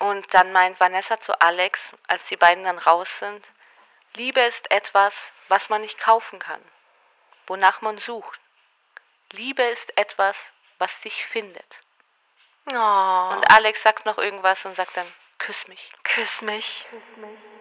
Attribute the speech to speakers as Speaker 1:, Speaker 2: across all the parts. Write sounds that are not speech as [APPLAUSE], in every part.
Speaker 1: Und dann meint Vanessa zu Alex, als die beiden dann raus sind, Liebe ist etwas, was man nicht kaufen kann, wonach man sucht. Liebe ist etwas, was sich findet.
Speaker 2: Oh,
Speaker 1: Und Alex sagt noch irgendwas und sagt dann, küss mich.
Speaker 2: küss mich.
Speaker 3: Hey und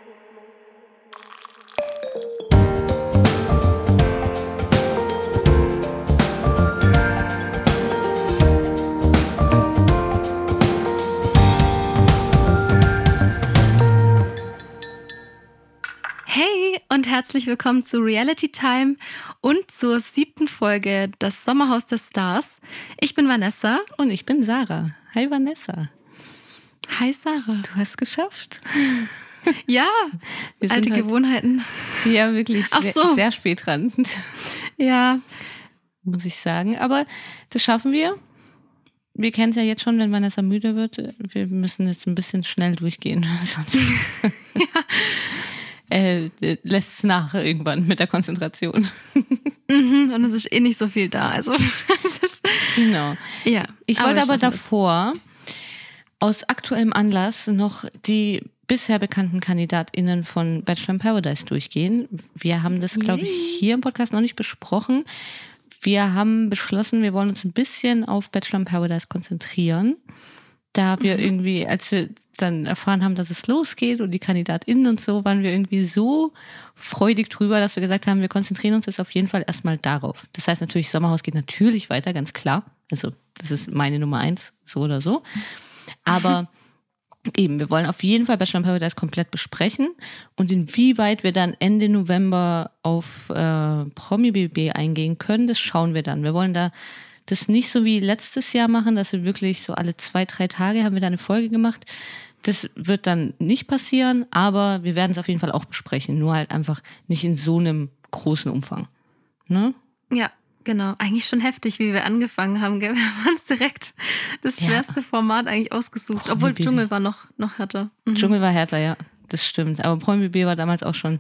Speaker 3: herzlich willkommen zu Reality Time und zur siebten Folge Das Sommerhaus der Stars. Ich bin Vanessa.
Speaker 4: Und ich bin Sarah. Hi Vanessa.
Speaker 3: Hi Sarah.
Speaker 4: Du hast geschafft. [LAUGHS]
Speaker 3: Ja,
Speaker 4: Wir
Speaker 3: alte
Speaker 4: halt-
Speaker 3: Gewohnheiten.
Speaker 4: Ja, wirklich
Speaker 3: Ach
Speaker 4: sehr,
Speaker 3: so.
Speaker 4: sehr spät dran, [LAUGHS]
Speaker 3: Ja,
Speaker 4: muss ich sagen. Aber das schaffen wir. Wir kennen es ja jetzt schon, wenn Vanessa müde wird. Wir müssen jetzt ein bisschen schnell durchgehen. [LAUGHS] Sonst äh, lässt es nach irgendwann mit der Konzentration. [LAUGHS]
Speaker 3: mhm, und es ist eh nicht so viel da. Also, [LAUGHS] ist,
Speaker 4: Genau.
Speaker 3: ja.
Speaker 4: Ich wollte aber
Speaker 3: schaffen es.
Speaker 4: davor aus aktuellem Anlass noch die bisher bekannten KandidatInnen von Bachelor in Paradise durchgehen. Wir haben das, glaube ich, hier im Podcast noch nicht besprochen. Wir haben beschlossen, wir wollen uns ein bisschen auf Bachelor in Paradise konzentrieren. Da wir irgendwie, als wir dann erfahren haben, dass es losgeht und die KandidatInnen und so, waren wir irgendwie so freudig drüber, dass wir gesagt haben, wir konzentrieren uns jetzt auf jeden Fall erstmal darauf. Das heißt natürlich, Sommerhaus geht natürlich weiter, ganz klar. Also, das ist meine Nummer eins, so oder so. Aber [LAUGHS] eben, wir wollen auf jeden Fall Bachelor in Paradise komplett besprechen und inwieweit wir dann Ende November auf äh, Promi BB eingehen können, das schauen wir dann. Wir wollen da das nicht so wie letztes Jahr machen, dass wir wirklich so alle zwei, drei Tage haben wir da eine Folge gemacht. Das wird dann nicht passieren, aber wir werden es auf jeden Fall auch besprechen, nur halt einfach nicht in so einem großen Umfang. Ne?
Speaker 3: Ja, genau. Eigentlich schon heftig, wie wir angefangen haben. Gell? [LAUGHS] Wir haben uns direkt das
Speaker 4: Ja.
Speaker 3: schwerste Format eigentlich ausgesucht.
Speaker 4: Promi
Speaker 3: Obwohl
Speaker 4: Baby.
Speaker 3: Dschungel war noch, noch härter. Mhm.
Speaker 4: Dschungel war härter, ja. Das stimmt. Aber Promi BB war damals auch schon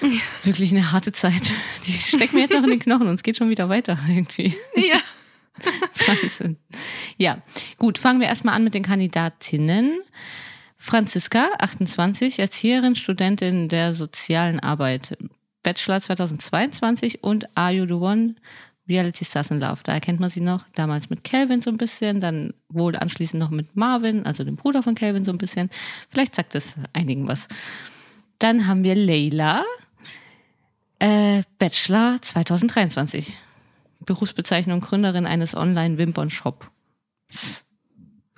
Speaker 4: [LAUGHS] wirklich eine harte Zeit. Die steckt mir jetzt noch in den Knochen und es geht schon wieder weiter irgendwie.
Speaker 3: Ja. [LAUGHS]
Speaker 4: Wahnsinn. Ja, gut, fangen wir erstmal an mit den Kandidatinnen. Franziska, 28, Erzieherin, Studentin der sozialen Arbeit, Bachelor 2022 und Are You the One? Reality Stars in Love. Da erkennt man sie noch damals mit Calvin so ein bisschen, dann wohl anschließend noch mit Marvin, also dem Bruder von Calvin so ein bisschen. Vielleicht sagt das einigen was. Dann haben wir Leila, äh, Bachelor 2023. Berufsbezeichnung Gründerin eines Online-Wimpern-Shop.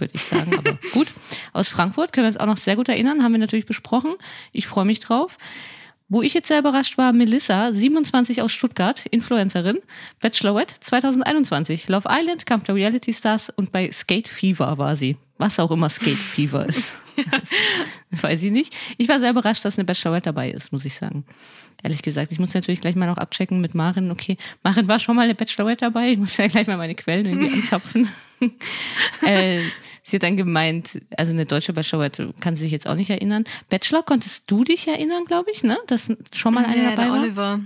Speaker 4: Würde ich sagen, aber [LAUGHS] gut. Aus Frankfurt können wir uns auch noch sehr gut erinnern, haben wir natürlich besprochen. Ich freue mich drauf. Wo ich jetzt sehr überrascht war, Melissa, 27 aus Stuttgart, Influencerin, Bachelorette 2021, Love Island, Kampf der Reality Stars und bei Skate Fever war sie. Was auch immer Skate Fever ist. [LAUGHS] [LAUGHS] Weiß ich nicht. Ich war sehr überrascht, dass eine Bachelorette dabei ist, muss ich sagen. Ehrlich gesagt, ich muss natürlich gleich mal noch abchecken mit Marin. Okay, Marin war schon mal eine Bachelorette dabei. Ich muss ja gleich mal meine Quellen irgendwie [LAUGHS] anzapfen. [LAUGHS] äh, sie hat dann gemeint, also eine deutsche Bachelorette kann sie sich jetzt auch nicht erinnern. Bachelor, konntest du dich erinnern, glaube ich, ne? Dass schon mal eine
Speaker 3: ja,
Speaker 4: dabei
Speaker 3: der
Speaker 4: war?
Speaker 3: Oliver.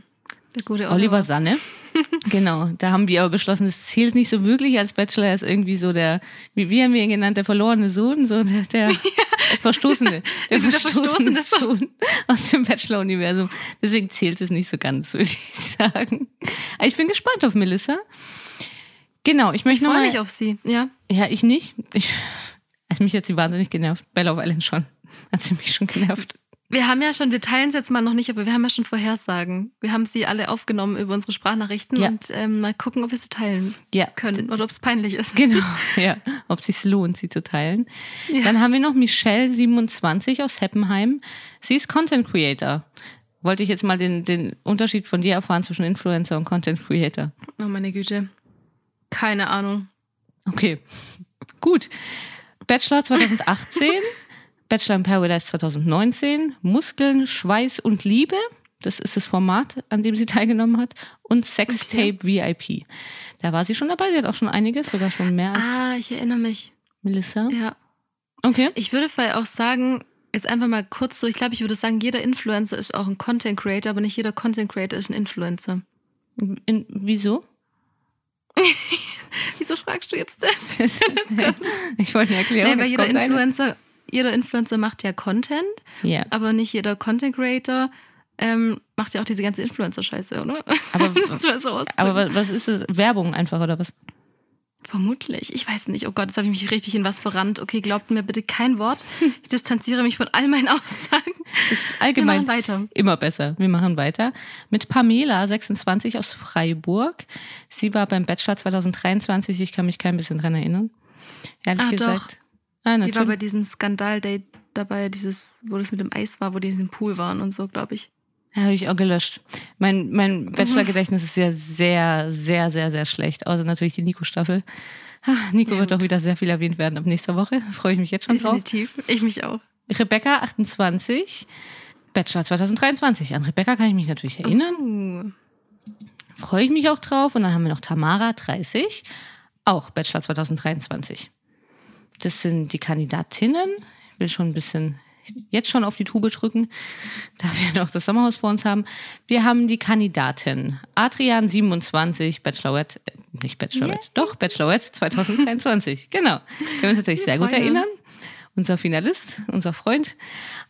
Speaker 3: Der gute Oliver.
Speaker 4: Oliver Sanne. [LAUGHS] genau, da haben die aber beschlossen, es zählt nicht so wirklich als Bachelor, er ist irgendwie so der, wie, wie haben wir ihn genannt, der verlorene Sohn, so der, der [LAUGHS] Verstoßene, der verstoßene Sohn aus dem Bachelor-Universum. Deswegen zählt es nicht so ganz, [LAUGHS] würde ich sagen. Aber ich bin gespannt auf Melissa. Genau, ich möchte
Speaker 3: Ich freue
Speaker 4: nochmal.
Speaker 3: mich auf sie. Ja.
Speaker 4: Ja, ich nicht. Ich, also mich hat sie wahnsinnig genervt. Bei Love Island schon. Hat sie mich schon genervt.
Speaker 3: Wir haben ja schon, wir teilen es jetzt mal noch nicht, aber wir haben ja schon Vorhersagen. Wir haben sie alle aufgenommen über unsere Sprachnachrichten
Speaker 4: Ja.
Speaker 3: und ähm, mal gucken, ob wir sie teilen
Speaker 4: Ja,
Speaker 3: können oder ob es peinlich ist.
Speaker 4: Genau, [LAUGHS] ja. Ob es sich lohnt, sie zu teilen. Dann haben wir noch Michelle, 27 aus Heppenheim. Sie ist Content Creator. Wollte ich jetzt mal den, den Unterschied von dir erfahren zwischen Influencer und Content Creator.
Speaker 3: Oh meine Güte. Keine Ahnung.
Speaker 4: Okay, gut. Bachelor 2018, [LAUGHS] Bachelor in Paradise 2019, Muskeln, Schweiß und Liebe. Das ist das Format, an dem sie [LAUGHS] teilgenommen hat. Und Sextape VIP. Da war sie schon dabei. Sie hat auch schon einiges, sogar schon mehr als
Speaker 3: Ah, ich erinnere mich.
Speaker 4: Melissa.
Speaker 3: Ja.
Speaker 4: Okay.
Speaker 3: Ich würde vielleicht auch sagen, jetzt einfach mal kurz so, ich glaube, ich würde sagen, jeder Influencer ist auch ein Content Creator, aber nicht jeder Content Creator ist ein Influencer.
Speaker 4: In, wieso? [LAUGHS]
Speaker 3: Wieso fragst du jetzt das? [LAUGHS]
Speaker 4: ich wollte eine Erklärung.
Speaker 3: Nee, weil jeder. Influencer jeder Influencer macht ja Content,
Speaker 4: Ja.
Speaker 3: aber nicht jeder Content Creator ähm, macht ja auch diese ganze Influencer-Scheiße, oder?
Speaker 4: Aber- [LAUGHS]
Speaker 3: das so.
Speaker 4: Aber wa- was ist es? Werbung einfach oder was?
Speaker 3: Vermutlich. Ich weiß nicht. Oh Gott, jetzt habe ich mich richtig in was verrannt. Okay, glaubt mir bitte kein Wort. Ich distanziere mich von all meinen Aussagen.
Speaker 4: Das ist
Speaker 3: Wir
Speaker 4: allgemein
Speaker 3: machen weiter.
Speaker 4: immer besser. Wir machen weiter mit Pamela, 26 aus Freiburg. Sie war beim Bachelor 2023. Ich kann mich kein bisschen dran erinnern. Ehrlich
Speaker 3: Ah,
Speaker 4: gesagt.
Speaker 3: doch.
Speaker 4: Ah,
Speaker 3: Die war bei diesem Skandal-Date dabei, dieses, wo das mit dem Eis war, wo die in diesem Pool waren und so, glaube ich.
Speaker 4: Habe ich auch gelöscht. Mein, mein Bachelor-Gedächtnis ist ja sehr, sehr, sehr, sehr schlecht. Außer natürlich die Nico-Staffel. Ah, Nico
Speaker 3: Ja,
Speaker 4: wird auch wieder sehr viel erwähnt werden ab nächster Woche. [LAUGHS] Freue ich mich jetzt schon drauf.
Speaker 3: Definitiv. Ich mich auch.
Speaker 4: Rebecca, 28. Bachelor 2023. An Rebecca kann ich mich natürlich erinnern.
Speaker 3: Uh,
Speaker 4: Freue ich mich auch drauf. Und dann haben wir noch Tamara, 30. Auch Bachelor 2023. Das sind die Kandidatinnen. Ich will schon ein bisschen jetzt schon auf die Tube drücken, [LAUGHS] da wir noch das Sommerhaus vor uns haben. Wir haben die Kandidatin. Adrian, 27, Bachelorette, äh, nicht Bachelorette, doch, Bachelorette 2023. [LAUGHS] genau. Können wir uns natürlich sehr gut erinnern.
Speaker 3: uns.
Speaker 4: Unser Finalist, unser Freund.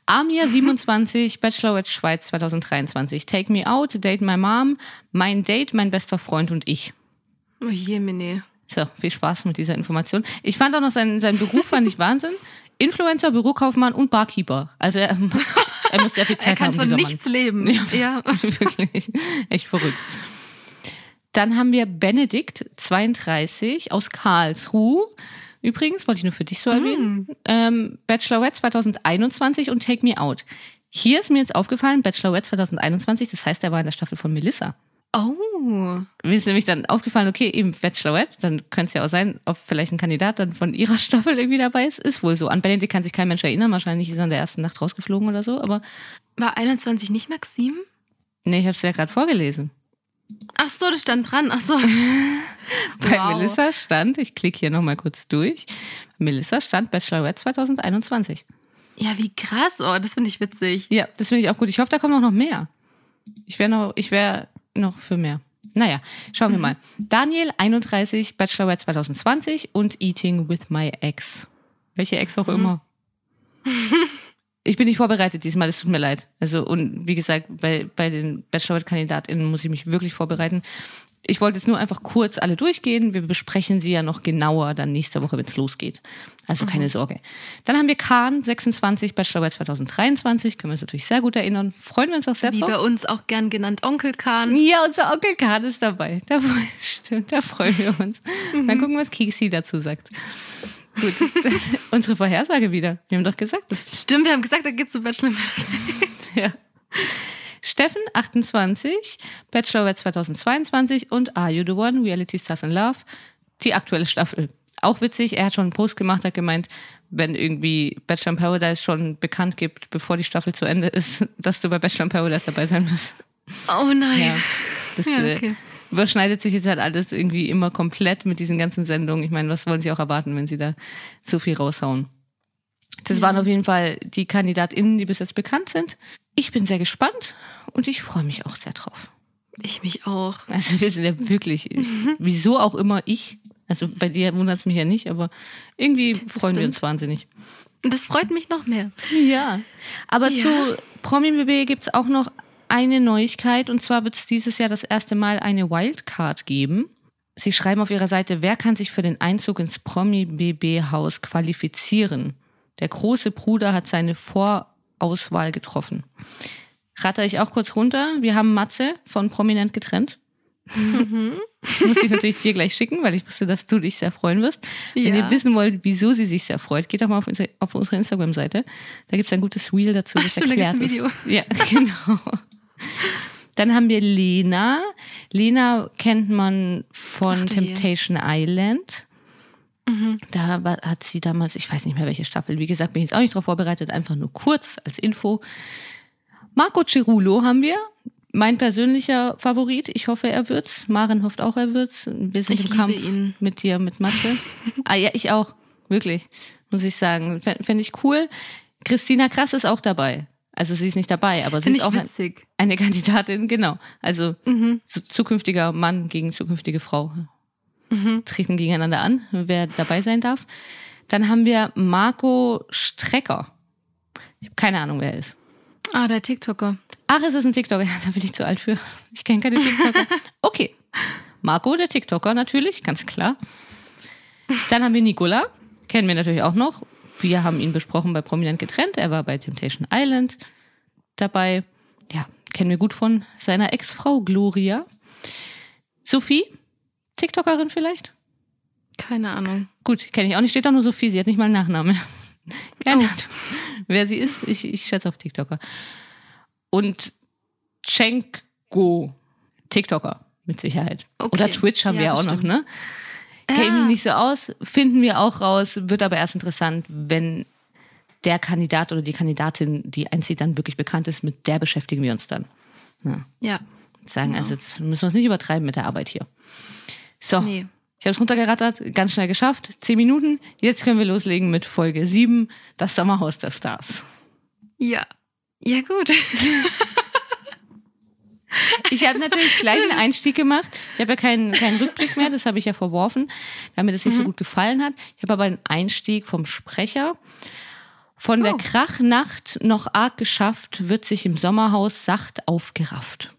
Speaker 4: Amir, 27, [LAUGHS] Bachelorette Schweiz 2023. Take me out, date my mom, mein Date, mein bester Freund und ich.
Speaker 3: oh je, Mene.
Speaker 4: So, viel Spaß mit dieser Information. Ich fand auch noch seinen, seinen Beruf, fand ich Wahnsinn. Influencer, Bürokaufmann und Barkeeper. Also er, [LAUGHS] er muss sehr viel
Speaker 3: Er
Speaker 4: Zeit
Speaker 3: kann
Speaker 4: haben,
Speaker 3: von nichts leben. Ja.
Speaker 4: Mann. [LAUGHS] Wirklich, echt verrückt. Dann haben wir Benedikt, 32, aus Karlsruhe. Übrigens, wollte ich nur für dich so erwähnen. Ähm, Bachelorette 2021 und Take Me Out. Hier ist mir jetzt aufgefallen, Bachelorette 2021, das heißt, er war in der Staffel von Melissa.
Speaker 3: Oh.
Speaker 4: Mir ist nämlich dann aufgefallen, okay, eben Bachelorette, dann könnte es ja auch sein, ob vielleicht ein Kandidat dann von ihrer [LAUGHS] Staffel irgendwie dabei ist. Ist wohl so. An Benedikt kann sich kein Mensch erinnern. Wahrscheinlich ist er in der ersten Nacht rausgeflogen oder so. Aber
Speaker 3: War 21 nicht Maxim?
Speaker 4: nee, ich habe es ja gerade vorgelesen.
Speaker 3: Ach so, das stand dran. Ach so. [LAUGHS]
Speaker 4: Bei
Speaker 3: Wow.
Speaker 4: Melissa stand, ich klicke hier nochmal kurz durch, Melissa stand Bachelorette 2021.
Speaker 3: Ja, wie krass. Oh, das finde ich witzig.
Speaker 4: Ja, das finde ich auch gut. Ich hoffe, da kommen auch noch mehr. Ich wäre noch, ich wäre noch für mehr. Naja, schauen wir mal. Daniel, 31, Bachelorette 2020 und Eating with my ex. Welche Ex auch immer. [LAUGHS] Ich bin nicht vorbereitet diesmal, es tut mir leid. Also, und wie gesagt, bei, bei den Bachelorette-KandidatInnen muss ich mich wirklich vorbereiten. Ich wollte jetzt nur einfach kurz alle durchgehen. Wir besprechen sie ja noch genauer dann nächste Woche, wenn es losgeht. Also keine Sorge. Dann haben wir Kahn, 26, Bachelorette 2023. Können wir uns natürlich sehr gut erinnern. Freuen wir uns auch sehr
Speaker 3: Wie
Speaker 4: drauf.
Speaker 3: bei uns auch gern genannt Onkel Kahn.
Speaker 4: Ja, unser Onkel Kahn ist dabei. Da, [LAUGHS] stimmt, da freuen wir uns. Mal gucken, was Kiksi dazu sagt. Gut, [LAUGHS] unsere Vorhersage wieder. Wir haben doch gesagt, das
Speaker 3: Stimmt, wir haben gesagt, da geht's zu Bachelor.
Speaker 4: ja. Steffen, 28, Bachelorette 2022 und Are You the One? Reality Stars in Love, die aktuelle Staffel. Auch witzig, er hat schon einen Post gemacht, hat gemeint, wenn irgendwie Bachelor in Paradise schon bekannt gibt, bevor die Staffel zu Ende ist, [LAUGHS] dass du bei Bachelor in Paradise dabei sein wirst.
Speaker 3: Oh nein.
Speaker 4: Ja, das
Speaker 3: Ja,
Speaker 4: äh,
Speaker 3: okay.
Speaker 4: überschneidet sich jetzt halt alles irgendwie immer komplett mit diesen ganzen Sendungen. Ich meine, was wollen sie auch erwarten, wenn sie da so viel raushauen? Das waren auf jeden Fall die KandidatInnen, die bis jetzt bekannt sind. Ich bin sehr gespannt und ich freue mich auch sehr drauf.
Speaker 3: Ich mich auch.
Speaker 4: Also wir sind ja wirklich, wieso auch immer ich, also bei dir wundert es mich ja nicht, aber irgendwie freuen wir
Speaker 3: stimmt.
Speaker 4: uns wahnsinnig.
Speaker 3: Das freut mich noch mehr.
Speaker 4: Ja. Aber
Speaker 3: Ja.
Speaker 4: zu Promi BB gibt es auch noch eine Neuigkeit und zwar wird es dieses Jahr das erste Mal eine Wildcard geben. Sie schreiben auf ihrer Seite, wer kann sich für den Einzug ins Promi BB Haus qualifizieren? Der große Bruder hat seine Vorauswahl getroffen. Ratter ich auch kurz runter. Wir haben Matze von Prominent getrennt. [LAUGHS] Muss ich natürlich dir gleich schicken, weil ich wusste, dass du dich sehr freuen wirst. Wenn
Speaker 3: Ja.
Speaker 4: ihr wissen wollt, wieso sie sich sehr freut, geht doch mal auf, unsere- auf unsere Instagram-Seite. Da gibt es ein gutes Reel dazu,
Speaker 3: Ach, stimmt, da
Speaker 4: erklärt
Speaker 3: gibt's ein
Speaker 4: ist. Ja, [LAUGHS] genau. Dann haben wir Lena. Lena kennt man von
Speaker 3: Ach.
Speaker 4: Temptation Island. Da war, hat sie damals, ich weiß nicht mehr welche Staffel, wie gesagt, bin ich jetzt auch nicht darauf vorbereitet, einfach nur kurz als Info. Marco Cirulo haben wir. Mein persönlicher Favorit. Ich hoffe, er wird's. Maren hofft auch, er wird's. Wir sind
Speaker 3: Ich
Speaker 4: im Kampf
Speaker 3: ihn.
Speaker 4: mit dir, mit Matze. [LAUGHS] ah ja, ich auch. Wirklich. Muss ich sagen. Fände ich cool. Christina Krass ist auch dabei. Also sie ist nicht dabei, aber sie
Speaker 3: Finde
Speaker 4: ist auch ein, eine Kandidatin, genau. Also
Speaker 3: Mhm.
Speaker 4: zukünftiger Mann gegen zukünftige Frau treten gegeneinander an, wer dabei sein darf. Dann haben wir Marco Strecker. Ich habe keine Ahnung, wer er ist.
Speaker 3: Ah, der TikToker.
Speaker 4: Ach, es ist ein TikToker. [LAUGHS] Ja, da bin ich zu alt für. Ich kenne keine TikToker. [LAUGHS] Okay. Marco, der TikToker natürlich, ganz klar. Dann haben wir Nicola. Kennen wir natürlich auch noch. Wir haben ihn besprochen bei Prominent getrennt. Er war bei Temptation Island dabei. Ja, kennen wir gut von seiner Ex-Frau Gloria. Sophie, TikTokerin vielleicht?
Speaker 3: Keine Ahnung.
Speaker 4: Gut, kenne ich auch nicht. Steht da nur Sophie. Sie hat nicht mal einen Nachname. [LAUGHS] Keine Ahnung. Wer sie ist, ich, ich schätze auf TikToker. Und Chenko, TikToker, mit Sicherheit.
Speaker 3: Okay.
Speaker 4: Oder Twitch haben
Speaker 3: Ja,
Speaker 4: wir auch
Speaker 3: bestimmt.
Speaker 4: noch, ne? Ich
Speaker 3: Ja.
Speaker 4: mich nicht so aus, finden wir auch raus, wird aber erst interessant, wenn der Kandidat oder die Kandidatin, die einzieht, dann wirklich bekannt ist, mit der beschäftigen wir uns dann.
Speaker 3: Ja.
Speaker 4: Sagen,
Speaker 3: Genau.
Speaker 4: also jetzt müssen wir es nicht übertreiben mit der Arbeit hier. So,
Speaker 3: Nee.
Speaker 4: ich habe es runtergerattert, ganz schnell geschafft, zehn Minuten. Jetzt können wir loslegen mit Folge 7, das Sommerhaus der Stars.
Speaker 3: Ja. Ja, gut. [LAUGHS]
Speaker 4: Ich habe natürlich gleich einen Einstieg gemacht. Ich habe ja keinen, keinen Rückblick mehr, das habe ich ja verworfen, damit es nicht so gut gefallen hat. Ich habe aber einen Einstieg vom Sprecher. Von der
Speaker 3: Oh.
Speaker 4: Krachnacht noch arg geschafft, wird sich im Sommerhaus sacht aufgerafft.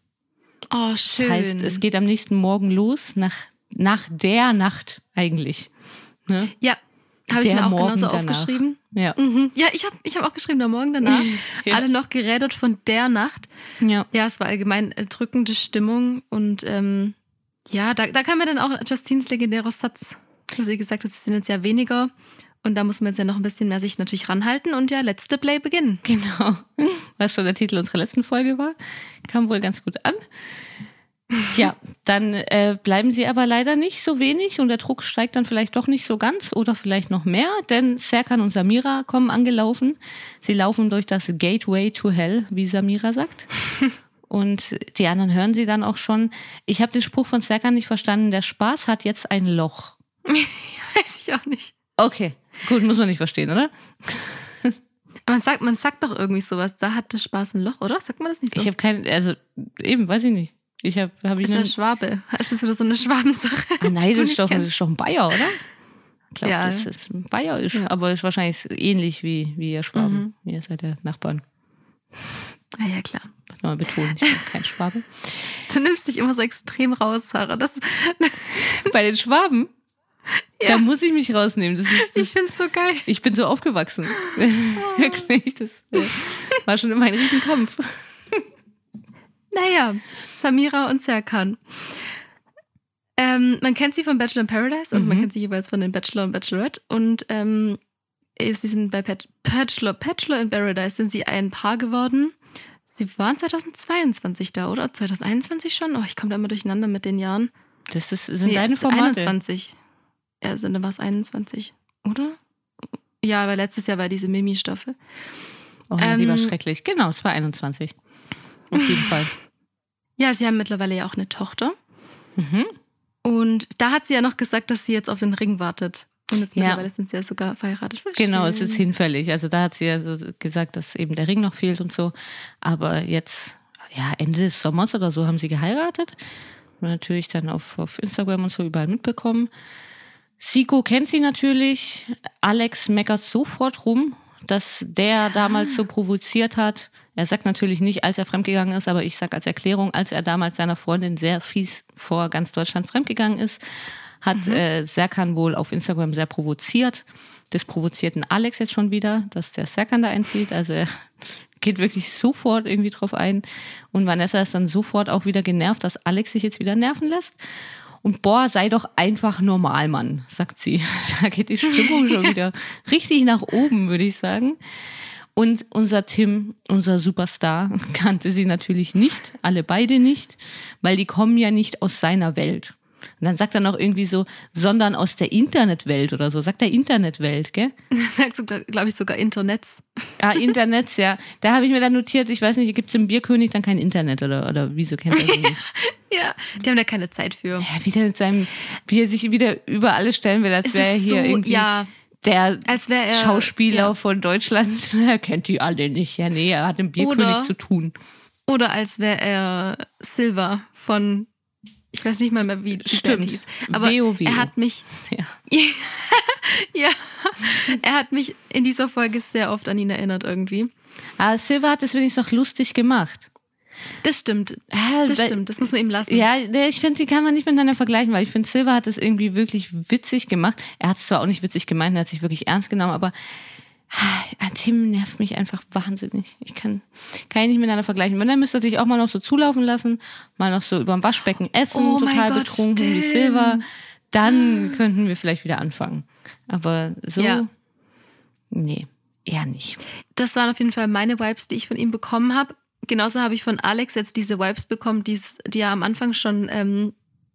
Speaker 3: Oh, schön.
Speaker 4: Heißt, es geht am nächsten Morgen los, nach, nach der Nacht eigentlich. Ne?
Speaker 3: ja, habe ich mir auch
Speaker 4: Morgen
Speaker 3: genauso
Speaker 4: danach.
Speaker 3: aufgeschrieben.
Speaker 4: Ja.
Speaker 3: Mhm. Ja, ich habe ich hab auch geschrieben, der Morgen danach. [LAUGHS]
Speaker 4: Ja.
Speaker 3: Alle noch geredet von der Nacht.
Speaker 4: ja.
Speaker 3: Ja, es war allgemein drückende Stimmung und ähm, ja, da, da kam mir dann auch Justines legendärer Satz, wo sie gesagt hat, sie sind jetzt ja weniger und da muss man jetzt ja noch ein bisschen mehr sich natürlich ranhalten und ja, letzte Play beginnen.
Speaker 4: Genau. Was schon der Titel unserer letzten Folge war. Kam wohl ganz gut an. Ja, dann äh, bleiben sie aber leider nicht so wenig und der Druck steigt dann vielleicht doch nicht so ganz oder vielleicht noch mehr, denn Serkan und Samira kommen angelaufen. Sie laufen durch das Gateway to Hell, wie Samira sagt. [LAUGHS] Und die anderen hören sie dann auch schon. Ich habe den Spruch von Serkan nicht verstanden. Der Spaß hat jetzt ein Loch. [LAUGHS]
Speaker 3: Weiß ich auch nicht.
Speaker 4: Okay, gut, muss man nicht verstehen, oder?
Speaker 3: Aber man sagt, man sagt doch irgendwie sowas, da hat der Spaß ein Loch, oder? Sagt man das nicht so?
Speaker 4: Ich habe kein, also eben, weiß ich nicht. Ich habe hab ich
Speaker 3: ist ja Schwabe. Ist das wieder so eine Schwabensache?
Speaker 4: Ah, nein,
Speaker 3: du
Speaker 4: das ist, doch, das ist doch ein Bayer, oder? Ich glaube,
Speaker 3: Ja.
Speaker 4: das ist ein Bayerisch,
Speaker 3: Ja.
Speaker 4: aber ist wahrscheinlich ähnlich wie, wie ihr Schwaben.
Speaker 3: Mhm.
Speaker 4: Ihr seid ja Nachbarn.
Speaker 3: Ah, ja, klar.
Speaker 4: Muss mal betonen, ich bin kein Schwabe. [LAUGHS]
Speaker 3: Du nimmst dich immer so extrem raus, Sarah. Das, [LAUGHS]
Speaker 4: Bei den Schwaben,
Speaker 3: Ja.
Speaker 4: da muss ich mich rausnehmen. Das ist,
Speaker 3: ich
Speaker 4: das,
Speaker 3: finde es so geil.
Speaker 4: ich bin so aufgewachsen. [LAUGHS] Wirklich, das äh, war schon immer ein Riesenkampf.
Speaker 3: Naja, Samira und Serkan. Ähm, man kennt sie von Bachelor in Paradise, also man
Speaker 4: Mhm.
Speaker 3: kennt sie jeweils von den Bachelor und Bachelorette. Und ähm, sie sind bei Bachelor, Bachelor in Paradise sind sie ein Paar geworden. Sie waren 2022 da, oder? 2021 schon? Oh, ich komme da immer durcheinander mit den Jahren.
Speaker 4: Das, das sind
Speaker 3: Nee,
Speaker 4: deine Formate.
Speaker 3: 21. Ja, also, dann war es 21, oder? Ja, aber letztes Jahr war diese Mimi-Staffel.
Speaker 4: Oh, ja, die war
Speaker 3: Ähm,
Speaker 4: schrecklich. Genau, es war 21. Auf jeden Fall.
Speaker 3: Ja, sie haben mittlerweile ja auch eine Tochter.
Speaker 4: Mhm.
Speaker 3: Und da hat sie ja noch gesagt, dass sie jetzt auf den Ring wartet. Und jetzt
Speaker 4: Ja.
Speaker 3: mittlerweile sind sie ja sogar verheiratet.
Speaker 4: Genau, es ist hinfällig. Also da hat sie ja so gesagt, dass eben der Ring noch fehlt und so. Aber jetzt, ja, Ende des Sommers oder so haben sie geheiratet. Und natürlich dann auf, auf Instagram und so überall mitbekommen. Siko kennt sie natürlich. Alex meckert sofort rum, dass der damals so provoziert hat. Er sagt natürlich nicht, als er fremdgegangen ist, aber ich sag als Erklärung, als er damals seiner Freundin sehr fies vor ganz Deutschland fremdgegangen ist, hat äh, Serkan wohl auf Instagram sehr provoziert. Das provozierten Alex jetzt schon wieder, dass der Serkan da einzieht. Also er [LAUGHS] geht wirklich sofort irgendwie drauf ein. Und Vanessa ist dann sofort auch wieder genervt, dass Alex sich jetzt wieder nerven lässt. Und boah, sei doch einfach normal, Mann, sagt sie. [LAUGHS] Da geht die Stimmung schon [LAUGHS] wieder richtig nach oben, würde ich sagen. Und unser Tim, unser Superstar, [LAUGHS] kannte sie natürlich nicht, alle beide nicht, weil die kommen ja nicht aus seiner Welt. Und dann sagt er noch irgendwie so, sondern aus der Internetwelt oder so. Sagt er Internetwelt, gell?
Speaker 3: Sagst du, glaube ich, sogar Internets.
Speaker 4: Ah, Internets, ja. Da habe ich mir dann notiert, ich weiß nicht, gibt es im Bierkönig dann kein Internet oder, oder wieso kennt er das nicht?
Speaker 3: Ja, die haben da keine Zeit für.
Speaker 4: Ja, wieder mit seinem, wie er sich wieder über alles stellen will, als wäre er hier
Speaker 3: so,
Speaker 4: irgendwie
Speaker 3: ja,
Speaker 4: der
Speaker 3: er
Speaker 4: Schauspieler
Speaker 3: Ja.
Speaker 4: von Deutschland. [LAUGHS] Er kennt die alle nicht. Ja, nee, er hat im Bierkönig
Speaker 3: Oder-
Speaker 4: zu tun.
Speaker 3: Oder als wäre er Silva von Ich weiß nicht mal mehr, wie
Speaker 4: Stimmt.
Speaker 3: Hieß. Aber
Speaker 4: WoW.
Speaker 3: er hat mich, [LAUGHS]
Speaker 4: Ja. [LAUGHS]
Speaker 3: ja, er hat mich in dieser Folge sehr oft an ihn erinnert irgendwie.
Speaker 4: Aber Silver hat es wenigstens noch lustig gemacht.
Speaker 3: Das stimmt. Das stimmt. Das muss man ihm lassen.
Speaker 4: Ja, ich finde, die kann man nicht miteinander vergleichen, weil ich finde, Silver hat es irgendwie wirklich witzig gemacht. Er hat es zwar auch nicht witzig gemeint, er hat sich wirklich ernst genommen, aber ah, Tim nervt mich einfach wahnsinnig. Ich kann, kann ich nicht miteinander vergleichen. Wenn, dann müsste er sich auch mal noch so zulaufen lassen, mal noch so über dem Waschbecken essen,
Speaker 3: Oh
Speaker 4: total
Speaker 3: Gott,
Speaker 4: betrunken wie
Speaker 3: stimmt.
Speaker 4: Silver. Dann könnten wir vielleicht wieder anfangen. Aber so,
Speaker 3: Ja.
Speaker 4: nee, eher nicht.
Speaker 3: Das waren auf jeden Fall meine Vibes, die ich von ihm bekommen habe. Genauso habe ich von Alex jetzt diese Vibes bekommen, die er am Anfang schon ähm,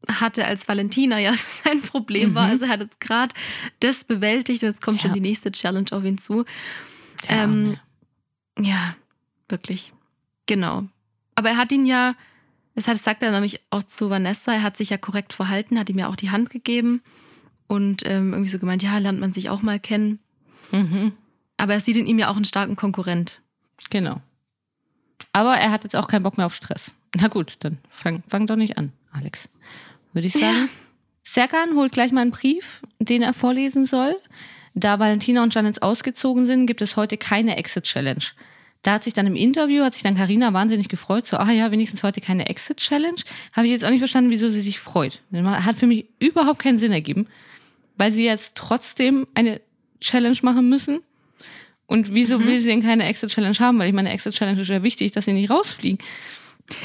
Speaker 3: hatte, als Valentina ja [LAUGHS] sein Problem war. Also er hat jetzt gerade das bewältigt und jetzt kommt schon
Speaker 4: Ja.
Speaker 3: die nächste Challenge auf ihn zu.
Speaker 4: Der
Speaker 3: Ähm, ja, wirklich. Genau. Aber er hat ihn ja, das hat, sagt er nämlich auch zu Vanessa, er hat sich ja korrekt verhalten, hat ihm ja auch die Hand gegeben und ähm, irgendwie so gemeint, ja, lernt man sich auch mal kennen.
Speaker 4: Mhm.
Speaker 3: Aber er sieht in ihm ja auch einen starken Konkurrent.
Speaker 4: Genau. Aber er hat jetzt auch keinen Bock mehr auf Stress. Na gut, dann fang, fang doch nicht an, Alex. Würde ich sagen. [LAUGHS] Serkan holt gleich mal einen Brief, den er vorlesen soll. Da Valentina und Janet ausgezogen sind, gibt es heute keine Exit-Challenge. Da hat sich dann im Interview, hat sich dann Karina wahnsinnig gefreut, so, ah ja, wenigstens heute keine Exit-Challenge. Habe ich jetzt auch nicht verstanden, wieso sie sich freut. Hat für mich überhaupt keinen Sinn ergeben, weil sie jetzt trotzdem eine Challenge machen müssen. Und wieso will sie denn keine Exit-Challenge haben? Weil ich meine, Exit-Challenge ist ja wichtig, dass sie nicht rausfliegen.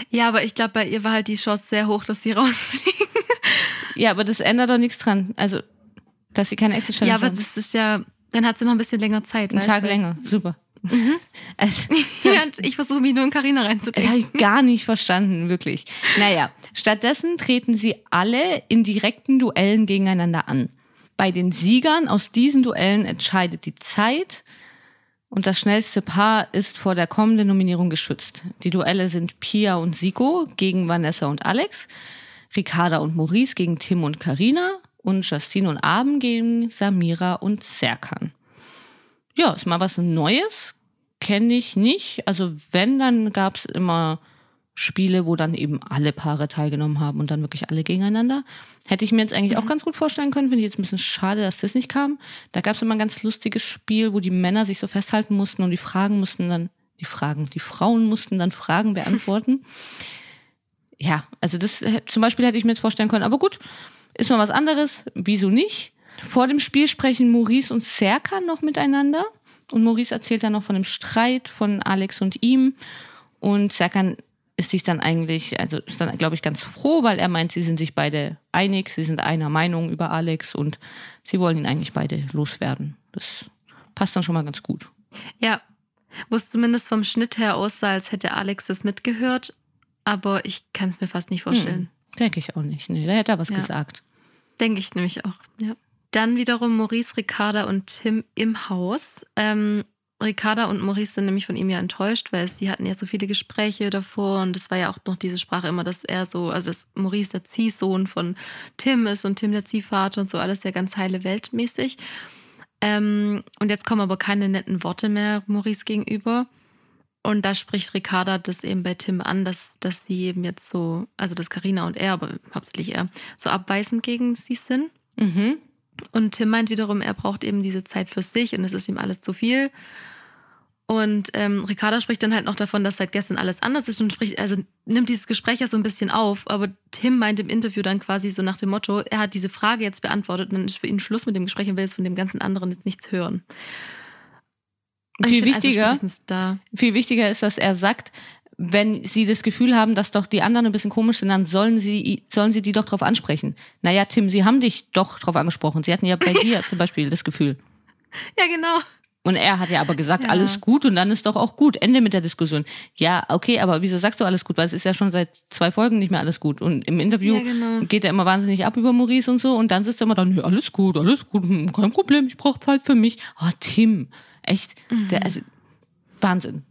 Speaker 3: Ja, aber ich glaube, bei ihr war halt die Chance sehr hoch, dass sie [LAUGHS] rausfliegen.
Speaker 4: Ja, aber das ändert doch nichts dran. Also, dass sie keine Exit-Challenge
Speaker 3: Ja, aber
Speaker 4: haben.
Speaker 3: das ist ja, dann hat sie noch ein bisschen länger Zeit.
Speaker 4: Einen Tag länger. Super. [LAUGHS] Also, [LAUGHS]
Speaker 3: Ja, und ich versuche mich nur in Carina
Speaker 4: Das
Speaker 3: reinzudenken.
Speaker 4: habe ich gar nicht verstanden, wirklich. Naja, stattdessen treten sie alle in direkten Duellen gegeneinander an. Bei den Siegern aus diesen Duellen entscheidet die Zeit und das schnellste Paar ist vor der kommenden Nominierung geschützt. Die Duelle sind Pia und Siko gegen Vanessa und Alex, Ricarda und Maurice gegen Tim und Karina und Justine und Abend gegen Samira und Serkan. Ja, ist mal was Neues. Kenne ich nicht. Also wenn, dann gab es immer Spiele, wo dann eben alle Paare teilgenommen haben und dann wirklich alle gegeneinander. Hätte ich mir jetzt eigentlich auch ganz gut vorstellen können. Finde ich jetzt ein bisschen schade, dass das nicht kam. Da gab es immer ein ganz lustiges Spiel, wo die Männer sich so festhalten mussten und die Fragen mussten dann, die Fragen, die Frauen mussten dann Fragen beantworten. [LAUGHS] ja, also das äh, zum Beispiel hätte ich mir jetzt vorstellen können. Aber gut, ist mal was anderes. Wieso nicht? Vor dem Spiel sprechen Maurice und Serkan noch miteinander. Und Maurice erzählt dann noch von dem Streit von Alex und ihm. Und Serkan ist sich dann eigentlich, also ist dann, glaube ich, ganz froh, weil er meint, sie sind sich beide einig, sie sind einer Meinung über Alex und sie wollen ihn eigentlich beide loswerden. Das passt dann schon mal ganz gut.
Speaker 3: Ja, wo es zumindest vom Schnitt her aussah, als hätte Alex das mitgehört. Aber ich kann es mir fast nicht vorstellen.
Speaker 4: Denke ich auch nicht. Nee, da hätte er was
Speaker 3: Ja.
Speaker 4: gesagt.
Speaker 3: Denke ich nämlich auch, ja. Dann wiederum Maurice, Ricarda und Tim im Haus. Ähm, Ricarda und Maurice sind nämlich von ihm ja enttäuscht, weil sie hatten ja so viele Gespräche davor und es war ja auch noch diese Sprache immer, dass er so, also dass Maurice der Ziehsohn von Tim ist und Tim der Ziehvater und so alles ja ganz heile Weltmäßig. Ähm, und jetzt kommen aber keine netten Worte mehr Maurice gegenüber. Und da spricht Ricarda das eben bei Tim an, dass, dass sie eben jetzt so, also dass Karina und er, aber hauptsächlich er, so abweisend gegen sie sind.
Speaker 4: Mhm.
Speaker 3: Und Tim meint wiederum, er braucht eben diese Zeit für sich und es ist ihm alles zu viel. Und ähm, Ricarda spricht dann halt noch davon, dass seit gestern alles anders ist und spricht, also nimmt dieses Gespräch ja so ein bisschen auf, aber Tim meint im Interview dann quasi so nach dem Motto, er hat diese Frage jetzt beantwortet und dann ist für ihn Schluss mit dem Gespräch und will jetzt von dem ganzen anderen jetzt nichts hören. Und
Speaker 4: Viel
Speaker 3: find also
Speaker 4: wichtiger-
Speaker 3: da.
Speaker 4: Viel wichtiger ist, dass er sagt, wenn sie das Gefühl haben, dass doch die anderen ein bisschen komisch sind, dann sollen sie, sollen sie die doch drauf ansprechen. Naja, Tim, sie haben dich doch drauf angesprochen. Sie hatten ja bei [LAUGHS] dir zum Beispiel das Gefühl.
Speaker 3: Ja, genau.
Speaker 4: Und er hat ja aber gesagt,
Speaker 3: Ja.
Speaker 4: alles gut und dann ist doch auch gut. Ende mit der Diskussion. Ja, okay, aber wieso sagst du alles gut? Weil es ist ja schon seit zwei Folgen nicht mehr alles gut. Und im Interview
Speaker 3: Ja, genau.
Speaker 4: geht er immer wahnsinnig ab über Maurice und so. Und dann sitzt er immer da, nee, alles gut, alles gut, hm, kein Problem, ich brauche Zeit für mich. Oh, Tim, echt, der, also, Wahnsinn.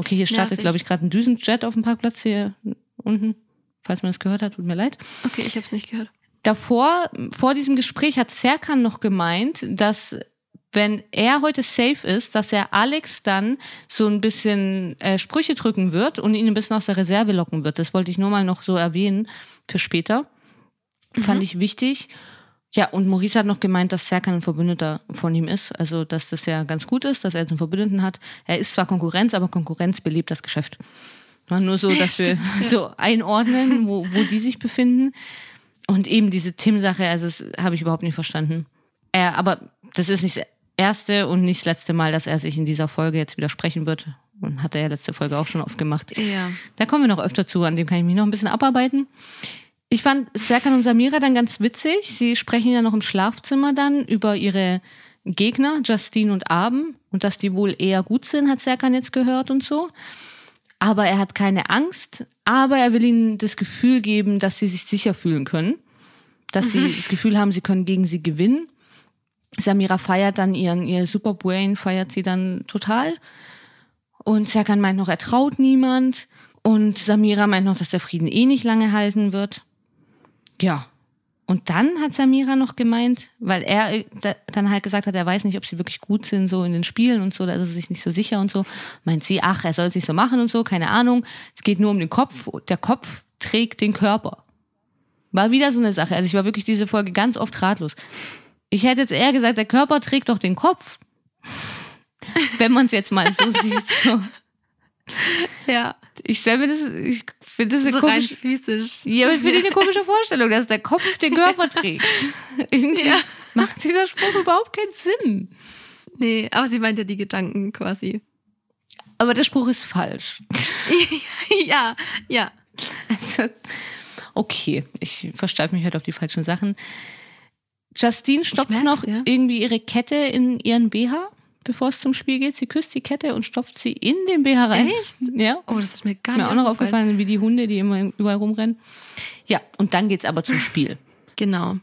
Speaker 4: Okay, hier startet, glaube ich, gerade ein Düsenjet auf dem Parkplatz hier unten. Falls man das gehört hat, tut mir leid.
Speaker 3: Okay, ich habe es nicht gehört.
Speaker 4: Davor, vor diesem Gespräch hat Serkan noch gemeint, dass wenn er heute safe ist, dass er Alex dann so ein bisschen äh, Sprüche drücken wird und ihn ein bisschen aus der Reserve locken wird. Das wollte ich nur mal noch so erwähnen für später. Mhm. Fand ich wichtig. Ja, und Maurice hat noch gemeint, dass Serkan ein Verbündeter von ihm ist. Also, dass das ja ganz gut ist, dass er jetzt einen Verbündeten hat. Er ist zwar Konkurrenz, aber Konkurrenz belebt das Geschäft. Nur so, dass wir [LAUGHS] so einordnen, wo, wo die sich befinden. Und eben diese Tim-Sache, also das habe ich überhaupt nicht verstanden. Er, aber das ist nicht das erste und nicht das letzte Mal, dass er sich in dieser Folge jetzt widersprechen wird. Und hat er ja letzte Folge auch schon oft gemacht.
Speaker 3: Ja.
Speaker 4: Da kommen wir noch öfter zu, an dem kann ich mich noch ein bisschen abarbeiten. Ich fand Serkan und Samira dann ganz witzig. Sie sprechen ja noch im Schlafzimmer dann über ihre Gegner, Justine und Abend, und dass die wohl eher gut sind, hat Serkan jetzt gehört und so. Aber er hat keine Angst, aber er will ihnen das Gefühl geben, dass sie sich sicher fühlen können. Dass mhm. sie das Gefühl haben, sie können gegen sie gewinnen. Samira feiert dann ihren, ihr Superbrain, feiert sie dann total. Und Serkan meint noch, er traut niemand. Und Samira meint noch, dass der Frieden eh nicht lange halten wird. Ja. Und dann hat Samira noch gemeint, weil er äh, dann halt gesagt hat, er weiß nicht, ob sie wirklich gut sind, so in den Spielen und so, da ist er sich nicht so sicher und so. Meint sie, ach, er soll es nicht so machen und so, keine Ahnung. Es geht nur um den Kopf. Der Kopf trägt den Körper. War wieder so eine Sache. Also ich war wirklich diese Folge ganz oft ratlos. Ich hätte jetzt eher gesagt, der Körper trägt doch den Kopf. Wenn man es jetzt mal so [LAUGHS] sieht. So.
Speaker 3: Ja.
Speaker 4: Ich stelle mir das, ich finde das eine
Speaker 3: so
Speaker 4: komische,
Speaker 3: rein physisch.
Speaker 4: ja, aber ich finde eine [LAUGHS] komische Vorstellung, dass der Kopf den Körper trägt. [LAUGHS] Irgendwie
Speaker 3: Ja.
Speaker 4: macht dieser Spruch überhaupt keinen Sinn.
Speaker 3: Nee, aber sie meint ja die Gedanken quasi.
Speaker 4: Aber der Spruch ist falsch. [LAUGHS]
Speaker 3: ja, ja.
Speaker 4: Also, okay, ich versteife mich halt auf die falschen Sachen. Justine stopft noch
Speaker 3: ja.
Speaker 4: irgendwie ihre Kette in ihren BH, bevor es zum Spiel geht. Sie küsst die Kette und stopft sie in den BH rein.
Speaker 3: Echt? [LAUGHS]
Speaker 4: Ja.
Speaker 3: Oh, das ist mir gar
Speaker 4: Mir
Speaker 3: nicht
Speaker 4: auch noch aufgefallen, wie die Hunde, die immer überall rumrennen. Ja, und dann geht's aber zum Spiel. [LAUGHS]
Speaker 3: Genau.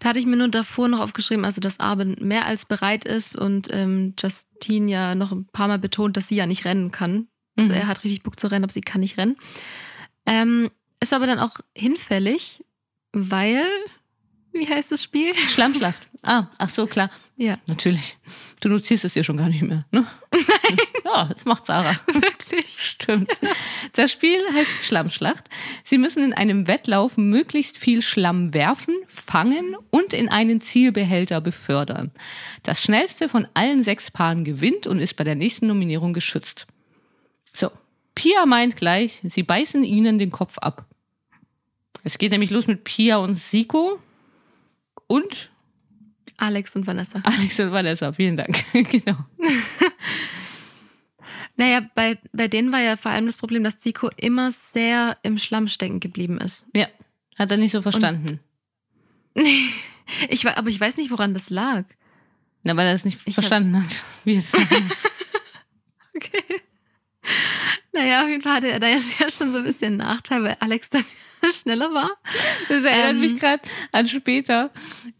Speaker 3: Da hatte ich mir nur davor noch aufgeschrieben, also dass Arben mehr als bereit ist und ähm, Justine ja noch ein paar Mal betont, dass sie ja nicht rennen kann. Also
Speaker 4: Mhm.
Speaker 3: er hat richtig Bock zu rennen, aber sie kann nicht rennen. Ähm, ist aber dann auch hinfällig, weil, wie heißt das Spiel?
Speaker 4: Schlammschlacht. Ah, ach so, klar.
Speaker 3: Ja,
Speaker 4: Natürlich. Du notierst es dir schon gar nicht mehr. Ne? [LAUGHS] ja, das macht Sarah.
Speaker 3: wirklich.
Speaker 4: Stimmt. Das Spiel heißt Schlammschlacht. Sie müssen in einem Wettlauf möglichst viel Schlamm werfen, fangen und in einen Zielbehälter befördern. Das schnellste von allen sechs Paaren gewinnt und ist bei der nächsten Nominierung geschützt. So. Pia meint gleich, sie beißen ihnen den Kopf ab. Es geht nämlich los mit Pia und Siko und
Speaker 3: Alex und Vanessa.
Speaker 4: Alex und Vanessa. Vielen Dank. [LAUGHS] genau. [LAUGHS]
Speaker 3: Naja, bei, bei denen war ja vor allem das Problem, dass Zico immer sehr im Schlamm stecken geblieben ist.
Speaker 4: Ja, hat er nicht so verstanden. [LAUGHS]
Speaker 3: Ich, wa- aber ich weiß nicht, woran das lag.
Speaker 4: Na, weil er es nicht
Speaker 3: Ich hab-
Speaker 4: verstanden hat, wie es muss.
Speaker 3: Okay. Naja, auf jeden Fall hatte er da ja [LAUGHS] schon so ein bisschen einen Nachteil, weil Alex dann schneller war.
Speaker 4: Das erinnert
Speaker 3: Ähm.
Speaker 4: mich gerade an später.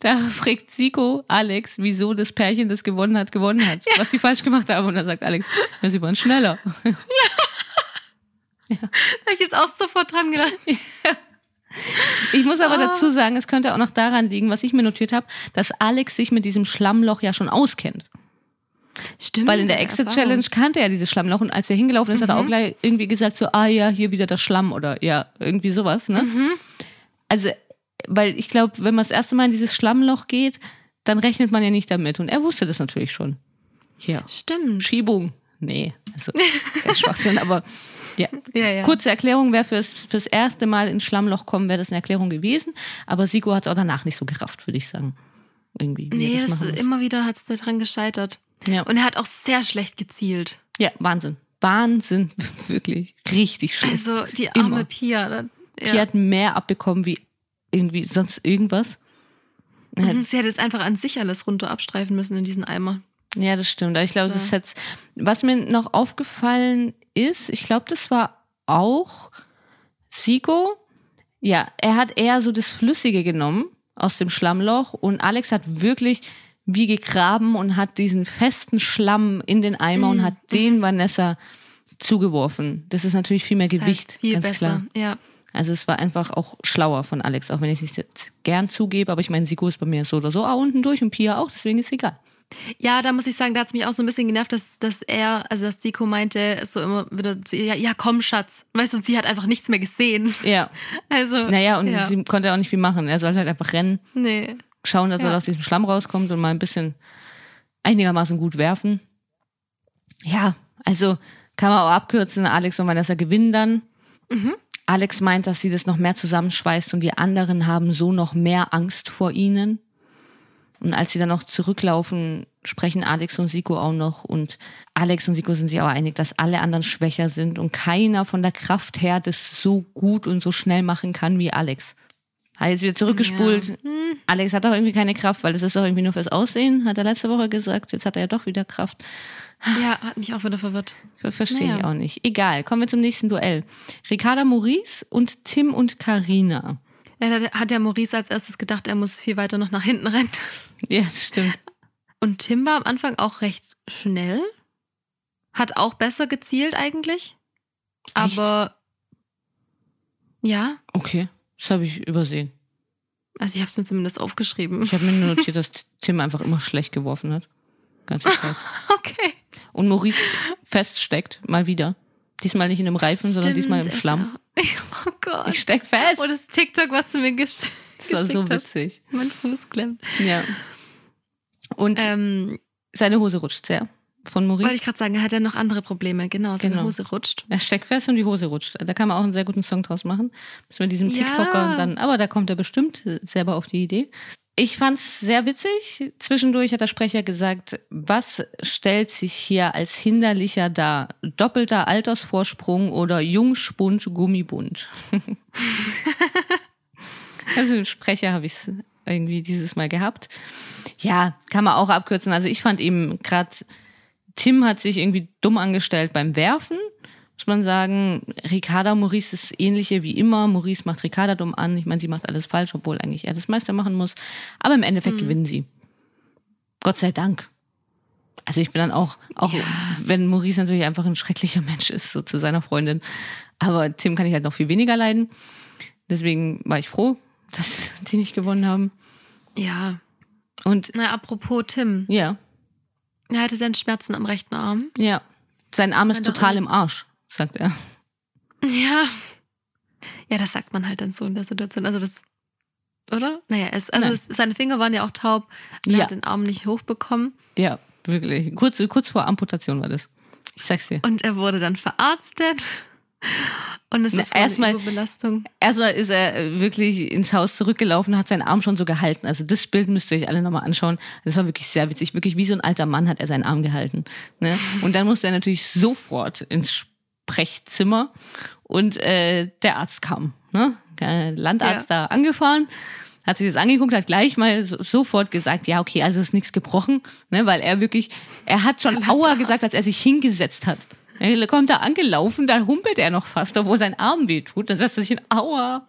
Speaker 4: Da fragt Siko Alex, wieso das Pärchen, das gewonnen hat, gewonnen hat. Was sie falsch gemacht haben. Und dann sagt Alex, ja, sie waren schneller. [LAUGHS]
Speaker 3: Da habe ich jetzt auch sofort dran gedacht. [LAUGHS]
Speaker 4: Ich muss aber
Speaker 3: Ah.
Speaker 4: dazu sagen, es könnte auch noch daran liegen, was ich mir notiert habe, dass Alex sich mit diesem Schlammloch ja schon auskennt.
Speaker 3: Stimmt.
Speaker 4: Weil in der Exit-Challenge kannte er dieses Schlammloch und als er hingelaufen ist, hat er auch gleich irgendwie gesagt so, ah ja, hier wieder das Schlamm oder ja, irgendwie sowas, ne? Also, weil ich glaube, wenn man das erste Mal in dieses Schlammloch geht, dann rechnet man ja nicht damit und er wusste das natürlich schon. Ja.
Speaker 3: Stimmt.
Speaker 4: Schiebung. Nee, also sehr Schwachsinn, aber ja. [LAUGHS]
Speaker 3: Ja, ja.
Speaker 4: Kurze Erklärung, wer fürs, fürs erste Mal ins Schlammloch kommen, wäre das eine Erklärung gewesen. Aber Siko hat es auch danach nicht so gerafft, würde ich sagen. Irgendwie. wie
Speaker 3: Nee, das immer wieder hat es daran gescheitert.
Speaker 4: Ja.
Speaker 3: Und er hat auch sehr schlecht gezielt.
Speaker 4: ja, Wahnsinn. Wahnsinn, [LAUGHS] wirklich. Richtig schlimm.
Speaker 3: Also die arme
Speaker 4: Immer.
Speaker 3: Pia. da- Ja.
Speaker 4: Die hat mehr abbekommen wie irgendwie sonst irgendwas.
Speaker 3: Mhm, Sie hätte es einfach an sich alles runter abstreifen müssen in diesen Eimer.
Speaker 4: Ja, das stimmt. Aber ich glaube, das jetzt, was mir noch aufgefallen ist, ich glaube, das war auch Siko. Ja, er hat eher so das Flüssige genommen aus dem Schlammloch und Alex hat wirklich wie gegraben und hat diesen festen Schlamm in den Eimer und hat den Vanessa zugeworfen. Das ist natürlich viel mehr
Speaker 3: Ist halt
Speaker 4: Gewicht,
Speaker 3: viel
Speaker 4: ganz
Speaker 3: besser.
Speaker 4: klar.
Speaker 3: Ja.
Speaker 4: Also es war einfach auch schlauer von Alex, auch wenn ich es nicht jetzt gern zugebe, aber ich meine, Siko ist bei mir so oder so auch unten durch und Pia auch, deswegen ist es egal.
Speaker 3: Ja, da muss ich sagen, da hat es mich auch so ein bisschen genervt, dass, dass er, also dass Siko meinte, so immer wieder zu ihr, ja, ja, komm, Schatz. Weißt du, sie hat einfach nichts mehr gesehen.
Speaker 4: Ja.
Speaker 3: Also.
Speaker 4: Naja, und
Speaker 3: ja.
Speaker 4: sie konnte auch nicht viel machen. Er sollte halt einfach rennen,
Speaker 3: Nee.
Speaker 4: Schauen, dass er
Speaker 3: Ja.
Speaker 4: aus diesem Schlamm rauskommt und mal ein bisschen einigermaßen gut werfen. Ja, also kann man auch abkürzen, Alex und Vanessa gewinnen dann. Alex meint, dass sie das noch mehr zusammenschweißt und die anderen haben so noch mehr Angst vor ihnen. Und als sie dann noch zurücklaufen, sprechen Alex und Siko auch noch. Und Alex und Siko sind sich auch einig, dass alle anderen schwächer sind und keiner von der Kraft her das so gut und so schnell machen kann wie Alex. Hat jetzt wieder zurückgespult. Alex hat auch irgendwie keine Kraft, weil das ist doch irgendwie nur fürs Aussehen, hat er letzte Woche gesagt. Jetzt hat er ja doch wieder Kraft.
Speaker 3: Ja, hat mich auch wieder verwirrt.
Speaker 4: Ver- Verstehe ich
Speaker 3: Naja.
Speaker 4: auch nicht. Egal, kommen wir zum nächsten Duell. Ricarda Maurice und Tim und Karina.
Speaker 3: Ja, da hat der Maurice als erstes gedacht, er muss viel weiter noch nach hinten rennen. [LAUGHS]
Speaker 4: Ja, das stimmt.
Speaker 3: Und Tim war am Anfang auch recht schnell. Hat auch besser gezielt eigentlich.
Speaker 4: Echt?
Speaker 3: Aber ja,
Speaker 4: Okay, das habe ich übersehen.
Speaker 3: also ich habe es mir zumindest aufgeschrieben.
Speaker 4: Ich habe mir nur notiert, dass [LAUGHS] Tim einfach immer schlecht geworfen hat. Ganze Zeit. [LAUGHS]
Speaker 3: Okay.
Speaker 4: Und Maurice feststeckt, mal wieder. Diesmal nicht in einem Reifen, sondern diesmal im
Speaker 3: Stimmt,
Speaker 4: Schlamm.
Speaker 3: ja- [LAUGHS] Oh Gott.
Speaker 4: Ich steck fest.
Speaker 3: Oh, das TikTok, was du mir gesch
Speaker 4: Das war so
Speaker 3: geschickt hast.
Speaker 4: witzig.
Speaker 3: Mein Fuß klemmt.
Speaker 4: Ja. Und
Speaker 3: Ähm,
Speaker 4: seine Hose rutscht sehr von Maurice.
Speaker 3: wollte ich gerade sagen, er hat ja noch andere Probleme. Genau, seine
Speaker 4: Genau.
Speaker 3: Hose rutscht.
Speaker 4: Er steckt fest und die Hose rutscht. Da kann man auch einen sehr guten Song draus machen. Müssen wir diesem
Speaker 3: Ja.
Speaker 4: TikToker dann, aber da kommt er bestimmt selber auf die Idee. Ich fand's sehr witzig. Zwischendurch hat der Sprecher gesagt, was stellt sich hier als hinderlicher dar? Doppelter Altersvorsprung oder Jungspund Gummibund? [LAUGHS] also Sprecher habe ich irgendwie dieses Mal gehabt. Ja, kann man auch abkürzen. Also ich fand eben gerade Tim hat sich irgendwie dumm angestellt beim Werfen, muss man sagen. Ricarda Maurice ist ähnliche wie immer. Maurice macht Ricarda dumm an. Ich meine, sie macht alles falsch, obwohl eigentlich er das meiste machen muss. Aber im Endeffekt gewinnen sie. Gott sei Dank. Also ich bin dann auch, auch wenn Maurice natürlich einfach ein schrecklicher Mensch ist, so zu seiner Freundin. Aber Tim kann ich halt noch viel weniger leiden. Deswegen war ich froh, dass [LAUGHS] die nicht gewonnen haben.
Speaker 3: Ja.
Speaker 4: Und
Speaker 3: Na, apropos Tim.
Speaker 4: ja,
Speaker 3: Er hatte dann Schmerzen am rechten Arm.
Speaker 4: ja. Sein Arm ist total im Arsch, sagt er.
Speaker 3: Ja. Ja, das sagt man halt dann so in der Situation. Also das, oder? Naja, es, also es, seine Finger waren ja auch taub. Er
Speaker 4: Ja.
Speaker 3: hat den Arm nicht hochbekommen.
Speaker 4: Ja, wirklich. Kurz, kurz vor Amputation war das. Ich sag's dir.
Speaker 3: Und er wurde dann verarztet. Und es ist
Speaker 4: erstmal-
Speaker 3: Überbelastung.
Speaker 4: Erstmal ist er äh, wirklich ins Haus zurückgelaufen, hat seinen Arm schon so gehalten. Also das Bild müsst ihr euch alle nochmal anschauen. Das war wirklich sehr witzig. Wirklich wie so ein alter Mann hat er seinen Arm gehalten. Ne? Und dann musste er natürlich sofort ins Sprechzimmer und äh, der Arzt kam. Ne? Der Landarzt da angefahren, hat sich das angeguckt, hat gleich mal so, sofort gesagt, ja okay, also ist nichts gebrochen, ne? weil er wirklich, er hat schon Aua gesagt, als er sich hingesetzt hat. Er kommt da angelaufen, da humpelt er noch fast, obwohl sein Arm weh tut. Dann setzt er sich in Aua.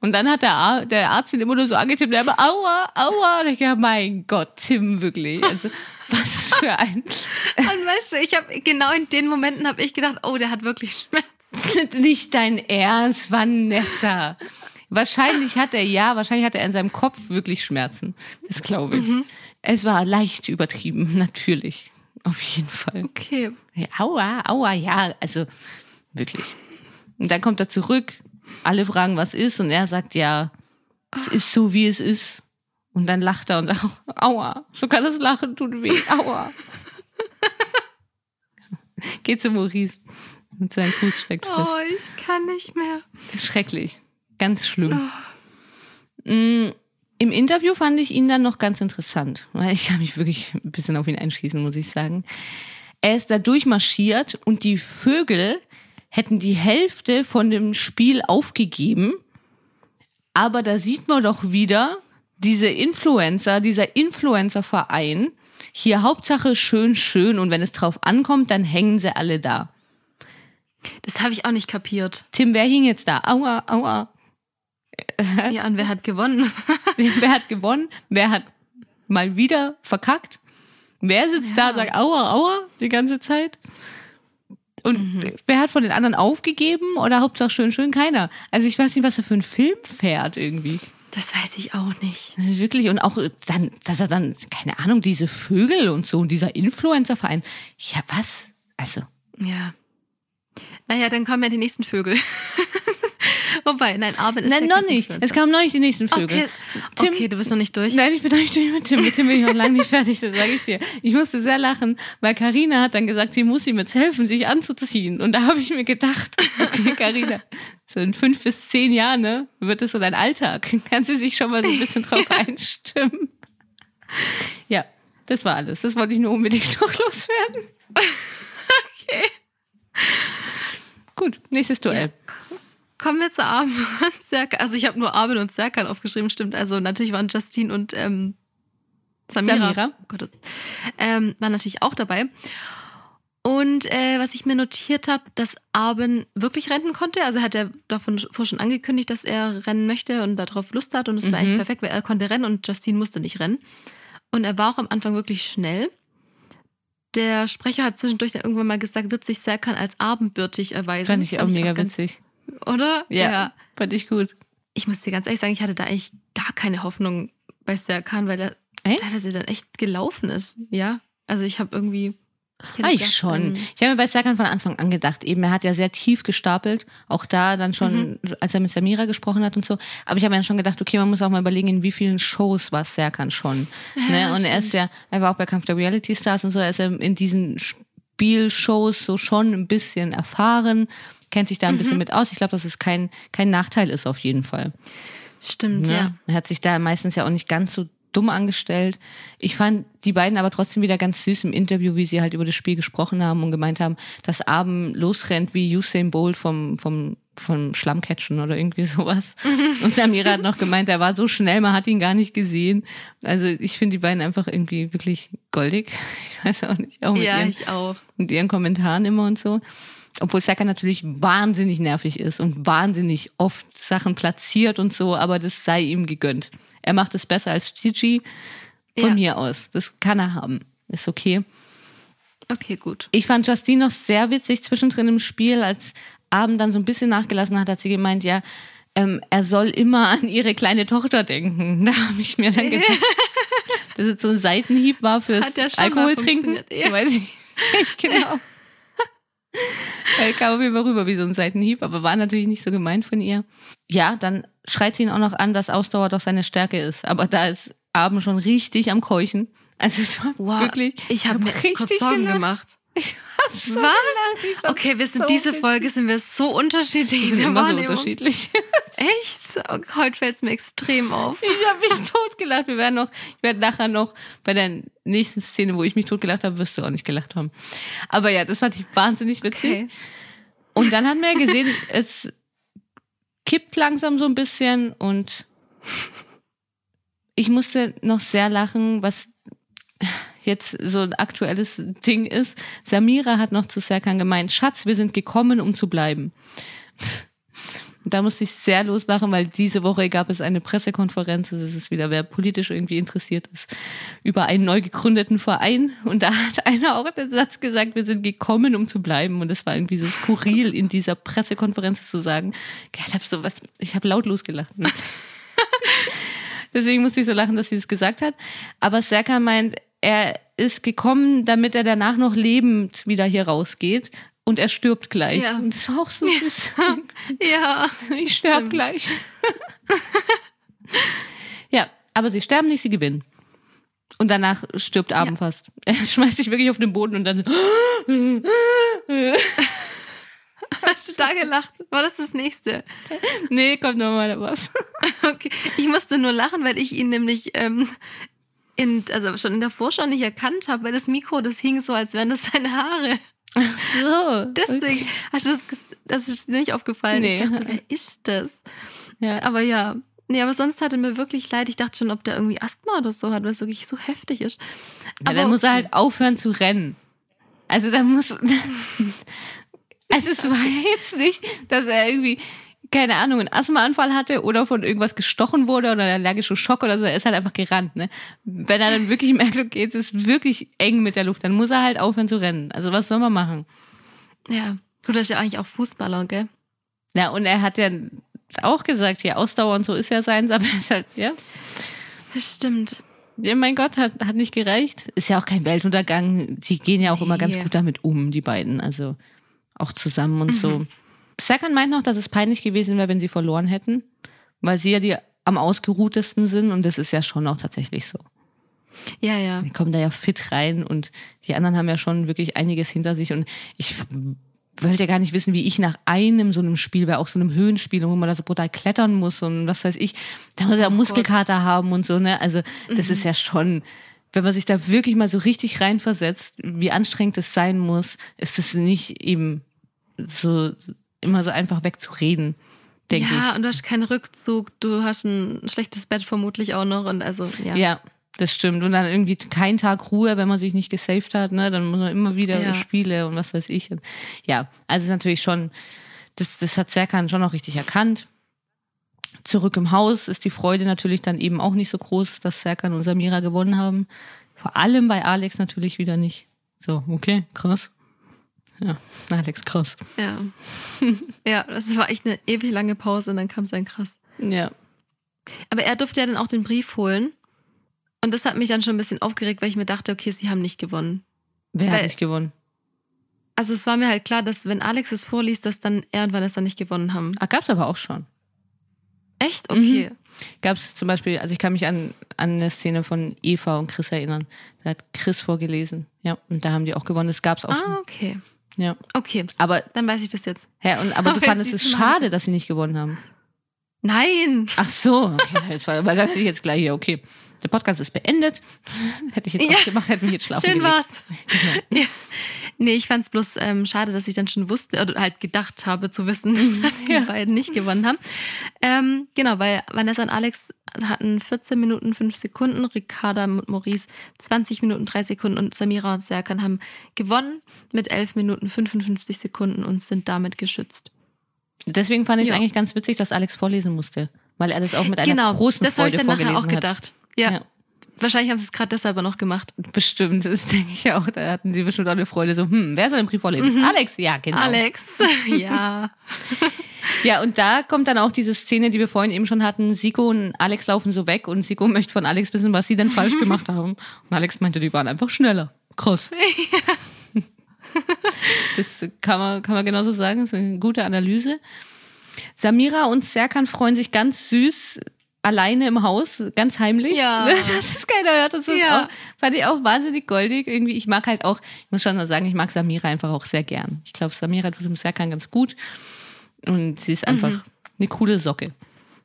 Speaker 4: Und dann hat der, Ar der Arzt ihn immer nur so angetippt, der immer Aua, Aua. Und ich dachte, mein Gott, Tim, wirklich. Also, was für ein... [LAUGHS]
Speaker 3: Und weißt du, ich habe genau in den Momenten habe ich gedacht, oh, der hat wirklich Schmerzen. [LAUGHS]
Speaker 4: Nicht dein Ernst, Vanessa. Wahrscheinlich hat er, ja, wahrscheinlich hat er in seinem Kopf wirklich Schmerzen. Das glaube ich. Es war leicht übertrieben, [LAUGHS] natürlich. Auf jeden Fall.
Speaker 3: Okay.
Speaker 4: Ja, aua, aua, ja, also wirklich. Und dann kommt er zurück, alle fragen, was ist, und er sagt, ja, es ist so, wie es ist. Und dann lacht er und sagt, [LAUGHS] aua, so kann das Lachen tun weh, aua. [LAUGHS] Geht zu Maurice. Und sein Fuß steckt fest.
Speaker 3: Oh, ich kann nicht mehr.
Speaker 4: Schrecklich. Ganz schlimm. Mm, Im Interview fand ich ihn dann noch ganz interessant. weil Ich kann mich wirklich ein bisschen auf ihn einschließen, muss ich sagen. Er ist da durchmarschiert und die Vögel hätten die Hälfte von dem Spiel aufgegeben. Aber da sieht man doch wieder diese Influencer, dieser Influencer-Verein. Hier Hauptsache schön, schön und wenn es drauf ankommt, dann hängen sie alle da.
Speaker 3: Das habe ich auch nicht kapiert.
Speaker 4: Tim, wer hing jetzt da? Aua, aua.
Speaker 3: Ja, und wer hat gewonnen? [LAUGHS]
Speaker 4: Wer hat gewonnen? Wer hat mal wieder verkackt? Wer sitzt da und sagt Aua, Aua die ganze Zeit? Und wer hat von den anderen aufgegeben oder Hauptsache schön, schön keiner? Also ich weiß nicht, was er für einen Film fährt irgendwie.
Speaker 3: Das weiß ich auch nicht.
Speaker 4: Wirklich, und auch dann, dass er dann, keine Ahnung, diese Vögel und so und dieser Influencer-Verein. Ja, was? Also.
Speaker 3: Ja. Naja, dann kommen ja die nächsten Vögel. [LAUGHS] [LAUGHS] Wobei, nein, Armin ist
Speaker 4: Nein,
Speaker 3: ja
Speaker 4: noch nicht. Es kamen noch nicht die nächsten Vögel.
Speaker 3: Okay.
Speaker 4: Tim-
Speaker 3: okay, du bist noch nicht durch.
Speaker 4: Nein, ich bin noch nicht durch mit Tim. Mit Tim bin ich noch lange nicht [LAUGHS] fertig, das sage ich dir. Ich musste sehr lachen, weil Karina hat dann gesagt, sie muss ihm jetzt helfen, sich anzuziehen. Und da habe ich mir gedacht, okay, [LAUGHS] Karina, so in fünf bis zehn Jahren ne, wird es so dein Alltag. Kann sie sich schon mal so ein bisschen drauf einstimmen. Ja, das war alles. Das wollte ich nur unbedingt noch loswerden.
Speaker 3: Okay.
Speaker 4: Gut, nächstes Duell.
Speaker 3: Kommen wir zu Armin und Serkan. Also ich habe nur Armin und Serkan aufgeschrieben, stimmt. Also natürlich waren Justine und ähm, Samira,
Speaker 4: Samira.
Speaker 3: Oh Gott, ähm, waren natürlich auch dabei. Und äh, was ich mir notiert habe, dass Arben wirklich rennen konnte. Also er hat ja davon vor schon angekündigt, dass er rennen möchte und darauf Lust hat. Und es war
Speaker 4: Mhm.
Speaker 3: eigentlich perfekt, weil er konnte rennen und Justine musste nicht rennen. Und er war auch am Anfang wirklich schnell. Der Sprecher hat zwischendurch dann irgendwann mal gesagt, wird sich Serkan als abendbürtig erweisen.
Speaker 4: Fand ich auch mega
Speaker 3: ganz-
Speaker 4: witzig.
Speaker 3: Oder?
Speaker 4: Ja, fand ich gut.
Speaker 3: Ich muss dir ganz ehrlich sagen, ich hatte da eigentlich gar keine Hoffnung bei Serkan, weil der
Speaker 4: Echt?
Speaker 3: teilweise dann echt gelaufen ist. Ja. Also ich habe irgendwie. hätte
Speaker 4: Ah, ich schon.
Speaker 3: ähm,
Speaker 4: Ich habe mir bei Serkan von Anfang an gedacht, eben, er hat ja sehr tief gestapelt, auch da dann schon, als er mit Samira gesprochen hat und so. Aber ich habe mir dann schon gedacht, okay, man muss auch mal überlegen, in wie vielen Shows war Serkan schon. ne? Und er ist ja, er war auch bei Kampf der Reality Stars und so, er ist ja in diesen Spielshows so schon ein bisschen erfahren, kennt sich da ein bisschen mit aus. Ich glaube, dass es kein, kein Nachteil ist auf jeden Fall.
Speaker 3: Stimmt,
Speaker 4: Ne?
Speaker 3: ja.
Speaker 4: Er hat sich da meistens ja auch nicht ganz so dumm angestellt. Ich fand die beiden aber trotzdem wieder ganz süß im Interview, wie sie halt über das Spiel gesprochen haben und gemeint haben, dass Abend losrennt wie Usain Bolt vom, vom, vom Schlammcatchen oder irgendwie sowas. Und Samira hat noch gemeint, er war so schnell, man hat ihn gar nicht gesehen. Also ich finde die beiden einfach irgendwie wirklich goldig. [LAUGHS] Ich weiß auch nicht. Auch mit,
Speaker 3: Ja,
Speaker 4: ihren,
Speaker 3: ich auch.
Speaker 4: mit ihren Kommentaren immer und so. Obwohl Saka natürlich wahnsinnig nervig ist und wahnsinnig oft Sachen platziert und so, aber das sei ihm gegönnt. Er macht es besser als Gigi. Von
Speaker 3: Ja.
Speaker 4: mir aus. Das kann er haben. Ist okay.
Speaker 3: Okay, gut.
Speaker 4: Ich fand Justine noch sehr witzig zwischendrin im Spiel, als Abend dann so ein bisschen nachgelassen hat, hat sie gemeint, ja, ähm, er soll immer an ihre kleine Tochter denken. [LAUGHS] Da habe ich mir dann [LAUGHS] gedacht, dass es so ein Seitenhieb war fürs
Speaker 3: Hat ja schon mal
Speaker 4: Alkohol trinken.
Speaker 3: funktioniert, ja.
Speaker 4: Weiß ich [LAUGHS] nicht genau. Er kam auf jeden Fall rüber wie so ein Seitenhieb, aber war natürlich nicht so gemeint von ihr. Ja, dann schreit sie ihn auch noch an, dass Ausdauer doch seine Stärke ist. Aber da ist Abend schon richtig am Keuchen. Also es war
Speaker 3: Wow,
Speaker 4: wirklich.
Speaker 3: ich habe mir
Speaker 4: richtig
Speaker 3: Sorgen
Speaker 4: gelacht.
Speaker 3: gemacht.
Speaker 4: Ich hab so
Speaker 3: Was?
Speaker 4: gelacht. Ich fand's
Speaker 3: Okay, wir sind
Speaker 4: so
Speaker 3: diese
Speaker 4: witzig.
Speaker 3: Folge sind wir so unterschiedlich
Speaker 4: Wir
Speaker 3: in
Speaker 4: sind
Speaker 3: der
Speaker 4: immer so
Speaker 3: Wahrnehmung.
Speaker 4: unterschiedlich. [LAUGHS]
Speaker 3: Echt? Heute fällt es mir extrem auf.
Speaker 4: Ich habe mich [LAUGHS] totgelacht. Wir werden noch, ich werde nachher noch bei der nächsten Szene, wo ich mich totgelacht habe, wirst du auch nicht gelacht haben. Aber ja, das fand ich wahnsinnig witzig.
Speaker 3: Okay.
Speaker 4: Und dann haben wir gesehen, [LAUGHS] es kippt langsam so ein bisschen und ich musste noch sehr lachen, was jetzt so ein aktuelles Ding ist. Samira hat noch zu Serkan gemeint, Schatz, wir sind gekommen, um zu bleiben. Da musste ich sehr loslachen, weil diese Woche gab es eine Pressekonferenz, das ist wieder, wer politisch irgendwie interessiert ist, über einen neu gegründeten Verein. Und da hat einer auch den Satz gesagt, wir sind gekommen, um zu bleiben. Und das war irgendwie so skurril, in dieser Pressekonferenz zu sagen. Ich habe so was, ich habe laut losgelacht. [LAUGHS] Deswegen musste ich so lachen, dass sie das gesagt hat. Aber Serkan meint, er ist gekommen, damit er danach noch lebend wieder hier rausgeht. Und er stirbt gleich.
Speaker 3: Ja.
Speaker 4: Und das war auch so süß. [LAUGHS]
Speaker 3: Ja.
Speaker 4: Ich sterbe gleich. [LAUGHS] ja, aber sie sterben nicht, sie gewinnen. Und danach stirbt Abend fast. [LAUGHS] Er schmeißt sich wirklich auf den Boden und dann
Speaker 3: Hast du da gelacht? War das das nächste?
Speaker 4: nee, kommt nochmal was.
Speaker 3: Okay. Ich musste nur lachen, weil ich ihn nämlich ähm, in, also schon in der Vorschau nicht erkannt habe, weil das Mikro, das hing so, als wären das seine Haare.
Speaker 4: So.
Speaker 3: Deswegen hast du das, das ist dir nicht aufgefallen.
Speaker 4: Nee.
Speaker 3: Ich dachte, wer ist das?
Speaker 4: Ja.
Speaker 3: Aber ja. Nee, aber sonst hatte mir wirklich leid. Ich dachte schon, ob der irgendwie Asthma oder so hat, weil es wirklich so heftig ist.
Speaker 4: Ja, dann muss er halt aufhören zu rennen. Also dann muss. [LAUGHS] Also es war jetzt nicht, dass er irgendwie, keine Ahnung, einen Asthmaanfall hatte oder von irgendwas gestochen wurde oder einen allergischen Schock oder so. Er ist halt einfach gerannt. Ne? Wenn er dann wirklich [LAUGHS] merkt, okay, es ist wirklich eng mit der Luft, dann muss er halt aufhören zu rennen. Also was soll man machen?
Speaker 3: Ja. Gut, das ist ja eigentlich auch Fußballer, gell?
Speaker 4: Ja, und er hat ja auch gesagt, ja, Ausdauer und so ist ja seins, [LAUGHS] aber ist halt, ja.
Speaker 3: Das stimmt.
Speaker 4: Ja, mein Gott, hat, hat nicht gereicht. Ist ja auch kein Weltuntergang. Sie gehen ja auch immer ganz
Speaker 3: Nee.
Speaker 4: gut damit um, die beiden. Also auch zusammen und so. Serkan meint noch, dass es peinlich gewesen wäre, wenn sie verloren hätten, weil sie ja die am ausgeruhtesten sind und das ist ja schon auch tatsächlich so.
Speaker 3: Ja, ja.
Speaker 4: Die kommen da ja fit rein und die anderen haben ja schon wirklich einiges hinter sich und ich wollte ja gar nicht wissen, wie ich nach einem so einem Spiel, bei auch so einem Höhenspiel, wo man da so brutal klettern muss und was weiß ich, da muss ja Muskelkater haben und so, ne? Also das ist ja schon, wenn man sich da wirklich mal so richtig reinversetzt, wie anstrengend es sein muss, ist es nicht eben so immer so einfach wegzureden, denke ich.
Speaker 3: Ja, und du hast keinen Rückzug, du hast ein schlechtes Bett vermutlich auch noch und also, ja.
Speaker 4: Ja, das stimmt. Und dann irgendwie kein Tag Ruhe, wenn man sich nicht gesaved hat, ne? Dann muss man immer wieder
Speaker 3: Ja.
Speaker 4: Spiele und was weiß ich. Und ja, also ist natürlich schon, das, das hat Serkan schon auch richtig erkannt. Zurück im Haus ist die Freude natürlich dann eben auch nicht so groß, dass Serkan und Samira gewonnen haben. Vor allem bei Alex natürlich wieder nicht. So, okay, krass. Ja, Alex, krass.
Speaker 3: Ja. [LAUGHS] ja, das war echt eine ewig lange Pause und dann kam sein krass.
Speaker 4: Ja.
Speaker 3: Aber er durfte ja dann auch den Brief holen. Und das hat mich dann schon ein bisschen aufgeregt, weil ich mir dachte, okay, sie haben nicht gewonnen.
Speaker 4: Wer
Speaker 3: Weil-
Speaker 4: hat nicht gewonnen?
Speaker 3: Also es war mir halt klar, dass wenn Alex es vorliest, dass dann er und Vanessa nicht gewonnen haben.
Speaker 4: Ah, gab's aber auch schon.
Speaker 3: Echt? Okay.
Speaker 4: gab es zum Beispiel, also ich kann mich an, an eine Szene von Eva und Chris erinnern. Da hat Chris vorgelesen. Ja, und da haben die auch gewonnen. Das gab es auch
Speaker 3: Ah, okay.
Speaker 4: Ja.
Speaker 3: Okay,
Speaker 4: Aber,
Speaker 3: dann weiß ich das jetzt.
Speaker 4: hä, und, aber [LAUGHS] du
Speaker 3: Aber
Speaker 4: fandest
Speaker 3: jetzt
Speaker 4: es
Speaker 3: du mal.
Speaker 4: schade, dass sie nicht gewonnen haben.
Speaker 3: Nein!
Speaker 4: Ach so, okay, [LAUGHS] weil dann hätte ich jetzt gleich hier, okay, der Podcast ist beendet. [LAUGHS] Hätte ich jetzt
Speaker 3: Ja.
Speaker 4: auch gemacht, hätte mich jetzt schlafen
Speaker 3: Schön
Speaker 4: gelegt.
Speaker 3: war's. ja. Nee, ich fand's bloß ähm, schade, dass ich dann schon wusste oder halt gedacht habe zu wissen, dass die
Speaker 4: Ja.
Speaker 3: beiden nicht gewonnen haben. Ähm, genau, weil Vanessa und Alex hatten 14 Minuten 5 Sekunden, Ricarda und Maurice 20 Minuten 3 Sekunden und Samira und Serkan haben gewonnen mit 11 Minuten 55 Sekunden und sind damit geschützt.
Speaker 4: Deswegen fand ich es eigentlich ganz witzig, dass Alex vorlesen musste. Weil er das auch mit einer
Speaker 3: genau,
Speaker 4: großen
Speaker 3: das habe ich
Speaker 4: Freude
Speaker 3: dann nachher
Speaker 4: vorgelesen
Speaker 3: auch
Speaker 4: hat.
Speaker 3: gedacht. Ja.
Speaker 4: Ja.
Speaker 3: Wahrscheinlich haben sie es gerade deshalb noch gemacht.
Speaker 4: Bestimmt, das denke ich auch. Da hatten sie bestimmt auch eine Freude. So, hm, wer soll den Brief vorlesen? Alex, ja, genau.
Speaker 3: Mhm. Alex, [LAUGHS] ja.
Speaker 4: Ja, und da kommt dann auch diese Szene, die wir vorhin eben schon hatten. Siko und Alex laufen so weg und Siko möchte von Alex wissen, was sie denn falsch [LAUGHS] gemacht haben. Und Alex meinte, die waren einfach schneller. Krass. [LAUGHS] Das kann man, kann man genauso sagen. Das ist eine gute Analyse. Samira und Serkan freuen sich ganz süß alleine im Haus, ganz heimlich.
Speaker 3: Ja. [LAUGHS]
Speaker 4: Das ist keiner hört. Das ist
Speaker 3: Ja.
Speaker 4: auch, fand ich auch wahnsinnig goldig. Irgendwie, ich mag halt auch, ich muss schon mal sagen, ich mag Samira einfach auch sehr gern. Ich glaube, Samira tut dem Serkan ganz gut. Und sie ist einfach eine coole Socke.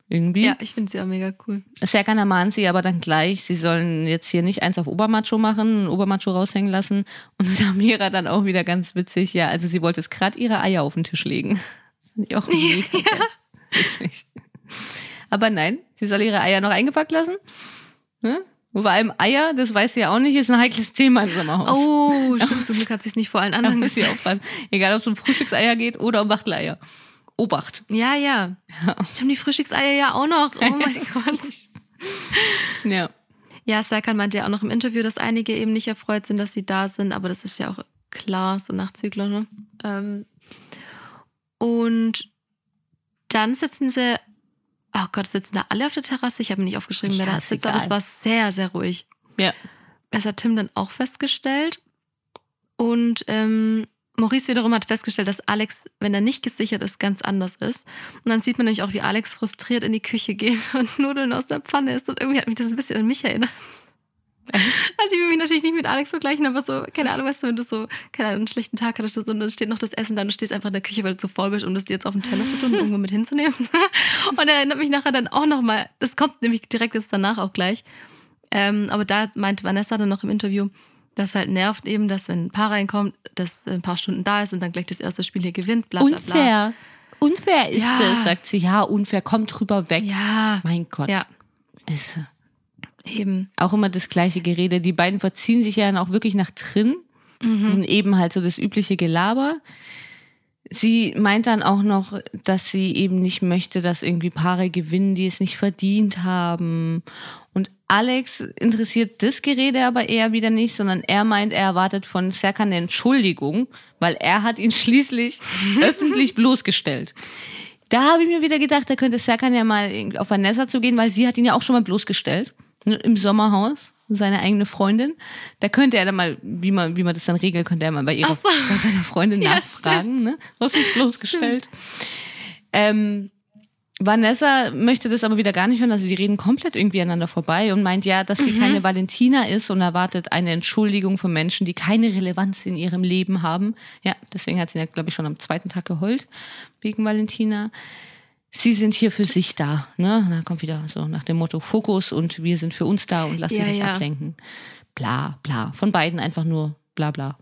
Speaker 4: Irgendwie.
Speaker 3: Mhm. Ja, ich finde sie auch mega cool.
Speaker 4: Serkan ermahnt sie aber dann gleich, sie sollen jetzt hier nicht eins auf Obermacho machen, Obermacho raushängen lassen. Und [LAUGHS] Samira dann auch wieder ganz witzig, ja, also sie wollte es gerade ihre Eier auf den Tisch legen. Fand ich auch [LAUGHS] mega geil. Wirklich. Aber nein, sie soll ihre Eier noch eingepackt lassen. Ne? Und vor allem Eier, das weiß sie ja auch nicht, ist ein heikles Thema im Sommerhaus.
Speaker 3: Oh, [LAUGHS] stimmt, zum Glück hat sie es nicht vor allen
Speaker 4: da
Speaker 3: anderen
Speaker 4: muss sie
Speaker 3: gesagt.
Speaker 4: aufpassen. Egal, ob es um Frühstückseier geht oder um Wachteleier. Obacht.
Speaker 3: Ja, ja. Stimmt, die Frühstückseier ja auch noch. Oh mein [LAUGHS] Gott.
Speaker 4: Ja.
Speaker 3: Ja, Serkan meinte ja auch noch im Interview, dass einige eben nicht erfreut sind, dass sie da sind, aber das ist ja auch klar, so Nachzügler, ne? Ähm, und dann sitzen sie, oh Gott, sitzen da alle auf der Terrasse? Ich habe mir nicht aufgeschrieben, wer
Speaker 4: Ja,
Speaker 3: da
Speaker 4: ist
Speaker 3: sitzt, aber
Speaker 4: egal.
Speaker 3: es war sehr, sehr ruhig.
Speaker 4: Ja.
Speaker 3: Das hat Tim dann auch festgestellt. Und ähm, Maurice wiederum hat festgestellt, dass Alex, wenn er nicht gesichert ist, ganz anders ist. Und dann sieht man nämlich auch, wie Alex frustriert in die Küche geht [LAUGHS] und Nudeln aus der Pfanne isst. Und irgendwie hat mich das ein bisschen an mich erinnert. [LAUGHS] Also ich will mich natürlich nicht mit Alex vergleichen, aber so, keine Ahnung, weißt du, wenn du so, keine Ahnung, einen schlechten Tag hattest und dann steht noch das Essen da und du stehst einfach in der Küche, weil du zu faul bist, um das dir jetzt auf den Teller zu tun und irgendwo mit hinzunehmen. [LAUGHS] Und er erinnert mich nachher dann auch nochmal, das kommt nämlich direkt jetzt danach auch gleich. Ähm, aber da meinte Vanessa dann noch im Interview, dass halt nervt eben, dass wenn ein Paar reinkommt, das ein paar Stunden da ist und dann gleich das erste Spiel hier gewinnt, bla bla bla.
Speaker 4: Unfair. Unfair ist
Speaker 3: Ja.
Speaker 4: das, sagt sie. Ja, unfair, kommt drüber weg.
Speaker 3: Ja,
Speaker 4: Mein Gott.
Speaker 3: ja,
Speaker 4: Ist
Speaker 3: eben.
Speaker 4: auch immer das gleiche Gerede. Die beiden verziehen sich ja dann auch wirklich nach drin und eben halt so das übliche Gelaber. Sie meint dann auch noch, dass sie eben nicht möchte, dass irgendwie Paare gewinnen, die es nicht verdient haben. Und Alex interessiert das Gerede aber eher wieder nicht, sondern er meint, er erwartet von Serkan eine Entschuldigung, weil er hat ihn [LAUGHS] schließlich [LAUGHS] öffentlich bloßgestellt. Da habe ich mir wieder gedacht, da könnte Serkan ja mal auf Vanessa zu gehen, weil sie hat ihn ja auch schon mal bloßgestellt. Ne, Im Sommerhaus. Seine eigene Freundin. Da könnte er dann mal, wie man, wie man das dann regelt, könnte er mal bei ihrer,
Speaker 3: so.
Speaker 4: bei seiner Freundin [LAUGHS]
Speaker 3: Ja,
Speaker 4: nachfragen, ne? Was mich bloßgestellt. Ähm, Vanessa möchte das aber wieder gar nicht hören, also die reden komplett irgendwie aneinander vorbei und meint ja, dass sie
Speaker 3: Mhm.
Speaker 4: keine Valentina ist und erwartet eine Entschuldigung von Menschen, die keine Relevanz in ihrem Leben haben. Ja, deswegen hat sie ja, glaube ich, schon am zweiten Tag geheult wegen Valentina. Sie sind hier für sich da, ne? Dann kommt wieder so nach dem Motto Fokus und wir sind für uns da und lass dich
Speaker 3: Ja,
Speaker 4: nicht
Speaker 3: ja.
Speaker 4: ablenken. Bla, bla. Von beiden einfach nur bla, bla.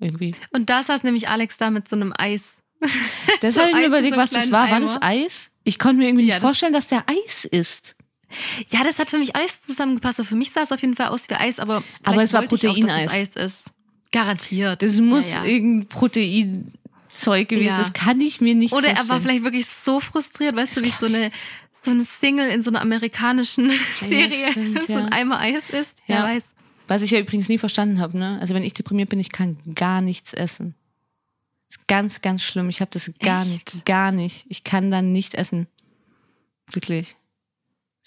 Speaker 4: Irgendwie.
Speaker 3: Und da saß nämlich Alex da mit so einem Eis. [LAUGHS]
Speaker 4: Das
Speaker 3: So
Speaker 4: habe ich mir
Speaker 3: Eis
Speaker 4: überlegt,
Speaker 3: so
Speaker 4: was das war. War das. Eis? Ich konnte mir irgendwie nicht
Speaker 3: Ja, das-
Speaker 4: vorstellen, dass der Eis ist.
Speaker 3: Ja, das hat für mich alles zusammengepasst. Für mich sah es auf jeden Fall aus wie Eis, aber,
Speaker 4: Aber es war
Speaker 3: wollte ich auch, dass
Speaker 4: Proteineis.
Speaker 3: es Eis ist. Garantiert.
Speaker 4: Das muss
Speaker 3: Ja, ja.
Speaker 4: irgendein Proteinzeug gewesen.
Speaker 3: Ja.
Speaker 4: Das kann ich mir nicht
Speaker 3: Oder er
Speaker 4: vorstellen.
Speaker 3: war vielleicht wirklich so frustriert, weißt du, wie so eine, so eine Single in so einer amerikanischen [LAUGHS] Serie
Speaker 4: stimmt, [LAUGHS]
Speaker 3: so ein Eimer Eis isst. Wer
Speaker 4: Ja.
Speaker 3: weiß.
Speaker 4: Was ich ja übrigens nie verstanden habe, ne? Also wenn ich deprimiert bin, ich kann gar nichts essen. Ist ganz, ganz schlimm. Ich habe das gar
Speaker 3: Echt?
Speaker 4: nicht, gar nicht. Ich kann dann nicht essen. Wirklich.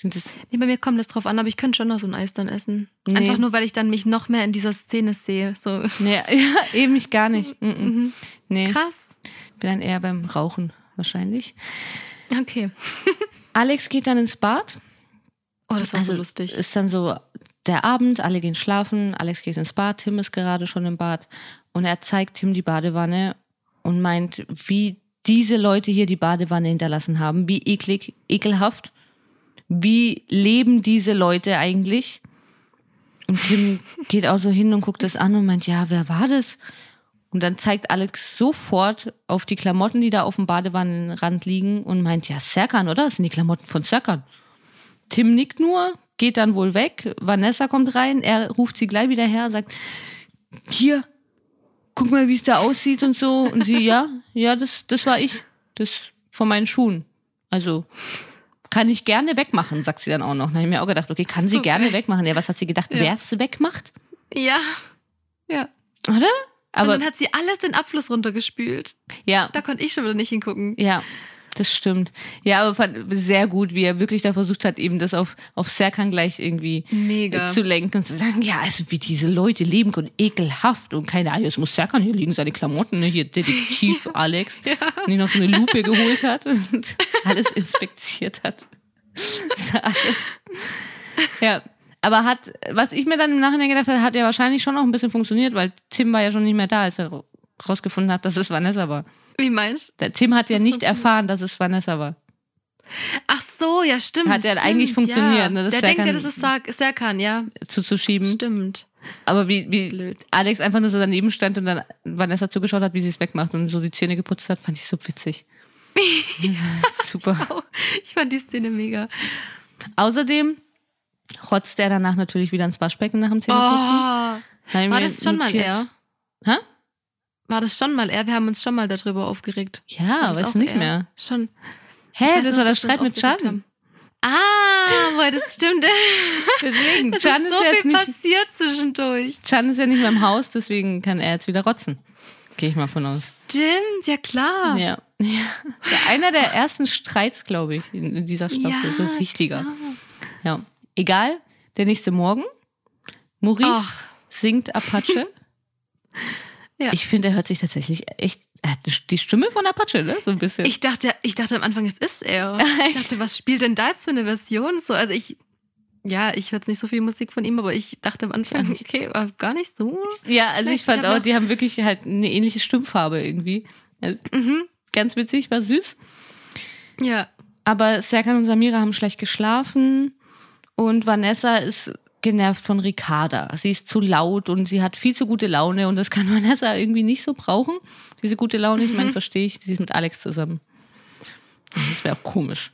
Speaker 4: Das,
Speaker 3: Nee, bei mir kommt das drauf an, aber ich könnte schon noch so ein Eis dann essen.
Speaker 4: Nee.
Speaker 3: Einfach nur, weil ich dann mich noch mehr in dieser Szene sehe. So
Speaker 4: nee, [LAUGHS] ja, eben ich gar nicht. Mm -mm.
Speaker 3: Mhm.
Speaker 4: Nee,
Speaker 3: krass.
Speaker 4: bin dann eher beim Rauchen wahrscheinlich.
Speaker 3: Okay. [LAUGHS]
Speaker 4: Alex geht dann ins Bad.
Speaker 3: Oh, das war
Speaker 4: Also
Speaker 3: so lustig.
Speaker 4: Ist dann so der Abend, alle gehen schlafen, Alex geht ins Bad, Tim ist gerade schon im Bad und er zeigt Tim die Badewanne und meint, wie diese Leute hier die Badewanne hinterlassen haben, wie eklig, ekelhaft, wie leben diese Leute eigentlich? Und Tim [LAUGHS] geht auch so hin und guckt das an und meint, ja, wer war das? Und dann zeigt Alex sofort auf die Klamotten, die da auf dem Badewannenrand liegen und meint, ja, Serkan, oder? Das sind die Klamotten von Serkan. Tim nickt nur, geht dann wohl weg. Vanessa kommt rein, er ruft sie gleich wieder her, sagt, hier, guck mal, wie es da aussieht und so. Und sie, ja, ja, das, das war ich. Das von meinen Schuhen. Also, kann ich gerne wegmachen, sagt sie dann auch noch. Dann habe ich mir auch gedacht, okay, kann sie gerne wegmachen. Ja, was hat sie gedacht,
Speaker 3: Ja.
Speaker 4: wer es wegmacht?
Speaker 3: Ja. Ja.
Speaker 4: Oder? Aber,
Speaker 3: und dann hat sie alles den Abfluss runtergespült.
Speaker 4: ja,
Speaker 3: Da konnte ich schon wieder nicht hingucken.
Speaker 4: Ja, das stimmt. Ja, aber fand sehr gut, wie er wirklich da versucht hat, eben das auf, auf Serkan gleich irgendwie
Speaker 3: Mega.
Speaker 4: äh, zu lenken und zu sagen, ja, also wie diese Leute leben können, ekelhaft und keine Ahnung, jetzt muss Serkan hier liegen, seine Klamotten, ne? hier Detektiv [LAUGHS] Alex, und ihn noch so eine Lupe geholt hat und [LAUGHS] alles inspiziert hat. Alles. Ja, aber hat, was ich mir dann im Nachhinein gedacht habe, hat ja wahrscheinlich schon noch ein bisschen funktioniert, weil Tim war ja schon nicht mehr da, als er rausgefunden hat, dass es Vanessa war.
Speaker 3: Wie meinst
Speaker 4: Der Tim hat ja
Speaker 3: Das
Speaker 4: nicht
Speaker 3: so
Speaker 4: erfahren, dass es Vanessa war.
Speaker 3: Ach so, ja, stimmt.
Speaker 4: Hat ja
Speaker 3: stimmt,
Speaker 4: eigentlich funktioniert,
Speaker 3: Ja.
Speaker 4: ne,
Speaker 3: Der denkt ja,
Speaker 4: Serkan-
Speaker 3: das ist Sark- Serkan, ja.
Speaker 4: Zuzuschieben.
Speaker 3: Stimmt.
Speaker 4: Aber wie, wie
Speaker 3: Blöd.
Speaker 4: Alex einfach nur so daneben stand und dann Vanessa zugeschaut hat, wie sie es wegmacht und so die Zähne geputzt hat, fand ich so witzig. [LAUGHS] Super.
Speaker 3: Oh, ich fand die Szene mega.
Speaker 4: Außerdem rotzt er danach natürlich wieder ins Waschbecken nach dem
Speaker 3: Oh,
Speaker 4: Zähneputzen.
Speaker 3: war
Speaker 4: ich mir
Speaker 3: das schon mal
Speaker 4: notiert.
Speaker 3: er?
Speaker 4: Hä?
Speaker 3: War das schon mal er? Wir haben uns schon mal darüber aufgeregt.
Speaker 4: Ja,
Speaker 3: das
Speaker 4: weiß
Speaker 3: auch
Speaker 4: nicht
Speaker 3: er?
Speaker 4: mehr.
Speaker 3: Schon.
Speaker 4: Hä,
Speaker 3: weiß
Speaker 4: das
Speaker 3: noch,
Speaker 4: war der Streit mit Chan.
Speaker 3: haben. Ah, boah, das stimmt. [LAUGHS]
Speaker 4: Deswegen,
Speaker 3: Es
Speaker 4: Chan
Speaker 3: ist
Speaker 4: ist,
Speaker 3: so
Speaker 4: ja
Speaker 3: viel
Speaker 4: nicht,
Speaker 3: passiert zwischendurch.
Speaker 4: Chan ist ja nicht mehr im Haus, deswegen kann er jetzt wieder rotzen. Gehe ich mal von aus.
Speaker 3: Stimmt, ja klar.
Speaker 4: Ja. ja. ja einer der ersten Streits, glaube ich, in, dieser Staffel. so richtiger.
Speaker 3: klar.
Speaker 4: Ja. Egal, der nächste Morgen. Maurice
Speaker 3: Ach.
Speaker 4: singt Apache. [LAUGHS]
Speaker 3: Ja.
Speaker 4: Ich finde, er hört sich tatsächlich echt. Er hat die Stimme von Apache, ne? So ein bisschen.
Speaker 3: Ich dachte, ich dachte am Anfang, es ist er. [LAUGHS] Ich dachte, was spielt denn da jetzt für eine Version? So, also ich, ja, ich höre jetzt nicht so viel Musik von ihm, aber ich dachte am Anfang, [LAUGHS] okay, war gar nicht so.
Speaker 4: ja, also ich
Speaker 3: Vielleicht,
Speaker 4: fand
Speaker 3: ich hab
Speaker 4: auch, die haben wirklich halt eine ähnliche Stimmfarbe irgendwie. Also,
Speaker 3: Mhm.
Speaker 4: Ganz witzig, war süß.
Speaker 3: Ja.
Speaker 4: Aber Serkan und Samira haben schlecht geschlafen und Vanessa ist genervt von Ricarda. Sie ist zu laut und sie hat viel zu gute Laune und das kann Vanessa [LAUGHS] irgendwie nicht so brauchen. Diese gute Laune, ich
Speaker 3: Mhm.
Speaker 4: meine, verstehe ich, sie ist mit Alex zusammen. Das wäre auch komisch.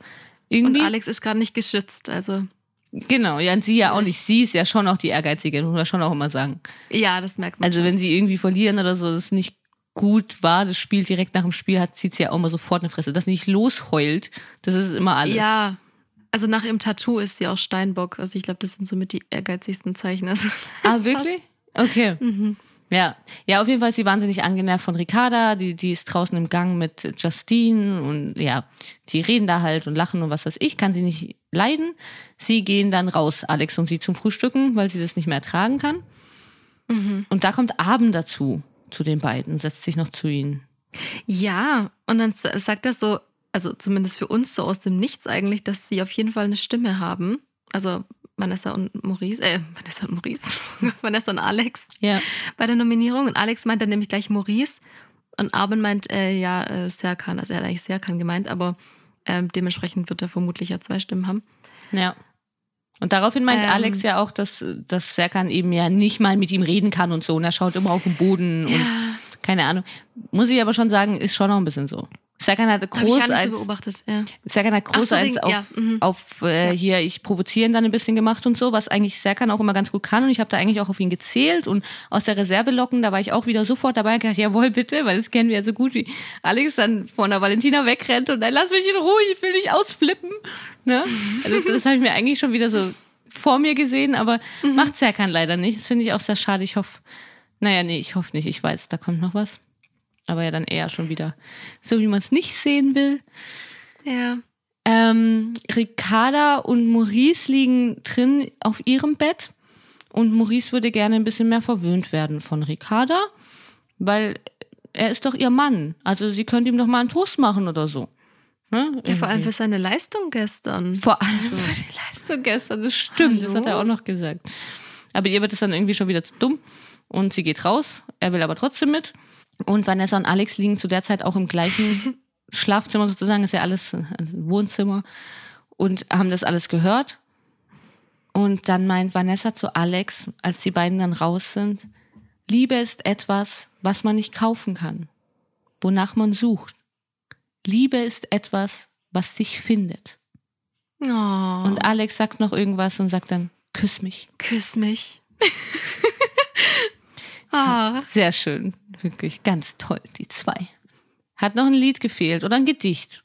Speaker 3: Und
Speaker 4: Irgendwie,
Speaker 3: Alex ist gerade nicht geschützt, also
Speaker 4: genau, ja, und sie ja auch nicht. Sie ist ja schon auch die Ehrgeizige, muss man schon auch immer sagen.
Speaker 3: ja, das merkt man.
Speaker 4: Also wenn sie irgendwie verlieren oder so, das nicht gut war, das Spiel direkt nach dem Spiel hat, zieht sie ja auch immer sofort eine Fresse. Das nicht losheult, das ist immer alles.
Speaker 3: Ja. Also nach ihrem Tattoo ist sie auch Steinbock. Also ich glaube, das sind somit die ehrgeizigsten Zeichen. Also [LAUGHS]
Speaker 4: Ah, wirklich? Okay.
Speaker 3: Mhm.
Speaker 4: Ja, ja, auf jeden Fall ist sie wahnsinnig angenervt von Ricarda. Die, die ist draußen im Gang mit Justine und ja, die reden da halt und lachen und was weiß ich, kann sie nicht leiden. Sie gehen dann raus, Alex und sie zum Frühstücken, weil sie das nicht mehr ertragen kann. Und da kommt Abend dazu, zu den beiden, setzt sich noch zu ihnen.
Speaker 3: Ja, und dann sagt er so, also zumindest für uns so aus dem Nichts eigentlich, dass sie auf jeden Fall eine Stimme haben. Also Vanessa und Maurice, äh, [LAUGHS] Vanessa und Maurice, [LAUGHS] Vanessa und Alex
Speaker 4: Ja.
Speaker 3: bei der Nominierung. Und Alex meint dann nämlich gleich Maurice und Arben meint, äh, ja, äh, Serkan. Also er hat eigentlich Serkan gemeint, aber ähm, dementsprechend wird er vermutlich ja zwei Stimmen haben.
Speaker 4: Ja. Und daraufhin meint
Speaker 3: Ähm.
Speaker 4: Alex ja auch, dass, dass Serkan eben ja nicht mal mit ihm reden kann und so. Und er schaut immer auf den Boden und keine Ahnung. Muss ich aber schon sagen, ist schon noch ein bisschen so. Serkan hat
Speaker 3: Hab ich
Speaker 4: groß als,
Speaker 3: beobachtet, ja.
Speaker 4: Serkan hat groß
Speaker 3: so,
Speaker 4: als
Speaker 3: wegen-
Speaker 4: auf,
Speaker 3: ja, mhm.
Speaker 4: auf äh, hier, ich provozieren dann ein bisschen gemacht und so, was eigentlich Serkan auch immer ganz gut kann. Und ich habe da eigentlich auch auf ihn gezählt und aus der Reserve locken, da war ich auch wieder sofort dabei und gedacht, jawohl, bitte, weil das kennen wir ja so gut, wie Alex dann von der Valentina wegrennt und dann lass mich in Ruhe, ich will nicht ausflippen. Ne? Also [LAUGHS] das habe ich mir eigentlich schon wieder so vor mir gesehen, aber
Speaker 3: Mhm.
Speaker 4: macht Serkan leider nicht. Das finde ich auch sehr schade. Ich hoffe, naja, nee, ich hoffe nicht. Ich weiß, da kommt noch was. Aber ja, dann eher schon wieder so, wie man es nicht sehen will.
Speaker 3: Ja.
Speaker 4: Ähm, Ricarda und Maurice liegen drin auf ihrem Bett und Maurice würde gerne ein bisschen mehr verwöhnt werden von Ricarda, weil er ist doch ihr Mann. Also sie könnte ihm doch mal einen Toast machen oder so. Ne?
Speaker 3: ja, vor allem für seine Leistung gestern.
Speaker 4: Vor allem für die Leistung gestern, das stimmt, das
Speaker 3: Hallo?
Speaker 4: hat er auch noch gesagt. Aber ihr wird es dann irgendwie schon wieder zu dumm und sie geht raus, er will aber trotzdem mit. Und Vanessa und Alex liegen zu der Zeit auch im gleichen [LAUGHS] Schlafzimmer sozusagen, ist ja alles ein Wohnzimmer und haben das alles gehört. Und dann meint Vanessa zu Alex, als die beiden dann raus sind, Liebe ist etwas, was man nicht kaufen kann, wonach man sucht. Liebe ist etwas, was sich findet.
Speaker 3: Oh,
Speaker 4: Und Alex sagt noch irgendwas und sagt dann, küss mich.
Speaker 3: küss mich. [LAUGHS] ah,
Speaker 4: Sehr schön. Wirklich ganz toll, die zwei. Hat noch ein Lied gefehlt oder ein Gedicht.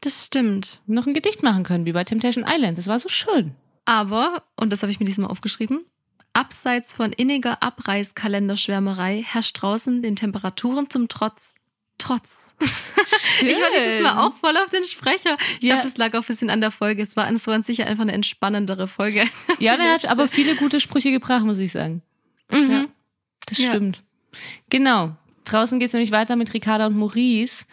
Speaker 3: das stimmt.
Speaker 4: Noch ein Gedicht machen können, wie bei Temptation Island. Das war so schön.
Speaker 3: Aber, und das habe ich mir diesmal aufgeschrieben, abseits von inniger Abreißkalenderschwärmerei herrscht draußen den Temperaturen zum Trotz. Trotz. [LAUGHS] Ich war dieses Mal auch voll auf den Sprecher. Ich
Speaker 4: Ja.
Speaker 3: glaube, das lag auch ein bisschen an der Folge. Es war, an sich einfach eine entspannendere Folge. [LAUGHS]
Speaker 4: Ja, der hat aber viele gute Sprüche gebracht, muss ich sagen.
Speaker 3: Mhm.
Speaker 4: Ja, das
Speaker 3: Ja.
Speaker 4: stimmt. Genau. Draußen geht es nämlich weiter mit Ricarda und Maurice.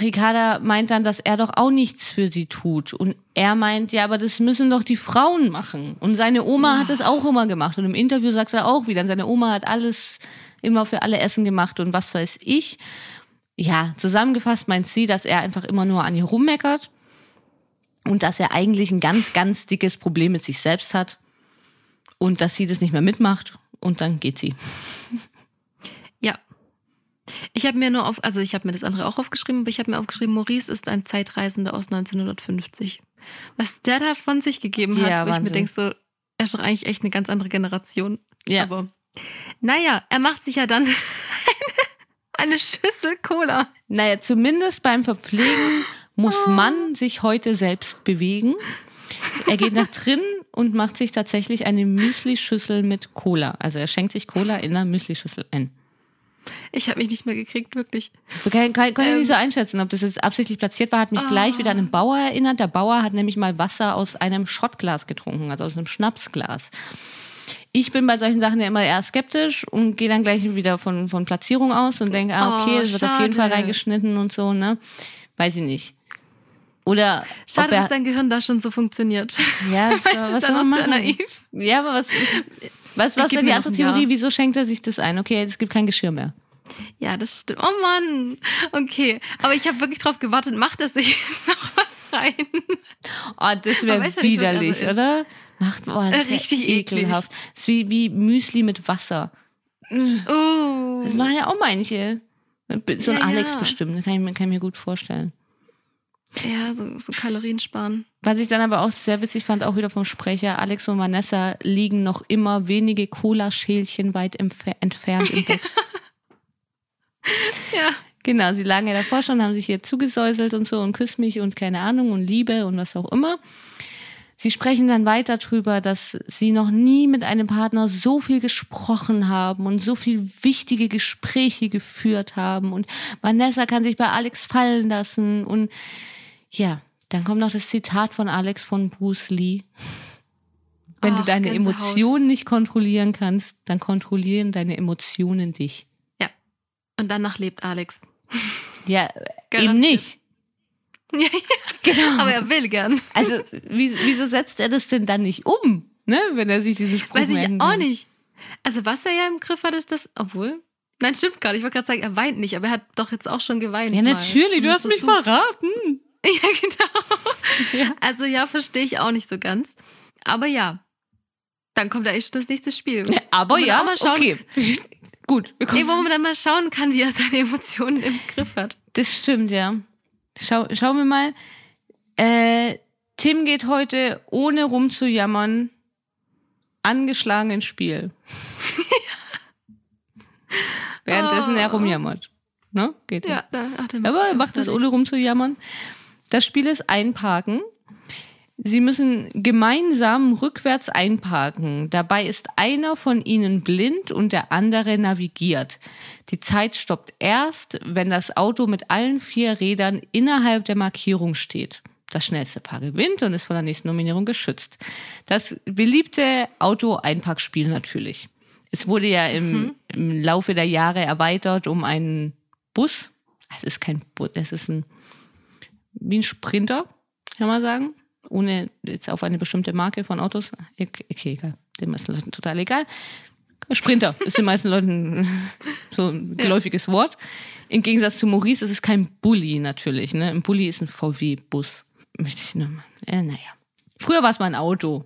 Speaker 4: Ricarda meint dann, dass er doch auch nichts für sie tut. Und er meint, ja, aber das müssen doch die Frauen machen. Und seine Oma hat das auch immer gemacht. Und im Interview sagt er auch wieder, seine Oma hat alles immer für alle Essen gemacht und was weiß ich. Ja, zusammengefasst meint sie, dass er einfach immer nur an ihr rummeckert und dass er eigentlich ein ganz, ganz dickes Problem mit sich selbst hat und dass sie das nicht mehr mitmacht und dann geht sie.
Speaker 3: Ja. Ich habe mir nur auf, also ich habe mir das andere auch aufgeschrieben, aber ich habe mir aufgeschrieben, Maurice ist ein Zeitreisender aus 1950. Was der da von sich gegeben hat,
Speaker 4: Ja,
Speaker 3: wo ich mir
Speaker 4: Wahnsinn.
Speaker 3: denke, so, er ist doch eigentlich echt eine ganz andere Generation.
Speaker 4: Ja.
Speaker 3: Aber naja, er macht sich ja dann [LAUGHS] eine, eine Schüssel Cola.
Speaker 4: Naja, zumindest beim Verpflegen muss man sich heute selbst bewegen. Er geht nach drinnen und macht sich tatsächlich eine Müslischüssel mit Cola. Also er schenkt sich Cola in einer Müslischüssel ein.
Speaker 3: Ich habe mich nicht mehr gekriegt, wirklich.
Speaker 4: So kann, kann, kann ich
Speaker 3: Ähm.
Speaker 4: nicht so einschätzen, ob das jetzt absichtlich platziert war, hat mich gleich wieder an einen Bauer erinnert. Der Bauer hat nämlich mal Wasser aus einem Schottglas getrunken, also aus einem Schnapsglas. Ich bin bei solchen Sachen ja immer eher skeptisch und gehe dann gleich wieder von, von Platzierung aus und denke, ah, okay,
Speaker 3: Oh,
Speaker 4: es wird auf jeden Fall reingeschnitten und so, ne? Weiß ich nicht. Oder
Speaker 3: Schade, dass dein Gehirn da schon so funktioniert.
Speaker 4: ja, [LAUGHS] so,
Speaker 3: Das ist
Speaker 4: was soll man machen?
Speaker 3: naiv.
Speaker 4: Ja, aber was ist, was, was wäre die andere. Theorie? Wieso schenkt er sich das ein? Okay, es gibt kein Geschirr mehr.
Speaker 3: Ja, das stimmt. Oh Mann. Okay. Aber ich habe wirklich drauf gewartet, macht er sich [LAUGHS] jetzt noch was rein?
Speaker 4: Oh, das wäre
Speaker 3: ja er
Speaker 4: widerlich, oder? Macht, oh, das ist ja
Speaker 3: richtig eklig.
Speaker 4: ekelhaft. Das ist wie, wie Müsli mit Wasser.
Speaker 3: Oh.
Speaker 4: Das machen ja auch manche. So ein
Speaker 3: Ja,
Speaker 4: Alex
Speaker 3: ja.
Speaker 4: bestimmt, das kann ich, kann ich mir gut vorstellen.
Speaker 3: Ja, so, so Kalorien sparen.
Speaker 4: Was ich dann aber auch sehr witzig fand, auch wieder vom Sprecher, Alex und Vanessa liegen noch immer wenige Cola-Schälchen weit entfer- entfernt im Bett. [LAUGHS]
Speaker 3: Ja.
Speaker 4: Genau, sie lagen ja davor schon, haben sich hier zugesäuselt und so und küsst mich und keine Ahnung und Liebe und was auch immer. Sie sprechen dann weiter drüber, dass sie noch nie mit einem Partner so viel gesprochen haben und so viel wichtige Gespräche geführt haben und Vanessa kann sich bei Alex fallen lassen und ja, dann kommt noch das Zitat von Alex von Bruce Lee. Wenn
Speaker 3: Ach,
Speaker 4: du deine. Emotionen nicht kontrollieren kannst, dann kontrollieren deine Emotionen dich.
Speaker 3: Ja. Und danach lebt Alex.
Speaker 4: Ja, [LAUGHS]
Speaker 3: Garantiert.
Speaker 4: eben nicht. [LAUGHS]
Speaker 3: Ja, ja.
Speaker 4: Genau.
Speaker 3: Aber er will gern.
Speaker 4: Also, wie, wieso setzt er das denn dann nicht um, ne? wenn er sich diesen Spruch
Speaker 3: Weiß ich auch
Speaker 4: kann?
Speaker 3: nicht. Also, was er ja im Griff hat, ist das. Obwohl. Nein, stimmt gar nicht. Ich wollte gerade sagen, er weint nicht, aber er hat doch jetzt auch schon geweint.
Speaker 4: Ja,
Speaker 3: mal.
Speaker 4: natürlich, du
Speaker 3: Und
Speaker 4: hast mich verraten. [LAUGHS]
Speaker 3: Ja, genau. [LAUGHS]
Speaker 4: Ja.
Speaker 3: Also, ja, verstehe ich auch nicht so ganz. Aber ja. Dann kommt da echt schon das nächste Spiel.
Speaker 4: Aber ja,
Speaker 3: auch mal schauen-
Speaker 4: okay. [LAUGHS] Gut, wir
Speaker 3: Ey, wo man dann mal schauen kann, wie er seine Emotionen im Griff hat.
Speaker 4: Das stimmt, ja. Schau, schauen wir mal. Äh, Tim geht heute, ohne rumzujammern, angeschlagen ins Spiel. Währenddessen er
Speaker 3: Oh.
Speaker 4: rumjammert. Ne? Geht
Speaker 3: Ja, da hat er
Speaker 4: Aber er macht
Speaker 3: das
Speaker 4: ohne rumzujammern. Das Spiel ist Einparken. Sie müssen gemeinsam rückwärts einparken. Dabei ist einer von ihnen blind und der andere navigiert. Die Zeit stoppt erst, wenn das Auto mit allen vier Rädern innerhalb der Markierung steht. Das schnellste Paar gewinnt und ist von der nächsten Nominierung geschützt. Das beliebte Auto-Einparkspiel natürlich. Es wurde ja im, im Laufe der Jahre erweitert um einen Bus. Es ist kein Bus, es ist ein wie ein Sprinter, kann man sagen. Ohne jetzt auf eine bestimmte Marke von Autos. Okay, okay, egal. Den meisten Leuten total egal. Sprinter ist den meisten Leuten [LAUGHS] so ein geläufiges Wort. Im Gegensatz zu Maurice ist es kein Bulli natürlich. Ne? Ein Bulli ist ein VW-Bus. Möchte ich nur mal. Äh, naja. Früher war es mal ein Auto.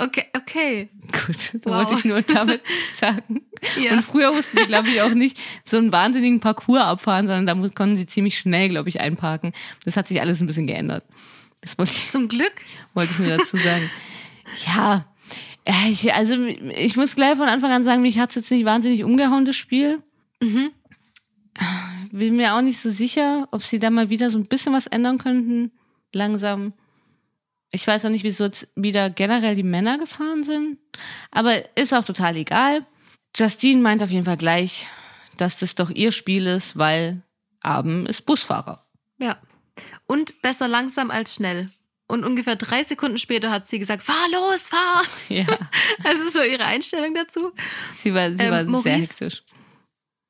Speaker 3: Okay, okay.
Speaker 4: Gut,
Speaker 3: Wow.
Speaker 4: wollte ich nur [LAUGHS] damit sagen.
Speaker 3: Ja.
Speaker 4: Und früher mussten sie, glaube ich, auch nicht so einen wahnsinnigen Parcours abfahren, sondern da konnten sie ziemlich schnell, glaube ich, einparken. Das hat sich alles ein bisschen geändert. Das wollte ich,
Speaker 3: Zum Glück. [LAUGHS]
Speaker 4: wollte ich mir dazu sagen. Ja, ja ich, also ich muss gleich von Anfang an sagen, mich hat es jetzt nicht wahnsinnig umgehauen, das Spiel.
Speaker 3: Mhm.
Speaker 4: Bin mir auch nicht so sicher, ob sie da mal wieder so ein bisschen was ändern könnten. Langsam. Ich weiß auch nicht, wieso jetzt wieder generell die Männer gefahren sind. Aber ist auch total egal. Justine meint auf jeden Fall gleich, dass das doch ihr Spiel ist, weil Abend ist Busfahrer.
Speaker 3: Ja. Und besser langsam als schnell. Und ungefähr drei Sekunden später hat sie gesagt, fahr los, fahr. [LAUGHS]
Speaker 4: Ja, [LAUGHS]
Speaker 3: Also so ihre Einstellung dazu.
Speaker 4: sie war, sie
Speaker 3: Ähm,
Speaker 4: war sehr
Speaker 3: Maurice?
Speaker 4: hektisch.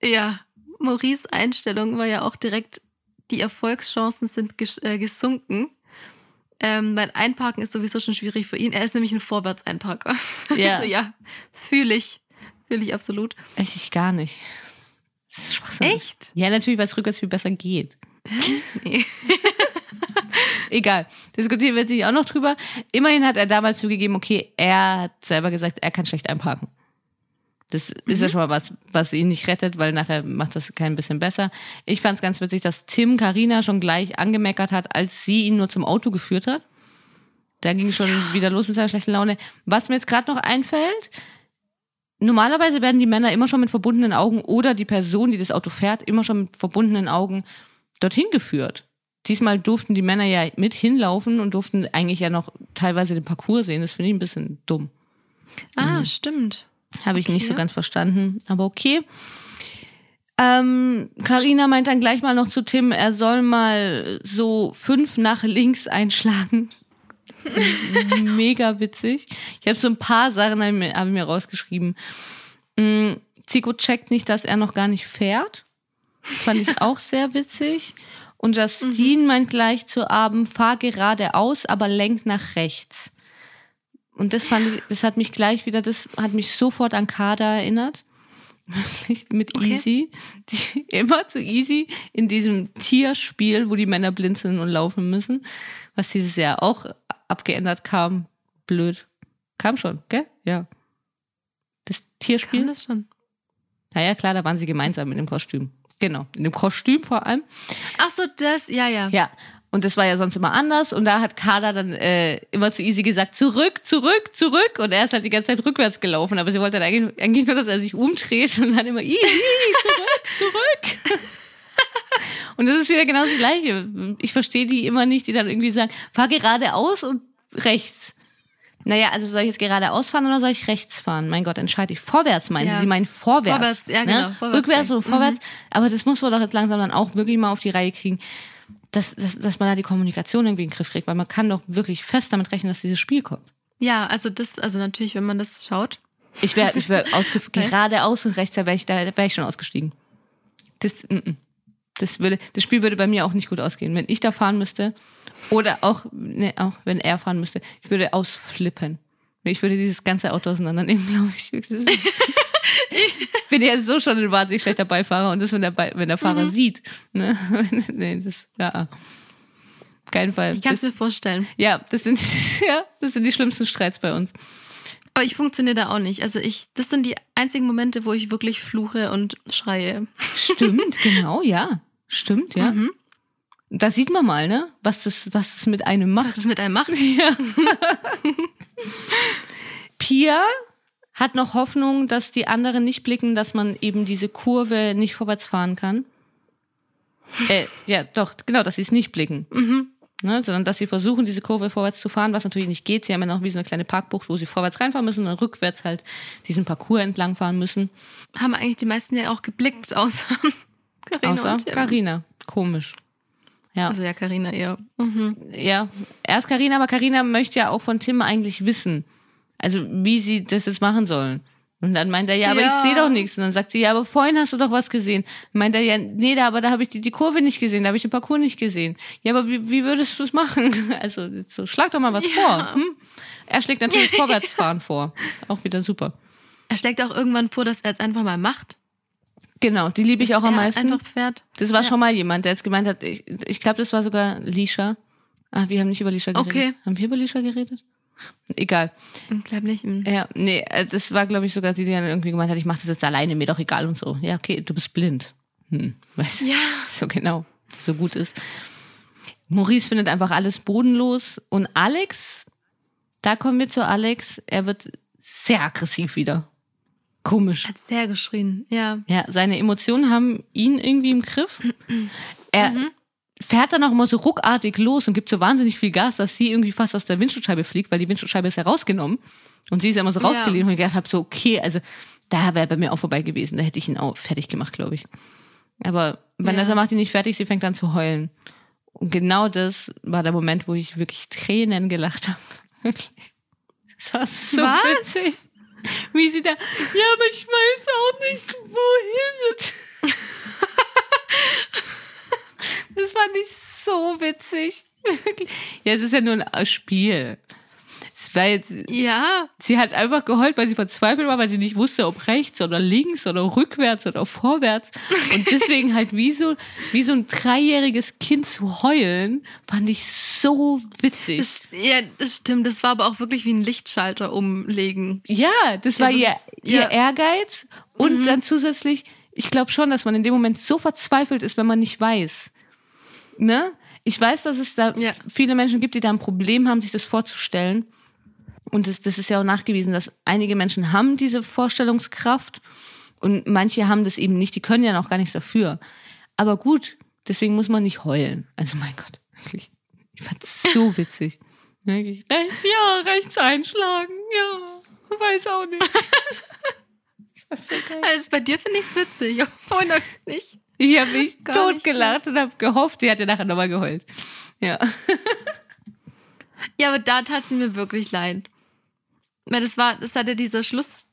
Speaker 3: Ja, Maurice Einstellung war ja auch direkt, die Erfolgschancen sind ges äh, gesunken. Ähm, weil Einparken ist sowieso schon schwierig für ihn. Er ist nämlich ein Vorwärtseinparker. [LAUGHS]
Speaker 4: Ja.
Speaker 3: also, ja, fühle ich. Fühle ich absolut.
Speaker 4: Echt, ich gar nicht. Das ist schwachsinnig.
Speaker 3: Echt?
Speaker 4: Ja, natürlich, weil es rückwärts viel besser geht. [LAUGHS]
Speaker 3: Nee. [LAUGHS]
Speaker 4: Egal. Diskutieren wir jetzt nicht auch noch drüber. Immerhin hat er damals zugegeben, okay, er hat selber gesagt, er kann schlecht einparken. Das ist ja schon mal was, was ihn nicht rettet, weil nachher macht das kein bisschen besser. Ich fand es ganz witzig, dass Tim Karina schon gleich angemeckert hat, als sie ihn nur zum Auto geführt hat. Da ging schon wieder los mit seiner schlechten Laune. Was mir jetzt gerade noch einfällt, normalerweise werden die Männer immer schon mit verbundenen Augen oder die Person, die das Auto fährt, immer schon mit verbundenen Augen dorthin geführt. Diesmal durften die Männer ja mit hinlaufen und durften eigentlich ja noch teilweise den Parcours sehen. Das finde ich ein bisschen dumm.
Speaker 3: Ah, stimmt.
Speaker 4: Habe ich nicht so
Speaker 3: Okay.
Speaker 4: ganz verstanden, aber okay. Ähm, Carina meint dann gleich mal noch zu Tim, er soll mal so fünf nach links einschlagen. [LAUGHS] Mega witzig. Ich habe so ein paar Sachen hab ich mir, hab ich mir rausgeschrieben. Mm, Zico checkt nicht, dass er noch gar nicht fährt. Fand ich auch sehr witzig. Und Justine meint gleich zu Abend, fahr geradeaus, aber lenk nach rechts. Und das fand ich, das hat mich gleich wieder, das hat mich sofort an Kader erinnert. Mit
Speaker 3: Okay.
Speaker 4: Easy. Die, immer zu Easy in diesem Tierspiel, wo die Männer blinzeln und laufen müssen. Was dieses Jahr auch abgeändert kam. Blöd. Kam schon, gell? Ja. Das Tierspiel?
Speaker 3: Kann das schon.
Speaker 4: Naja, klar, da waren sie gemeinsam in dem Kostüm. Genau, in dem Kostüm vor allem.
Speaker 3: Ach so, das, ja, ja.
Speaker 4: Ja, und das war ja sonst immer anders. Und da hat Kader dann äh, immer zu Easy gesagt, zurück, zurück, zurück. Und er ist halt die ganze Zeit rückwärts gelaufen. Aber sie wollte dann eigentlich, eigentlich nur, dass er sich umdreht und dann immer Easy, zurück, [LAUGHS] zurück. [LAUGHS] Und das ist wieder genau das Gleiche. Ich verstehe die immer nicht, die dann irgendwie sagen, fahr geradeaus und rechts. Naja, also soll ich jetzt geradeaus fahren oder soll ich rechts fahren? Mein Gott, entscheide ich. Vorwärts meinen
Speaker 3: Ja.
Speaker 4: Sie, Sie meinen vorwärts.
Speaker 3: Vorwärts, ja, genau,
Speaker 4: Ne?
Speaker 3: vorwärts,
Speaker 4: Rückwärts und
Speaker 3: rechts. Mhm.
Speaker 4: vorwärts. Aber das muss man doch jetzt langsam dann auch wirklich mal auf die Reihe kriegen, dass, dass, dass man da die Kommunikation irgendwie in den Griff kriegt, weil man kann doch wirklich fest damit rechnen, dass dieses Spiel kommt.
Speaker 3: Ja, also das, also natürlich, wenn man das schaut.
Speaker 4: Ich wäre ich wär [LAUGHS]
Speaker 3: Weißt-
Speaker 4: geradeaus und rechts, da wäre ich, da wär ich schon ausgestiegen. Das, mm, mm. das, würde, das Spiel würde bei mir auch nicht gut ausgehen. Wenn ich da fahren müsste oder auch, ne, auch wenn er fahren müsste, ich würde ausflippen. Ich würde dieses ganze Auto auseinandernehmen, [LAUGHS] glaube ich. Ich bin ja so schon ein wahnsinnig schlechter Beifahrer und das, wenn der, Be wenn der Fahrer sieht. Ne? [LAUGHS] nee, das, ja. Kein Fall.
Speaker 3: Ich kann es mir vorstellen.
Speaker 4: ja, das sind, [LAUGHS] ja, das sind die schlimmsten Streits bei uns.
Speaker 3: Aber ich funktioniere da auch nicht. Also ich, das sind die einzigen Momente, wo ich wirklich fluche und schreie.
Speaker 4: Stimmt, [LAUGHS] genau, ja. Stimmt, ja.
Speaker 3: Mhm.
Speaker 4: Da sieht man mal, ne, was das, was das mit einem macht.
Speaker 3: Was es mit einem macht.
Speaker 4: Ja. Pia hat noch Hoffnung, dass die anderen nicht blicken, dass man eben diese Kurve nicht vorwärts fahren kann. Äh, ja, doch, genau, dass sie es nicht blicken. Ne, sondern dass sie versuchen, diese Kurve vorwärts zu fahren, was natürlich nicht geht. Sie haben ja noch wie so eine kleine Parkbucht, wo sie vorwärts reinfahren müssen und dann rückwärts halt diesen Parcours entlang fahren müssen.
Speaker 3: Haben eigentlich die meisten ja auch geblickt, außer [LAUGHS] Carina
Speaker 4: Außer. Carina. Komisch. Ja.
Speaker 3: Also ja, Carina eher. Mhm.
Speaker 4: ja, erst Karina, aber Karina möchte ja auch von Tim eigentlich wissen, also wie sie das jetzt machen sollen. Und dann meint er, ja, aber
Speaker 3: Ja.
Speaker 4: ich sehe doch nichts. Und dann sagt sie, ja, aber vorhin hast du doch was gesehen. Meint er, ja, nee, da, aber da habe ich die, die Kurve nicht gesehen, da habe ich den Parcours nicht gesehen. Ja, aber wie, wie würdest du es machen? [LAUGHS] Also, so, schlag doch mal was vor. Hm? Er schlägt natürlich [LAUGHS] Vorwärtsfahren vor. Auch wieder super.
Speaker 3: Er steckt auch irgendwann vor, dass er jetzt einfach mal macht.
Speaker 4: Genau, die liebe ich auch am meisten.
Speaker 3: Einfach fährt.
Speaker 4: Das war schon mal jemand, der jetzt gemeint hat, ich, ich glaube, das war sogar Lisha. Ah, wir haben nicht über Lisha geredet.
Speaker 3: Okay.
Speaker 4: Haben wir über Lisha geredet? Egal.
Speaker 3: Ich glaube nicht. Mhm.
Speaker 4: Ja, nee, äh, das war, glaube ich, sogar sie, die dann irgendwie gemeint hat, ich mache das jetzt alleine, mir doch egal und so. Ja, okay, du bist blind. Hm, weißt du?
Speaker 3: Ja. [LAUGHS]
Speaker 4: So genau, so gut ist. Maurice findet einfach alles bodenlos und Alex, da kommen wir zu Alex, er wird sehr aggressiv wieder. Komisch.
Speaker 3: Hat sehr geschrien. Ja.
Speaker 4: Ja, seine Emotionen haben ihn irgendwie im Griff. Er fährt dann auch immer so ruckartig los und gibt so wahnsinnig viel Gas, dass sie irgendwie fast aus der Windschutzscheibe fliegt, weil die Windschutzscheibe ist ja rausgenommen. Und sie ist ja immer so
Speaker 3: Ja.
Speaker 4: rausgelehnt und ich gedacht habe, so, okay, also da wäre bei mir auch vorbei gewesen. Da hätte ich ihn auch fertig gemacht, glaube ich. Aber Vanessa
Speaker 3: Ja.
Speaker 4: macht ihn nicht fertig, sie fängt an zu heulen. Und genau das war der Moment, wo ich wirklich Tränen gelacht habe. [LAUGHS] Wirklich. Das war so
Speaker 3: Was?
Speaker 4: witzig. Wie sie da, ja, aber ich weiß auch nicht, wohin. Das fand ich so witzig. Ja, es ist ja nur ein Spiel. Es war jetzt,
Speaker 3: Ja.
Speaker 4: sie hat einfach geheult, weil sie verzweifelt war, weil sie nicht wusste, ob rechts oder links oder rückwärts oder vorwärts. Und deswegen halt wie so, wie so ein dreijähriges Kind zu heulen, fand ich so witzig.
Speaker 3: Das, ja, das stimmt. Das war aber auch wirklich wie ein Lichtschalter umlegen.
Speaker 4: Ja, das war ihr,
Speaker 3: das-
Speaker 4: ihr
Speaker 3: ja.
Speaker 4: Ehrgeiz und dann zusätzlich, ich glaube schon, dass man in dem Moment so verzweifelt ist, wenn man nicht weiß. Ne? Ich weiß, dass es da
Speaker 3: Ja.
Speaker 4: viele Menschen gibt, die da ein Problem haben, sich das vorzustellen. Und das, das ist ja auch nachgewiesen, dass einige Menschen haben diese Vorstellungskraft und manche haben das eben nicht, die können ja noch gar nichts dafür. Aber gut, deswegen muss man nicht heulen. Also mein Gott, wirklich. Ich fand's so [LAUGHS] witzig. Wirklich. Rechts, ja, rechts einschlagen, ja, weiß auch nicht. [LAUGHS] Das war so geil.
Speaker 3: Also bei dir finde ich es witzig. Vorhin habe ich es nicht.
Speaker 4: Ich habe mich totgelacht und habe gehofft, sie hat ja nachher nochmal geheult. Ja.
Speaker 3: Ja, aber da tat sie mir wirklich leid. Weil das war, das hatte dieser Schluss.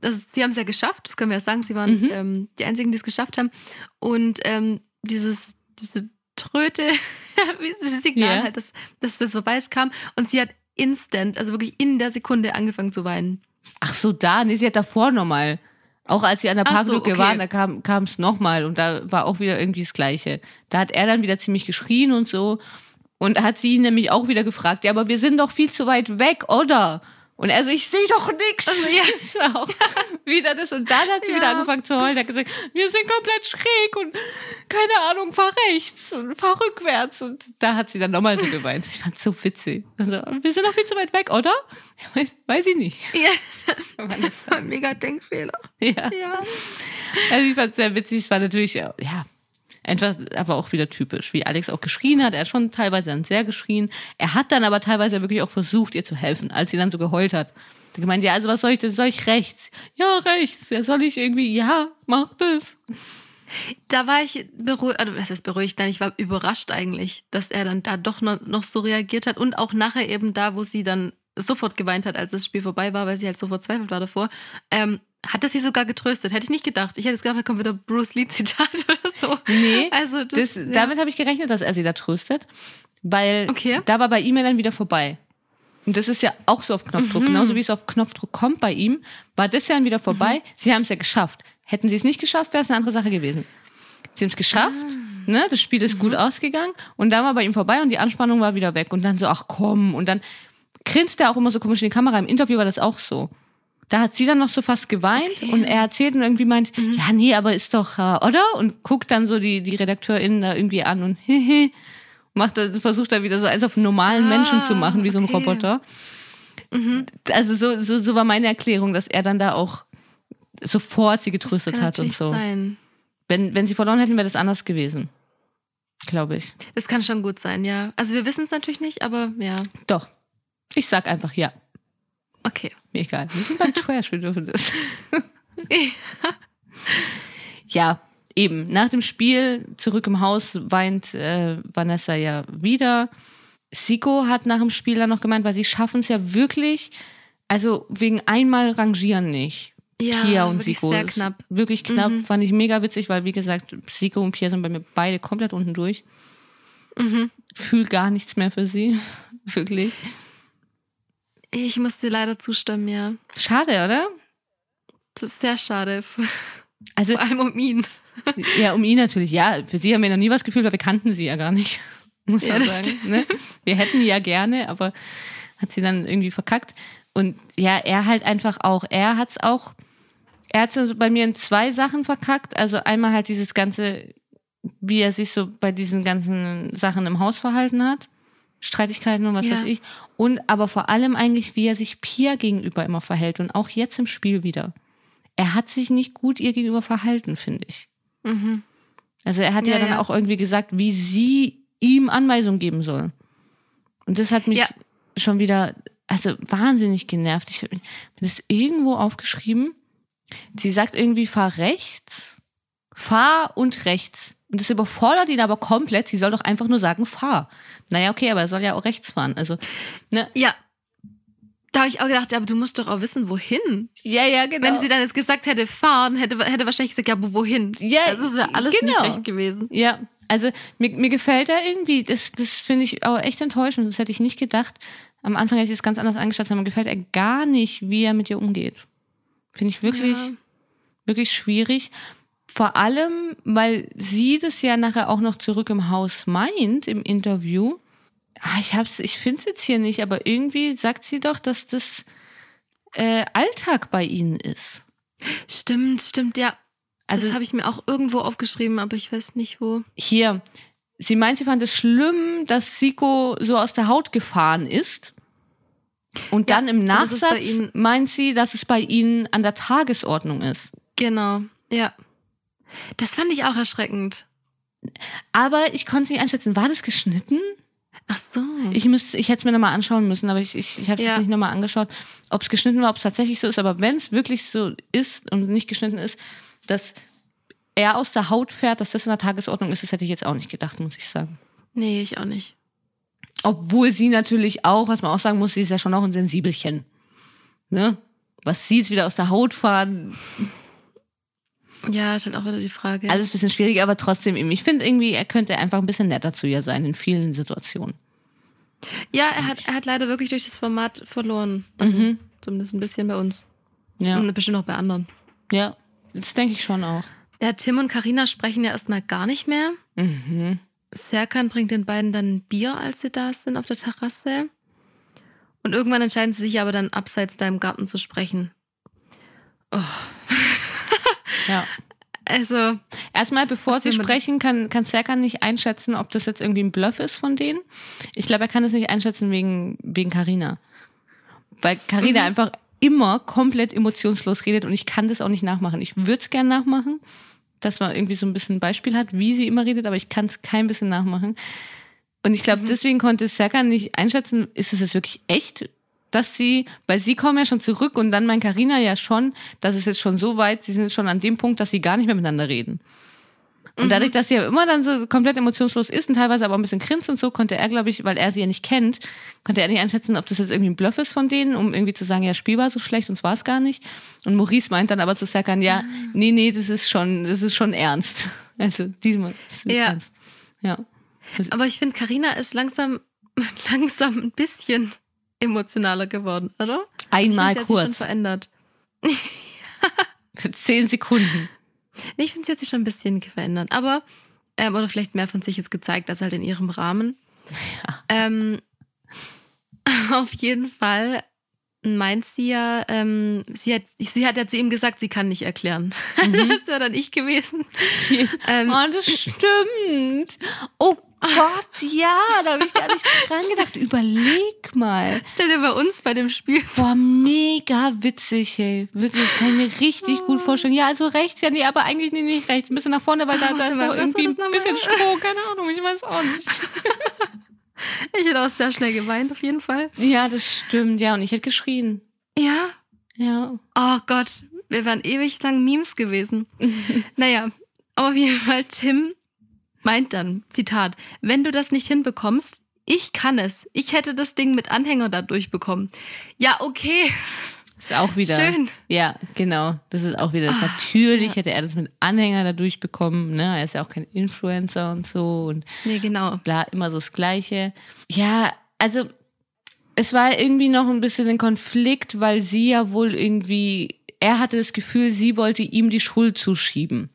Speaker 3: Das, sie haben es ja geschafft, das können wir ja sagen. Sie waren
Speaker 4: Mhm.
Speaker 3: ähm, die einzigen, die es geschafft haben. Und ähm, dieses, diese Tröte, [LAUGHS] wie dieses Signal
Speaker 4: Ja.
Speaker 3: halt, dass, dass das vorbei ist, kam. Und sie hat instant, also wirklich in der Sekunde angefangen zu weinen.
Speaker 4: Ach so, da, nee, sie hat davor nochmal. Auch als sie an der
Speaker 3: Ach so,
Speaker 4: Parklücke
Speaker 3: okay.
Speaker 4: waren, da kam es nochmal und da war auch wieder irgendwie das Gleiche. Da hat er dann wieder ziemlich geschrien und so. Und da hat sie ihn nämlich auch wieder gefragt, ja, aber wir sind doch viel zu weit weg, oder? Und er so, ich sehe doch nix.
Speaker 3: Also, ja. [LAUGHS]
Speaker 4: Auch wieder das. Und dann hat sie
Speaker 3: Ja.
Speaker 4: wieder angefangen zu heulen. Hat gesagt, wir sind komplett schräg und keine Ahnung, fahr rechts und fahr rückwärts. Und da hat sie dann nochmal so geweint. Ich fand's so witzig. Also, wir sind doch viel zu weit weg, oder? Weiß- ich nicht.
Speaker 3: Ja, [LAUGHS] das war ein mega Denkfehler.
Speaker 4: Ja.
Speaker 3: Ja.
Speaker 4: Also ich fand es sehr witzig. Es war natürlich, ja. Einfach, aber auch wieder typisch, wie Alex auch geschrien hat. Er hat schon teilweise dann sehr geschrien. Er hat dann aber teilweise wirklich auch versucht, ihr zu helfen, als sie dann so geheult hat. Er gemeint, ja, also was soll ich denn? Soll ich rechts? Ja, rechts. Ja, soll ich irgendwie? Ja, mach das.
Speaker 3: Da war ich beruhigt, also was heißt beruhigt, nein, ich war überrascht eigentlich, dass er dann da doch noch so reagiert hat und auch nachher eben da, wo sie dann sofort geweint hat, als das Spiel vorbei war, weil sie halt so verzweifelt war davor, ähm, hat er sie sogar getröstet. Hätte ich nicht gedacht. Ich hätte jetzt gedacht, da kommt wieder Bruce Lee-Zitat [LAUGHS] oder so.
Speaker 4: Nee,
Speaker 3: also das,
Speaker 4: das,
Speaker 3: ja.
Speaker 4: damit habe ich gerechnet, dass er sie da tröstet, weil
Speaker 3: Okay.
Speaker 4: da war bei ihm ja dann wieder vorbei. Und das ist ja auch so auf Knopfdruck.
Speaker 3: Mhm.
Speaker 4: Genauso wie es auf Knopfdruck kommt bei ihm, war das ja dann wieder vorbei.
Speaker 3: Mhm.
Speaker 4: Sie haben es ja geschafft. Hätten sie es nicht geschafft, wäre es eine andere Sache gewesen. Sie haben es geschafft,
Speaker 3: Ah.
Speaker 4: ne? das Spiel ist gut
Speaker 3: Mhm.
Speaker 4: ausgegangen und dann war bei ihm vorbei und die Anspannung war wieder weg. Und dann so, ach komm. Und dann grinst er auch immer so komisch in die Kamera. Im Interview war das auch so. Da hat sie dann noch so fast geweint
Speaker 3: Okay. Mhm.
Speaker 4: und er erzählt und irgendwie meint, ja, nee, aber ist doch, äh, oder? Und guckt dann so die, die RedakteurInnen da irgendwie an und [LAUGHS] hehe, macht, versucht da wieder so eins auf einen normalen
Speaker 3: Ah,
Speaker 4: Menschen zu machen, wie so ein
Speaker 3: okay. Mhm.
Speaker 4: Roboter. Also so, so, so war meine Erklärung, dass er dann da auch sofort sie getröstet hat und so.
Speaker 3: Sein.
Speaker 4: Wenn, wenn sie verloren hätten, wäre das anders gewesen. Glaube ich.
Speaker 3: Das kann schon gut sein, ja. Also wir wissen es natürlich nicht, aber ja,
Speaker 4: Doch. Ich sag einfach ja.
Speaker 3: okay.
Speaker 4: Mir egal. Wir sind beim Trash, wir dürfen das. ja, eben. Nach dem Spiel zurück im Haus weint äh, Vanessa ja wieder. Siko hat nach dem Spiel dann noch gemeint, weil sie schaffen es ja wirklich, also wegen einmal rangieren nicht.
Speaker 3: Ja,
Speaker 4: Pia und
Speaker 3: wirklich
Speaker 4: Siko.
Speaker 3: sehr knapp.
Speaker 4: Wirklich knapp. Fand ich mega witzig, weil, wie gesagt, Siko und Pia sind bei mir beide komplett unten durch. Fühl gar nichts mehr für sie. [LAUGHS] wirklich.
Speaker 3: Ich muss dir leider zustimmen, ja.
Speaker 4: Schade, oder?
Speaker 3: Das ist sehr schade. Vor
Speaker 4: Also,
Speaker 3: allem um ihn. [LAUGHS]
Speaker 4: Ja, um ihn natürlich. Ja, für sie haben wir noch nie was gefühlt, weil wir kannten sie ja gar nicht. [LAUGHS] Muss
Speaker 3: Ja,
Speaker 4: man sagen. Ne? Wir hätten ja gerne, aber hat sie dann irgendwie verkackt. Und ja, er halt einfach auch. Er hat's auch. Er hat bei mir in zwei Sachen verkackt. Also einmal halt dieses ganze, wie er sich so bei diesen ganzen Sachen im Haus verhalten hat. Streitigkeiten und was
Speaker 3: Ja.
Speaker 4: weiß ich. Und aber vor allem eigentlich, wie er sich Pia gegenüber immer verhält. Und auch jetzt im Spiel wieder. Er hat sich nicht gut ihr gegenüber verhalten, finde ich.
Speaker 3: Mhm.
Speaker 4: Also er hat ja,
Speaker 3: Ja,
Speaker 4: dann
Speaker 3: ja.
Speaker 4: auch irgendwie gesagt, wie sie ihm Anweisungen geben soll. Und das hat mich schon wieder, also wahnsinnig genervt. Ich habe das irgendwo aufgeschrieben. Sie sagt irgendwie, fahr rechts, fahr und rechts. Und das überfordert ihn aber komplett. Sie soll doch einfach nur sagen, fahr. Naja, okay, aber er soll ja auch rechts fahren. Also, ne?
Speaker 3: Ja. Da habe ich auch gedacht, ja, aber du musst doch auch wissen, wohin.
Speaker 4: Ja, ja, genau.
Speaker 3: Wenn sie dann jetzt gesagt hätte, fahren, hätte, hätte wahrscheinlich gesagt, ja, aber wohin?
Speaker 4: Ja,
Speaker 3: Also das wäre alles
Speaker 4: genau.
Speaker 3: nicht recht gewesen.
Speaker 4: Ja, also mir, mir gefällt er irgendwie, das, das finde ich auch echt enttäuschend. Das hätte ich nicht gedacht. Am Anfang hätte ich es ganz anders eingeschätzt, aber mir gefällt er gar nicht, wie er mit ihr umgeht. Finde ich wirklich,
Speaker 3: Ja.
Speaker 4: wirklich schwierig. Vor allem, weil sie das ja nachher auch noch zurück im Haus meint im Interview. Ah, ich hab's, ich finde es jetzt hier nicht, aber irgendwie sagt sie doch, dass das äh, Alltag bei ihnen ist.
Speaker 3: Stimmt, stimmt, ja.
Speaker 4: Also
Speaker 3: das habe ich mir auch irgendwo aufgeschrieben, aber ich weiß nicht wo.
Speaker 4: hier, sie meint, sie fand es schlimm, dass Siko so aus der Haut gefahren ist. Und
Speaker 3: Ja,
Speaker 4: dann im Nachsatz meint sie, dass es bei ihnen an der Tagesordnung ist.
Speaker 3: Genau, ja. Das fand ich auch erschreckend.
Speaker 4: Aber ich konnte es nicht einschätzen. War das geschnitten?
Speaker 3: Ach so.
Speaker 4: Ich müsste, ich hätte es mir nochmal anschauen müssen, aber ich, ich, ich habe es
Speaker 3: Ja.
Speaker 4: nicht nochmal angeschaut, ob es geschnitten war, ob es tatsächlich so ist. Aber wenn es wirklich so ist und nicht geschnitten ist, dass er aus der Haut fährt, dass das in der Tagesordnung ist, das hätte ich jetzt auch nicht gedacht, muss ich sagen.
Speaker 3: nee, ich auch nicht.
Speaker 4: Obwohl sie natürlich auch, was man auch sagen muss, sie ist ja schon auch ein Sensibelchen. Ne? Was sie jetzt wieder aus der Haut fahren,
Speaker 3: Ja, ist halt auch wieder die Frage.
Speaker 4: alles ein bisschen schwierig, aber trotzdem eben. Ich finde irgendwie, er könnte einfach ein bisschen netter zu ihr sein in vielen Situationen.
Speaker 3: ja, er hat, er hat leider wirklich durch das Format verloren. Also
Speaker 4: Mhm.
Speaker 3: zumindest ein bisschen bei uns.
Speaker 4: Ja,
Speaker 3: Und bestimmt auch bei anderen.
Speaker 4: ja das denke ich schon auch.
Speaker 3: Ja, Tim und Karina sprechen ja erstmal gar nicht mehr.
Speaker 4: Mhm.
Speaker 3: Serkan bringt den beiden dann Bier, als sie da sind auf der Terrasse. Und irgendwann entscheiden sie sich aber dann abseits da im Garten zu sprechen.
Speaker 4: Ja.
Speaker 3: Also,
Speaker 4: Erstmal, bevor sie sprechen, kann, kann Serkan nicht einschätzen, ob das jetzt irgendwie ein Bluff ist von denen. Ich glaube, er kann es nicht einschätzen wegen, wegen Carina. Weil Carina
Speaker 3: Mhm.
Speaker 4: einfach immer komplett emotionslos redet und ich kann das auch nicht nachmachen. Ich würde es gerne nachmachen, dass man irgendwie so ein bisschen ein Beispiel hat, wie sie immer redet, aber ich kann es kein bisschen nachmachen. Und ich glaube, deswegen konnte Serkan nicht einschätzen, ist es jetzt wirklich echt, dass sie, weil sie kommen ja schon zurück und dann mein Karina ja schon, dass es jetzt schon so weit, sie sind jetzt schon an dem Punkt, dass sie gar nicht mehr miteinander reden. Und dadurch, dass sie ja immer dann so komplett emotionslos ist und teilweise aber ein bisschen grinst und so, konnte er, glaube ich, weil er sie ja nicht kennt, konnte er nicht einschätzen, ob das jetzt irgendwie ein Bluff ist von denen, um irgendwie zu sagen, ja, Spiel war so schlecht und es war es gar nicht. Und Maurice meint dann aber zu Serkan, ja, nee, nee, das ist schon, das ist schon ernst. [LAUGHS] Also diesmal ist es
Speaker 3: Ja.
Speaker 4: ernst. Ja.
Speaker 3: Aber ich finde, Karina ist langsam, [LAUGHS] langsam ein bisschen emotionaler geworden, oder?
Speaker 4: Einmal
Speaker 3: ich find, sie hat sich schon
Speaker 4: kurz.
Speaker 3: verändert.
Speaker 4: Für [LAUGHS] zehn Sekunden.
Speaker 3: Nee, ich finde, sie hat sich schon ein bisschen verändert. Aber, ähm, oder vielleicht mehr von sich jetzt gezeigt, als halt in ihrem Rahmen. Ähm, [LAUGHS] auf jeden Fall meint sie ja, ähm, sie, hat, sie hat ja zu ihm gesagt, sie kann nicht erklären. [LAUGHS] das wäre dann ich gewesen. ähm,
Speaker 4: Oh, das stimmt. Oh Gott, ja, da habe ich gar nicht dran gedacht. Überleg mal.
Speaker 3: stell dir bei uns bei dem Spiel
Speaker 4: Boah, mega witzig, hey. Wirklich, das kann ich mir richtig gut vorstellen. Ja, also rechts, ja, nee, aber eigentlich nee, nicht rechts. Ein bisschen nach vorne, weil da,
Speaker 3: Ah,
Speaker 4: da ist noch irgendwie ein bisschen? [LAUGHS] Stroh. Keine Ahnung, ich weiß auch nicht. [LAUGHS]
Speaker 3: Ich hätte auch sehr schnell geweint, auf jeden Fall.
Speaker 4: Ja, das stimmt, ja. Und ich hätte geschrien.
Speaker 3: Ja.
Speaker 4: Ja.
Speaker 3: Oh Gott, wir wären ewig lang Memes gewesen. [LAUGHS] naja, auf jeden Fall, Tim meint dann, Zitat, wenn du das nicht hinbekommst, ich kann es. Ich hätte das Ding mit Anhänger da durchbekommen. Ja, okay.
Speaker 4: Ist auch wieder.
Speaker 3: Schön.
Speaker 4: Ja, genau. Das ist auch wieder das. Natürlich hätte er das mit Anhänger da durchbekommen. Ne? Er ist ja auch kein Influencer und so. Und
Speaker 3: Nee, genau.
Speaker 4: bla, immer so das Gleiche. Ja, also es war irgendwie noch ein bisschen ein Konflikt, weil sie ja wohl irgendwie, er hatte das Gefühl, sie wollte ihm die Schuld zuschieben.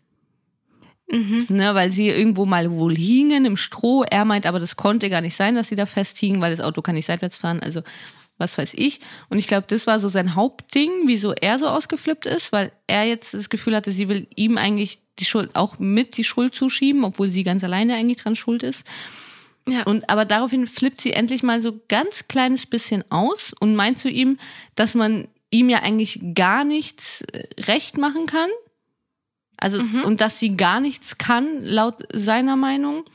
Speaker 4: Ne, weil sie irgendwo mal wohl hingen im Stroh. Er meint aber, das konnte gar nicht sein, dass sie da festhingen, weil das Auto kann nicht seitwärts fahren. Also was weiß ich. Und ich glaube, das war so sein Hauptding, wieso er so ausgeflippt ist, weil er jetzt das Gefühl hatte, sie will ihm eigentlich die Schuld, auch mit die Schuld zuschieben, obwohl sie ganz alleine eigentlich dran schuld ist.
Speaker 3: Ja.
Speaker 4: Und aber daraufhin flippt sie endlich mal so ganz kleines bisschen aus und meint zu ihm, dass man ihm ja eigentlich gar nichts äh, recht machen kann. Also, und dass sie gar nichts kann, laut seiner Meinung.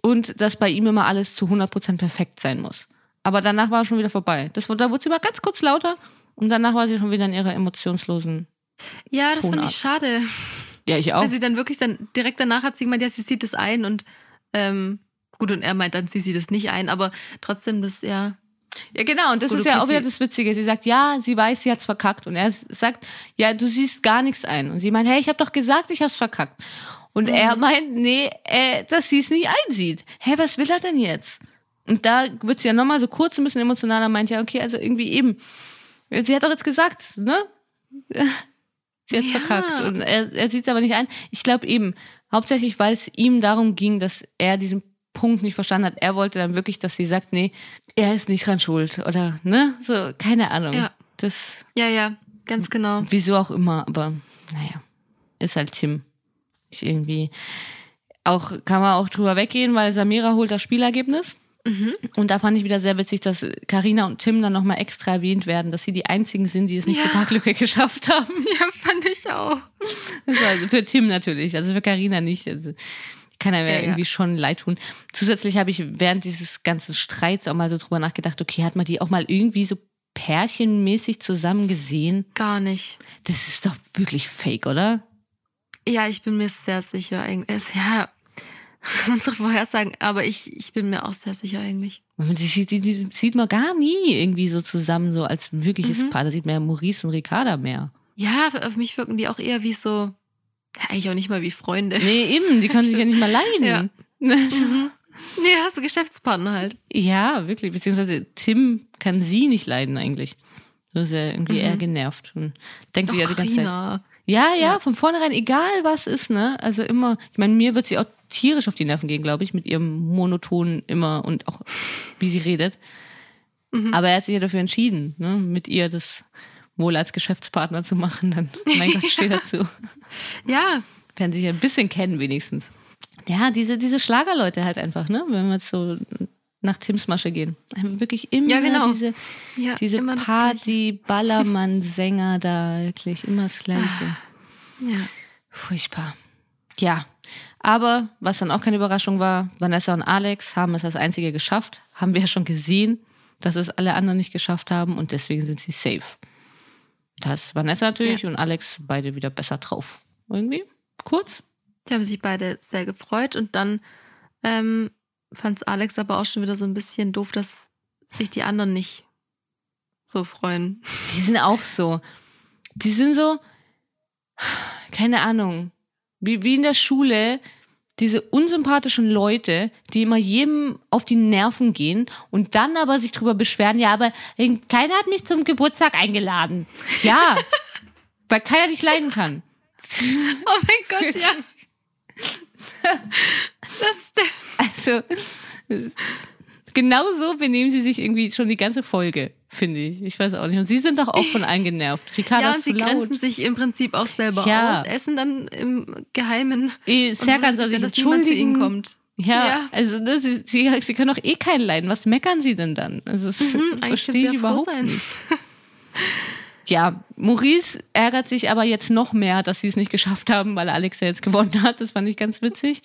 Speaker 4: Und dass bei ihm immer alles zu 100% perfekt sein muss. Aber danach war es schon wieder vorbei. Das, da wurde sie mal ganz kurz lauter und danach war sie schon wieder in ihrer emotionslosen.
Speaker 3: Ja, das fand
Speaker 4: Tonart.
Speaker 3: ich schade.
Speaker 4: Ja, ich auch.
Speaker 3: Weil sie dann wirklich dann direkt danach hat sie gemeint, ja, sie sieht das ein und ähm, gut, und er meint dann, sie sieht das nicht ein, aber trotzdem das, ja.
Speaker 4: Ja, genau, und das
Speaker 3: Gut,
Speaker 4: ist ja auch wieder das Witzige. Sie sagt, ja, sie weiß, sie hat's verkackt. Und er sagt, ja, du siehst gar nichts ein. Und sie meint, hey, ich habe doch gesagt, ich hab's verkackt. Und er meint, nee, äh, dass sie es nicht einsieht. Hä, was will er denn jetzt? Und da wird sie ja nochmal so kurz ein bisschen emotionaler, meint, ja, okay, also irgendwie eben. Sie hat doch jetzt gesagt, ne? [LAUGHS] Sie hat's
Speaker 3: Ja.
Speaker 4: verkackt. Und er, er sieht es aber nicht ein. Ich glaube eben, hauptsächlich, weil es ihm darum ging, dass er diesen Punkt nicht verstanden hat. Er wollte dann wirklich, dass sie sagt, nee, er ist nicht dran schuld. Oder, ne? So, keine Ahnung.
Speaker 3: Ja.
Speaker 4: Das,
Speaker 3: Ja, ja, ganz genau.
Speaker 4: wieso auch immer, aber naja, ist halt Tim. Ich irgendwie. Auch kann man auch drüber weggehen, weil Samira holt das Spielergebnis. Und da fand ich wieder sehr witzig, dass Karina und Tim dann nochmal extra erwähnt werden, dass sie die einzigen sind, die es nicht
Speaker 3: Ja.
Speaker 4: zur Parklücke geschafft haben. [LAUGHS]
Speaker 3: Ja, fand ich auch.
Speaker 4: War für Tim natürlich, also für Karina nicht. Also, kann er mir
Speaker 3: Ja, ja.
Speaker 4: irgendwie schon leid tun. Zusätzlich habe ich während dieses ganzen Streits auch mal so drüber nachgedacht, okay, hat man die auch mal irgendwie so pärchenmäßig zusammen gesehen?
Speaker 3: Gar nicht.
Speaker 4: Das ist doch wirklich fake, oder?
Speaker 3: Ja, ich bin mir sehr sicher eigentlich. Es- Ja, [LAUGHS] unsere Vorhersagen, aber ich, ich bin mir auch sehr sicher eigentlich.
Speaker 4: Die, sieht- die, die sieht man gar nie irgendwie so zusammen, so als wirkliches
Speaker 3: Mhm.
Speaker 4: Paar. Da sieht man ja Maurice und Ricarda mehr.
Speaker 3: Ja, auf mich wirken die auch eher wie so, ja, eigentlich auch nicht mal wie Freunde.
Speaker 4: Nee, eben, die können sich ja nicht mal leiden.
Speaker 3: Ja. [LAUGHS] Mhm. Nee, hast du Geschäftspartner halt.
Speaker 4: Ja, wirklich. Beziehungsweise Tim kann sie nicht leiden eigentlich. Das ist ja irgendwie eher genervt und denkt sich ja die ganze Zeit. Ja, ja,
Speaker 3: Ja.
Speaker 4: von vornherein, egal was ist, ne? Also immer, ich meine, mir wird sie auch tierisch auf die Nerven gehen, glaube ich, mit ihrem monotonen immer und auch wie sie redet. Aber er hat sich ja dafür entschieden, ne? mit ihr das wohl als Geschäftspartner zu machen. Dann, mein Gott, steht dazu. [LAUGHS]
Speaker 3: Ja,
Speaker 4: Werden sich ein bisschen kennen wenigstens. Ja, diese, diese Schlagerleute halt einfach, ne? Wenn wir jetzt so nach Tims Masche gehen. Wirklich immer
Speaker 3: Ja, genau.
Speaker 4: diese,
Speaker 3: ja
Speaker 4: diese
Speaker 3: immer das
Speaker 4: Party, Ballermann, Sänger da, wirklich immer das Gleiche.
Speaker 3: Gleiche. Ja.
Speaker 4: Furchtbar. Ja, aber was dann auch keine Überraschung war, Vanessa und Alex haben es als einzige geschafft. Haben wir ja schon gesehen, dass es alle anderen nicht geschafft haben und deswegen sind sie safe. Da ist Vanessa natürlich
Speaker 3: Ja.
Speaker 4: und Alex beide wieder besser drauf. Irgendwie kurz.
Speaker 3: Die haben sich beide sehr gefreut und dann ähm, fand es Alex aber auch schon wieder so ein bisschen doof, dass sich die anderen nicht so freuen. [LAUGHS]
Speaker 4: Die sind auch so. Die sind so, keine Ahnung, wie, wie in der Schule, diese unsympathischen Leute, die immer jedem auf die Nerven gehen und dann aber sich drüber beschweren, ja, aber keiner hat mich zum Geburtstag eingeladen. Ja, [LAUGHS] weil keiner dich leiden kann.
Speaker 3: Oh mein Gott, [LAUGHS] ja. Das stimmt.
Speaker 4: Also, genauso benehmen sie sich irgendwie schon die ganze Folge, finde ich. Ich weiß auch nicht. Und sie sind doch auch von [LAUGHS] allen genervt. Ricardo
Speaker 3: Ja, und sie
Speaker 4: laut.
Speaker 3: grenzen sich im Prinzip auch selber
Speaker 4: Ja.
Speaker 3: aus, essen dann im Geheimen.
Speaker 4: Eh,
Speaker 3: und
Speaker 4: Serkan soll sich
Speaker 3: dann, dass niemand zu ihnen
Speaker 4: entschuldigen.
Speaker 3: kommt.
Speaker 4: Ja,
Speaker 3: Ja.
Speaker 4: also ne, sie, sie, sie können doch eh keinen leiden. Was meckern sie denn dann? Also, das
Speaker 3: Mhm,
Speaker 4: verstehe ich
Speaker 3: ja
Speaker 4: überhaupt
Speaker 3: sein.
Speaker 4: nicht. [LAUGHS] Ja, Maurice ärgert sich aber jetzt noch mehr, dass sie es nicht geschafft haben, weil Alex ja jetzt gewonnen hat. Das fand ich ganz witzig.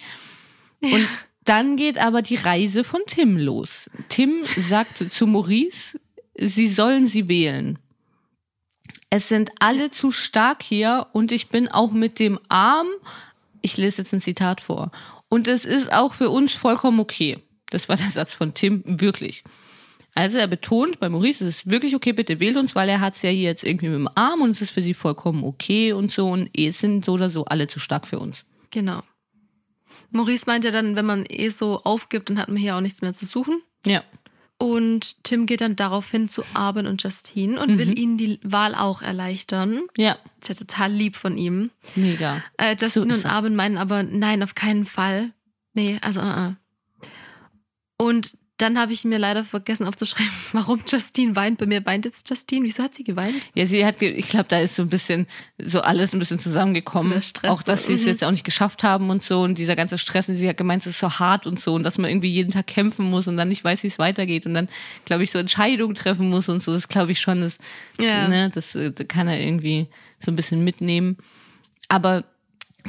Speaker 4: Und dann geht aber die Reise von Tim los. Tim sagt zu Maurice, sie sollen sie wählen. Es sind alle zu stark hier und ich bin auch mit dem Arm, ich lese jetzt ein Zitat vor, und es ist auch für uns vollkommen okay. Das war der Satz von Tim, wirklich. Also er betont bei Maurice, es ist wirklich okay, bitte wählt uns, weil er hat es ja hier jetzt irgendwie mit dem Arm und es ist für sie vollkommen okay und so und es sind so oder so alle zu stark für uns.
Speaker 3: Genau. Maurice meint ja dann, wenn man eh so aufgibt, dann hat man hier auch nichts mehr zu suchen.
Speaker 4: Ja.
Speaker 3: Und Tim geht dann daraufhin zu Arben und Justine und
Speaker 4: Mhm.
Speaker 3: will ihnen die Wahl auch erleichtern.
Speaker 4: Ja,
Speaker 3: Ist ja total lieb von ihm.
Speaker 4: mega.
Speaker 3: Äh, Justine
Speaker 4: ist
Speaker 3: und. Arben meinen aber, nein, auf keinen Fall. Nee, also, uh -uh. Und dann habe ich mir leider vergessen aufzuschreiben, [LAUGHS] warum Justine weint. Bei mir weint jetzt Justine. Wieso hat sie geweint?
Speaker 4: Ja, sie hat, ich glaube, da ist so ein bisschen, so alles ein bisschen zusammengekommen.
Speaker 3: So
Speaker 4: auch, dass sie es
Speaker 3: mhm.
Speaker 4: jetzt auch nicht geschafft haben und so und dieser ganze Stress und sie hat gemeint, es ist so hart und so und dass man irgendwie jeden Tag kämpfen muss und dann nicht weiß, wie es weitergeht und dann, glaube ich, so Entscheidungen treffen muss und so. Das glaube ich schon, das,
Speaker 3: Ja.
Speaker 4: ne, das äh, kann er irgendwie so ein bisschen mitnehmen. Aber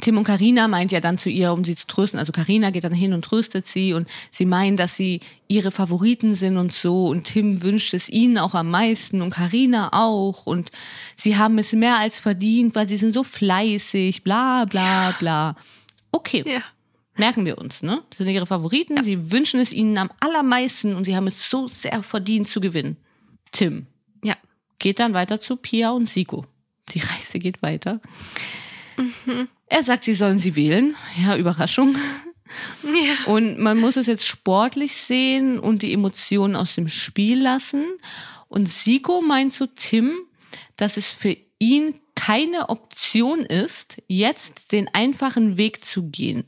Speaker 4: Tim und Karina meint ja dann zu ihr, um sie zu trösten. Also Karina geht dann hin und tröstet sie und sie meinen, dass sie ihre Favoriten sind und so. Und Tim wünscht es ihnen auch am meisten und Karina auch. Und sie haben es mehr als verdient, weil sie sind so fleißig, bla bla bla. Okay,
Speaker 3: Ja.
Speaker 4: merken wir uns, ne? Das sind ihre Favoriten. Sie wünschen es ihnen am allermeisten und sie haben es so sehr verdient zu gewinnen. Tim
Speaker 3: Ja.
Speaker 4: geht dann weiter zu Pia und Siko. Die Reise geht weiter. Er sagt, sie sollen sie wählen. Ja, Überraschung.
Speaker 3: Ja.
Speaker 4: Und man muss es jetzt sportlich sehen und die Emotionen aus dem Spiel lassen. Und Siko meint zu Tim, dass es für ihn keine Option ist, jetzt den einfachen Weg zu gehen.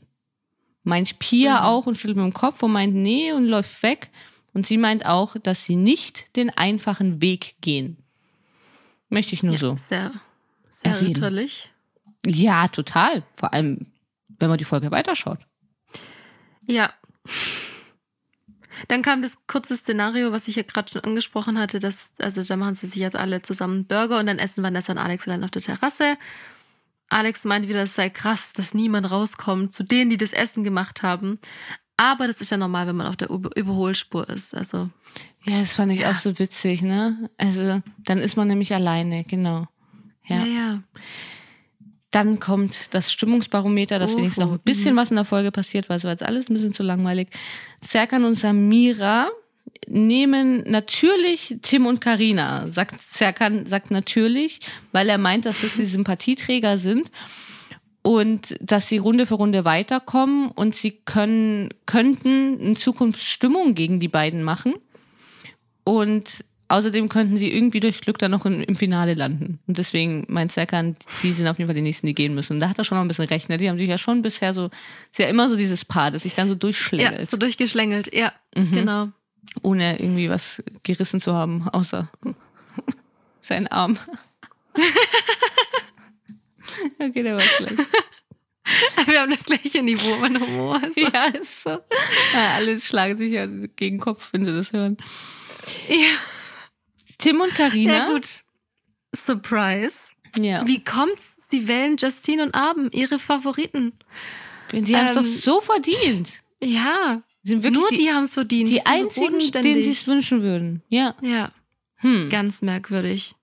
Speaker 4: Meint Pia auch und schüttelt mit dem Kopf und meint nee und läuft weg. Und sie meint auch, dass sie nicht den einfachen Weg gehen. Möchte ich nur so.
Speaker 3: Sehr, sehr ritterlich.
Speaker 4: Ja, total. Vor allem, wenn man die Folge weiterschaut.
Speaker 3: Ja. Dann kam das kurze Szenario, was ich ja gerade schon angesprochen hatte, dass, also da machen sie sich jetzt alle zusammen Burger und dann essen Vanessa und Alex allein auf der Terrasse. Alex meint wieder, es sei krass, dass niemand rauskommt zu denen, die das Essen gemacht haben. Aber das ist ja normal, wenn man auf der Über Überholspur ist. Also,
Speaker 4: Ja, das fand ich
Speaker 3: Ja.
Speaker 4: auch so witzig, ne? Also, dann ist man nämlich alleine, genau.
Speaker 3: ja,
Speaker 4: Ja.
Speaker 3: ja.
Speaker 4: Dann kommt das Stimmungsbarometer, dass
Speaker 3: Oho,
Speaker 4: wenigstens noch ein bisschen was in der Folge passiert, weil so jetzt alles ein bisschen zu langweilig. Serkan und Samira nehmen natürlich Tim und Karina. Sagt Serkan sagt natürlich, weil er meint, dass das die Sympathieträger sind und dass sie Runde für Runde weiterkommen und sie können könnten in Zukunft Stimmung gegen die beiden machen und außerdem könnten sie irgendwie durch Glück dann noch in, im Finale landen und deswegen meint Serkan, die sind auf jeden Fall die nächsten, die gehen müssen. Und da hat er schon noch ein bisschen recht. Ne? Die haben sich ja schon bisher so, ist ja immer so dieses Paar, das sich dann so
Speaker 3: Ja,
Speaker 4: durchschlängelt,
Speaker 3: so durchgeschlängelt. Ja,
Speaker 4: Mhm.
Speaker 3: genau.
Speaker 4: ohne irgendwie was gerissen zu haben, außer [LAUGHS] sein Arm. [LAUGHS] okay, der war schlecht. [LAUGHS]
Speaker 3: Wir haben das gleiche Niveau an Humor. Also.
Speaker 4: Ja, ist so. Ja, alle schlagen sich ja gegen den Kopf, wenn sie das hören.
Speaker 3: Ja.
Speaker 4: Tim und Karina.
Speaker 3: ja, gut. Surprise.
Speaker 4: Ja.
Speaker 3: Wie kommt's? Sie wählen Justine und Abend, ihre Favoriten.
Speaker 4: Die haben es
Speaker 3: Ähm,
Speaker 4: doch so verdient.
Speaker 3: Ja,
Speaker 4: Die sind wirklich
Speaker 3: nur
Speaker 4: die,
Speaker 3: die, haben es verdient.
Speaker 4: die
Speaker 3: so
Speaker 4: einzigen, denen
Speaker 3: bodenständig.
Speaker 4: sie es wünschen würden. Ja.
Speaker 3: Ja,
Speaker 4: Hm.
Speaker 3: ganz merkwürdig.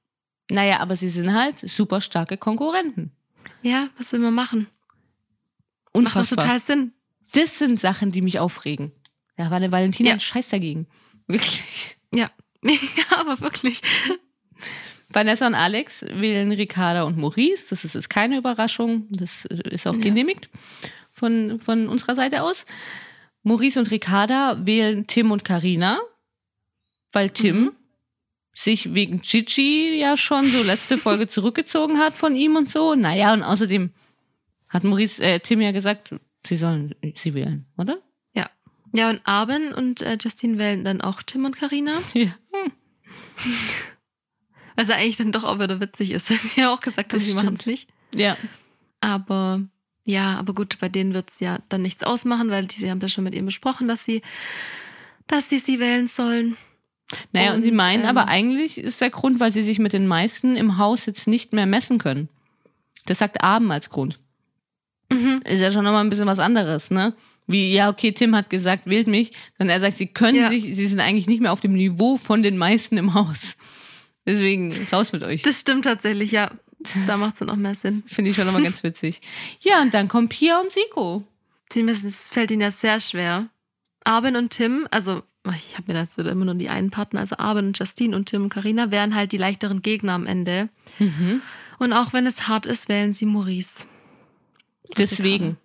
Speaker 4: Naja, aber sie sind halt super starke Konkurrenten.
Speaker 3: Ja, was will man machen? Macht doch
Speaker 4: Unfassbar.
Speaker 3: total Sinn.
Speaker 4: Das sind Sachen, die mich aufregen. Da war der Valentina
Speaker 3: Ja.
Speaker 4: ein Scheiß dagegen. Wirklich.
Speaker 3: Ja. [LAUGHS] ja, aber wirklich.
Speaker 4: Vanessa und Alex wählen Ricarda und Maurice. Das ist, ist keine Überraschung. Das ist auch
Speaker 3: Ja.
Speaker 4: genehmigt von, von unserer Seite aus. Maurice und Ricarda wählen Tim und Karina, weil Tim
Speaker 3: Mhm.
Speaker 4: sich wegen Gigi ja schon so letzte Folge [LAUGHS] zurückgezogen hat von ihm und so. Naja, und außerdem hat Maurice, äh, Tim ja gesagt, sie sollen sie wählen, oder?
Speaker 3: Ja. Ja, und Arben und äh, Justine wählen dann auch Tim und Karina. [LAUGHS]
Speaker 4: Ja.
Speaker 3: Was ja eigentlich dann doch auch wieder witzig ist, [LAUGHS] weil sie ja auch gesagt haben, sie machen es nicht.
Speaker 4: Ja.
Speaker 3: Aber ja, aber gut, bei denen wird es ja dann nichts ausmachen, weil die, sie haben das schon mit ihm besprochen, dass sie, dass sie sie wählen sollen.
Speaker 4: Naja, und, sie
Speaker 3: Und,
Speaker 4: meinen
Speaker 3: ähm,
Speaker 4: aber eigentlich ist der Grund, weil sie sich mit den meisten im Haus jetzt nicht mehr messen können. Das sagt Abend als Grund.
Speaker 3: Mhm.
Speaker 4: Ist ja schon nochmal ein bisschen was anderes, ne? Wie, ja, okay, Tim hat gesagt, wählt mich. Dann er sagt, sie können
Speaker 3: Ja.
Speaker 4: sich, sie sind eigentlich nicht mehr auf dem Niveau von den meisten im Haus. Deswegen raus mit euch.
Speaker 3: Das stimmt tatsächlich, ja. Da macht es auch mehr Sinn. [LAUGHS]
Speaker 4: Finde ich schon nochmal ganz witzig. Ja, und dann kommen Pia und Siko.
Speaker 3: Müssen, es fällt ihnen ja sehr schwer. Arben und Tim, also ich habe mir das wieder immer nur die einen Partner, also Arben und Justine und Tim und Karina wären halt die leichteren Gegner am Ende.
Speaker 4: Mhm.
Speaker 3: Und auch wenn es hart ist, wählen sie Maurice.
Speaker 4: Deswegen.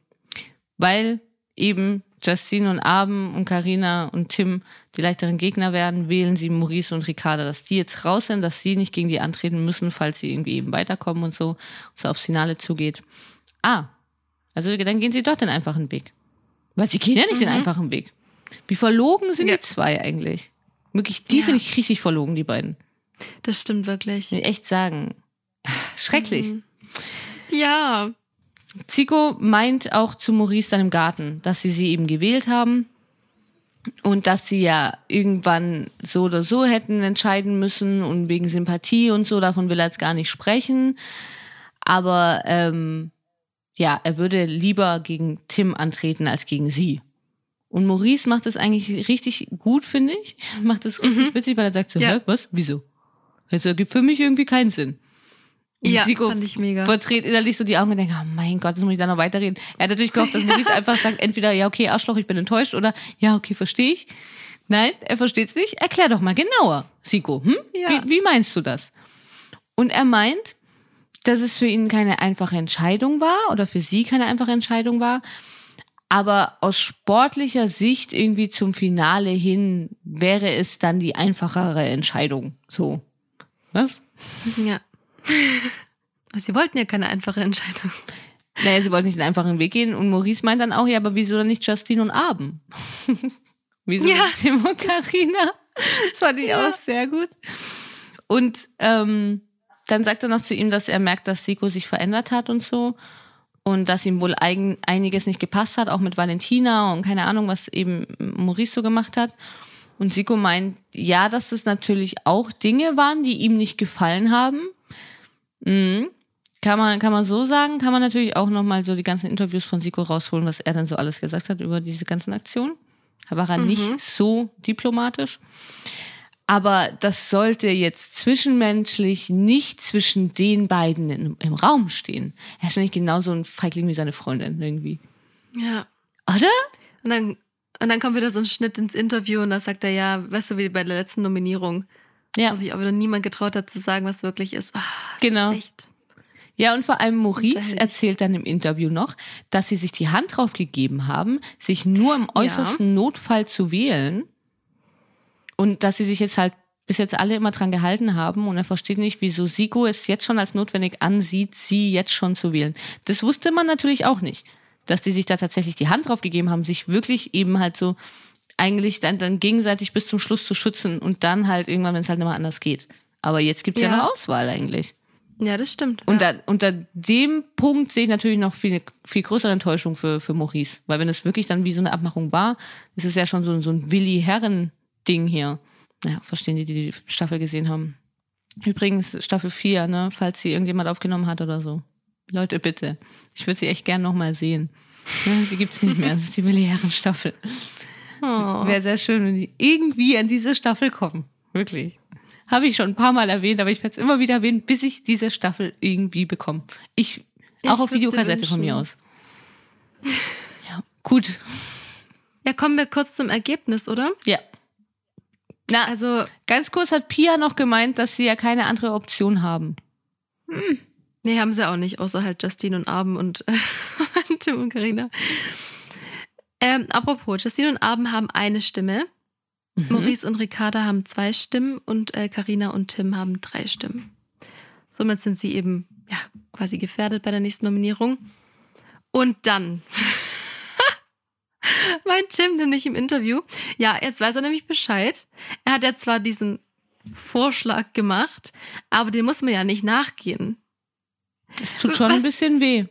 Speaker 4: Weil eben Justine und Abend und Karina und Tim die leichteren Gegner werden, wählen sie Maurice und Ricarda, dass die jetzt raus sind, dass sie nicht gegen die antreten müssen, falls sie irgendwie eben weiterkommen und so, und es aufs Finale zugeht. Ah, also dann gehen sie dort den einfachen Weg. Weil sie gehen ja nicht den einfachen Weg. Wie verlogen sind
Speaker 3: Ja.
Speaker 4: die zwei eigentlich? Wirklich, die
Speaker 3: Ja.
Speaker 4: finde ich richtig verlogen, die beiden.
Speaker 3: Das stimmt wirklich.
Speaker 4: Ich will echt sagen. Schrecklich.
Speaker 3: Mhm. Ja,
Speaker 4: Zico meint auch zu Maurice dann im Garten, dass sie sie eben gewählt haben und dass sie ja irgendwann so oder so hätten entscheiden müssen und wegen Sympathie und so, davon will er jetzt gar nicht sprechen. Aber ähm, ja, er würde lieber gegen Tim antreten als gegen sie. Und Maurice macht das eigentlich richtig gut, finde ich. [LAUGHS] Macht das richtig witzig, weil er sagt so,
Speaker 3: Ja.
Speaker 4: hä, was, wieso? Das ergibt für mich irgendwie keinen Sinn.
Speaker 3: Ja,
Speaker 4: Zico
Speaker 3: fand ich mega.
Speaker 4: verdreht innerlich so die Augen und denkt, oh mein Gott, jetzt muss ich da noch weiterreden. Er hat natürlich gehofft, dass Maurice [LAUGHS] einfach sagt, entweder, ja, okay, Arschloch, ich bin enttäuscht oder, ja, okay, verstehe ich. Nein, er versteht's nicht. Erklär doch mal genauer, Siko. Hm?
Speaker 3: Ja.
Speaker 4: Wie, wie meinst du das? Und er meint, dass es für ihn keine einfache Entscheidung war oder für sie keine einfache Entscheidung war. Aber aus sportlicher Sicht irgendwie zum Finale hin wäre es dann die einfachere Entscheidung. So. Was?
Speaker 3: Ja. [LAUGHS] Sie wollten ja keine einfache Entscheidung.
Speaker 4: Naja, sie wollten nicht den einfachen Weg gehen. Und Maurice meint dann auch, ja, aber wieso dann nicht Justine und Abend? [LAUGHS] wieso
Speaker 3: Ja,
Speaker 4: nicht Tim und Carina? Das fand ich auch sehr gut. Und ähm, dann sagt er noch zu ihm, dass er merkt, dass Siko sich verändert hat und so. Und dass ihm wohl eigen, einiges nicht gepasst hat, auch mit Valentina und keine Ahnung, was eben Maurice so gemacht hat. Und Siko meint, ja, dass das natürlich auch Dinge waren, die ihm nicht gefallen haben. Mhm. Kann man, kann man so sagen, kann man natürlich auch nochmal so die ganzen Interviews von Siko rausholen, was er dann so alles gesagt hat über diese ganzen Aktionen. Da war er nicht so diplomatisch. Aber das sollte jetzt zwischenmenschlich nicht zwischen den beiden im, im Raum stehen. Er ist nicht genauso ein Feigling wie seine Freundin irgendwie.
Speaker 3: Ja.
Speaker 4: Oder?
Speaker 3: Und dann, und dann kommt wieder so ein Schnitt ins Interview und da sagt er, ja, weißt du, wie bei der letzten Nominierung,
Speaker 4: Ja.
Speaker 3: wo sich auch wieder niemand getraut hat zu sagen, was wirklich ist. Das
Speaker 4: Genau.
Speaker 3: Ist.
Speaker 4: Ja, und vor allem Maurice erzählt dann im Interview noch, dass sie sich die Hand drauf gegeben haben, sich nur im äußersten Notfall zu wählen. Und dass sie sich jetzt halt bis jetzt alle immer dran gehalten haben. Und er versteht nicht, wieso Siko es jetzt schon als notwendig ansieht, sie jetzt schon zu wählen. Das wusste man natürlich auch nicht. Dass die sich da tatsächlich die Hand drauf gegeben haben, sich wirklich eben halt so eigentlich dann, dann gegenseitig bis zum Schluss zu schützen und dann halt irgendwann, wenn es halt nicht mehr anders geht. Aber jetzt gibt's ja,
Speaker 3: Ja.
Speaker 4: eine Auswahl eigentlich.
Speaker 3: Ja, das stimmt.
Speaker 4: Und
Speaker 3: ja.
Speaker 4: da, unter dem Punkt sehe ich natürlich noch viel, viel größere Enttäuschung für, für Maurice. Weil wenn es wirklich dann wie so eine Abmachung war, ist es ja schon so, so ein Willi-Herren-Ding hier. Naja, verstehen die, die die Staffel gesehen haben. Übrigens, Staffel 4, ne, falls sie irgendjemand aufgenommen hat oder so. Leute, bitte. Ich würde sie echt gern nochmal sehen. [LAUGHS] Sie gibt's nicht mehr. Das ist die Milliarden-Staffel.
Speaker 3: Oh.
Speaker 4: Wäre sehr schön, wenn die irgendwie an diese Staffel kommen. Wirklich. Habe ich schon ein paar Mal erwähnt, aber ich werde es immer wieder erwähnen, bis ich diese Staffel irgendwie bekomme. Ich,
Speaker 3: Ich
Speaker 4: auch auf Videokassette von mir aus. Ja, gut.
Speaker 3: Ja, kommen wir kurz zum Ergebnis, oder?
Speaker 4: Ja. Na,
Speaker 3: Also,
Speaker 4: ganz kurz hat Pia noch gemeint, dass sie ja keine andere Option haben.
Speaker 3: nee, haben sie auch nicht, außer halt Justine und Abend und [LAUGHS] äh, Tim und Karina. Ähm, apropos, Justine und Abend haben eine Stimme. Maurice und Ricarda haben zwei Stimmen und äh, Carina und Tim haben drei Stimmen. Somit sind sie eben ja, quasi gefährdet bei der nächsten Nominierung. Und dann [LAUGHS] mein Tim nämlich im Interview. Ja, jetzt weiß er nämlich Bescheid. Er hat ja zwar diesen Vorschlag gemacht, aber den muss man ja nicht nachgehen.
Speaker 4: Es tut schon
Speaker 3: Was?
Speaker 4: ein bisschen weh.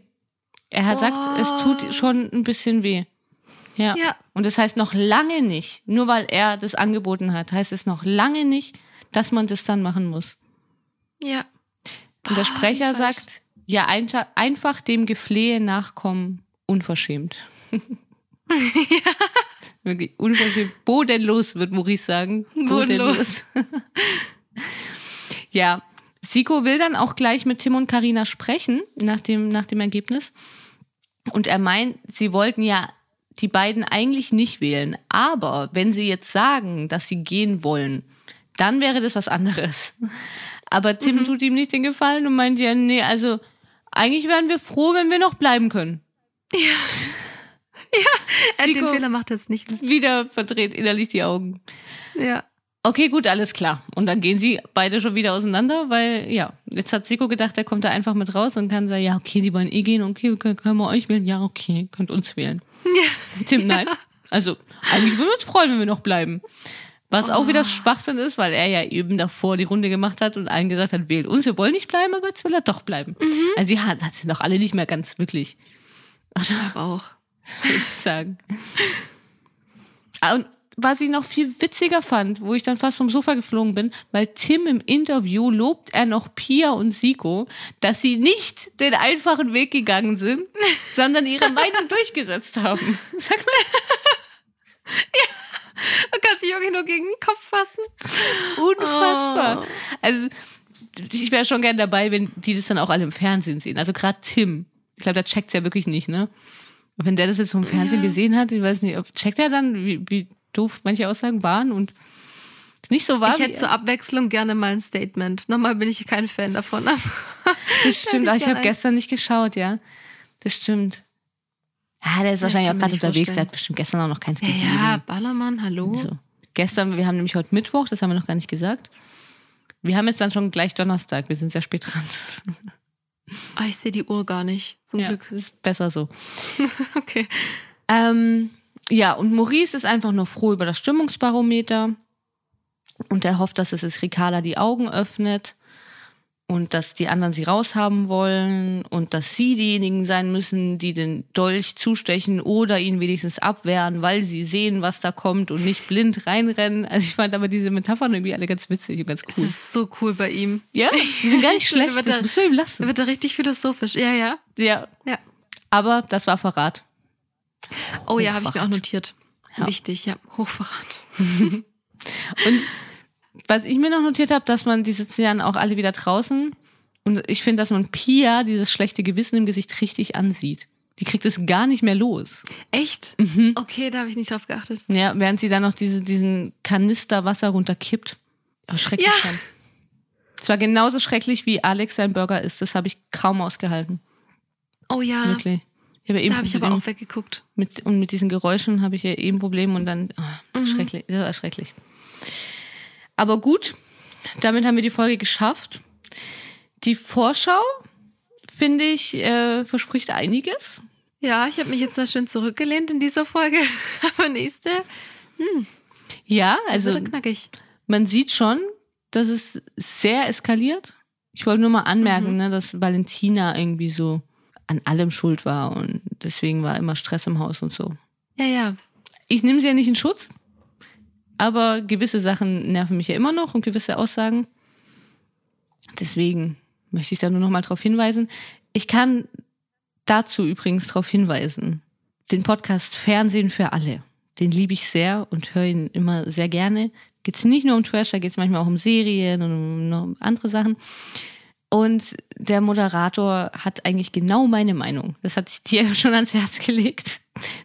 Speaker 4: Er hat gesagt,
Speaker 3: Oh.
Speaker 4: es tut schon ein bisschen weh. Ja.
Speaker 3: Ja.
Speaker 4: Und das heißt noch lange nicht, nur weil er das angeboten hat, heißt es noch lange nicht, dass man das dann machen muss.
Speaker 3: Ja.
Speaker 4: Und der Sprecher
Speaker 3: falsch.
Speaker 4: sagt, ja, einfach dem Geflehe nachkommen, unverschämt. [LAUGHS] Wirklich unverschämt. Bodenlos, wird Maurice sagen.
Speaker 3: Bodenlos. [LAUGHS]
Speaker 4: ja, Siko will dann auch gleich mit Tim und Karina sprechen nach dem, nach dem Ergebnis. Und er meint, sie wollten ja die beiden eigentlich nicht wählen. Aber wenn sie jetzt sagen, dass sie gehen wollen, dann wäre das was anderes. [LAUGHS] Aber Tim tut ihm nicht den Gefallen und meint ja, nee, also eigentlich wären wir froh, wenn wir noch bleiben können.
Speaker 3: Äh, [LAUGHS] den
Speaker 4: Siko-
Speaker 3: Fehler macht er jetzt nicht mehr.
Speaker 4: Wieder verdreht innerlich die Augen.
Speaker 3: Ja.
Speaker 4: Okay, gut, alles klar. Und dann gehen sie beide schon wieder auseinander, weil, ja, jetzt hat Siko gedacht, er kommt da einfach mit raus und kann sagen, ja, okay, die wollen eh gehen, okay, können, können wir euch wählen? Ja, okay, könnt uns wählen. Tim, nein. Also, eigentlich würden wir uns freuen, wenn wir noch bleiben. Was auch wieder Schwachsinn ist, weil er ja eben davor die Runde gemacht hat und allen gesagt hat, wählt uns, wir wollen nicht bleiben, aber jetzt will er doch bleiben. Also, sie hat, hat sie doch alle nicht mehr ganz wirklich,
Speaker 3: Aber auch. [LAUGHS]
Speaker 4: würde ich sagen. Ah, Und was ich noch viel witziger fand, wo ich dann fast vom Sofa geflogen bin, weil Tim im Interview lobt er noch Pia und Siko, dass sie nicht den einfachen Weg gegangen sind, [LAUGHS] sondern ihre Meinung durchgesetzt haben. [LAUGHS] Sag mal,
Speaker 3: Man kann sich irgendwie nur gegen den Kopf fassen.
Speaker 4: unfassbar.
Speaker 3: Oh.
Speaker 4: Also, ich wäre schon gern dabei, wenn die das dann auch alle im Fernsehen sehen. Also gerade Tim. Ich glaube, der checkt's ja wirklich nicht, ne? Und wenn der das jetzt vom Fernsehen
Speaker 3: Ja.
Speaker 4: gesehen hat, ich weiß nicht, ob checkt er dann, wie, wie doof manche Aussagen waren und nicht so wahr.
Speaker 3: Ich hätte zur Abwechslung gerne mal ein Statement. Nochmal bin ich kein Fan davon. [LAUGHS]
Speaker 4: das stimmt, aber
Speaker 3: ich
Speaker 4: ich habe gestern nicht geschaut, ja. Das stimmt. Ah, der ist
Speaker 3: Ja,
Speaker 4: wahrscheinlich auch gerade unterwegs, der hat bestimmt gestern auch noch keins
Speaker 3: ja,
Speaker 4: gegeben.
Speaker 3: ja, Ballermann, hallo.
Speaker 4: So. Gestern, wir haben nämlich heute Mittwoch, das haben wir noch gar nicht gesagt. Wir haben jetzt dann schon gleich Donnerstag, wir sind sehr spät dran.
Speaker 3: Ah, ich sehe die Uhr gar nicht. Zum
Speaker 4: Ja,
Speaker 3: Glück.
Speaker 4: ist besser so. [LAUGHS]
Speaker 3: Okay.
Speaker 4: Ähm, ja, und Maurice ist einfach nur froh über das Stimmungsbarometer und er hofft, dass es es Ricarda die Augen öffnet und dass die anderen sie raushaben wollen und dass sie diejenigen sein müssen, die den Dolch zustechen oder ihn wenigstens abwehren, weil sie sehen, was da kommt und nicht blind reinrennen. Also ich fand aber diese Metaphern irgendwie alle ganz witzig und ganz cool.
Speaker 3: ist so cool bei ihm.
Speaker 4: Ja, die sind gar nicht [LAUGHS] schlecht,
Speaker 3: er-
Speaker 4: das müssen wir ihm
Speaker 3: Da
Speaker 4: lassen.
Speaker 3: wird er richtig philosophisch. Ja, ja.
Speaker 4: Ja,
Speaker 3: Ja.
Speaker 4: aber das war Verrat.
Speaker 3: Oh ja, habe ich mir auch notiert.
Speaker 4: Ja.
Speaker 3: Wichtig, ja. Hochverrat. [LAUGHS]
Speaker 4: Und was ich mir noch notiert habe, dass man, die sitzen ja dann auch alle wieder draußen. Und ich finde, dass man Pia dieses schlechte Gewissen im Gesicht richtig ansieht. Die kriegt es gar nicht mehr los.
Speaker 3: Echt?
Speaker 4: Mhm.
Speaker 3: Okay, da habe ich nicht drauf geachtet.
Speaker 4: Ja, während sie dann noch diese, diesen Kanister Wasser runterkippt. Oh, schrecklich.
Speaker 3: Ja.
Speaker 4: fand. Es war genauso schrecklich, wie Alex sein Burger ist. Das habe ich kaum ausgehalten.
Speaker 3: Oh ja,
Speaker 4: Wirklich. Ich habe eben
Speaker 3: da habe ich aber auch weggeguckt.
Speaker 4: mit, und mit diesen Geräuschen habe ich ja eben Probleme und dann oh,
Speaker 3: Mhm.
Speaker 4: schrecklich, das war schrecklich. Aber gut, damit haben wir die Folge geschafft. Die Vorschau, finde ich, äh, verspricht einiges.
Speaker 3: Ja, ich habe mich jetzt da schön zurückgelehnt in dieser Folge. [LAUGHS] Aber nächste
Speaker 4: Ja, also
Speaker 3: knackig.
Speaker 4: man sieht schon, dass es sehr eskaliert. Ich wollte nur mal anmerken,
Speaker 3: Mhm.
Speaker 4: ne, dass Valentina irgendwie so an allem schuld war und deswegen war immer Stress im Haus und so.
Speaker 3: Ja, ja.
Speaker 4: ich nehme sie ja nicht in Schutz, aber gewisse Sachen nerven mich ja immer noch und gewisse Aussagen. Deswegen möchte ich da nur noch mal drauf hinweisen. Ich kann dazu übrigens darauf hinweisen, den Podcast Fernsehen für alle. Den liebe ich sehr und höre ihn immer sehr gerne. Geht es nicht nur um Trash, da geht es manchmal auch um Serien und um andere Sachen. Und der Moderator hat eigentlich genau meine Meinung. Das hatte ich dir [LAUGHS] schon ans Herz gelegt.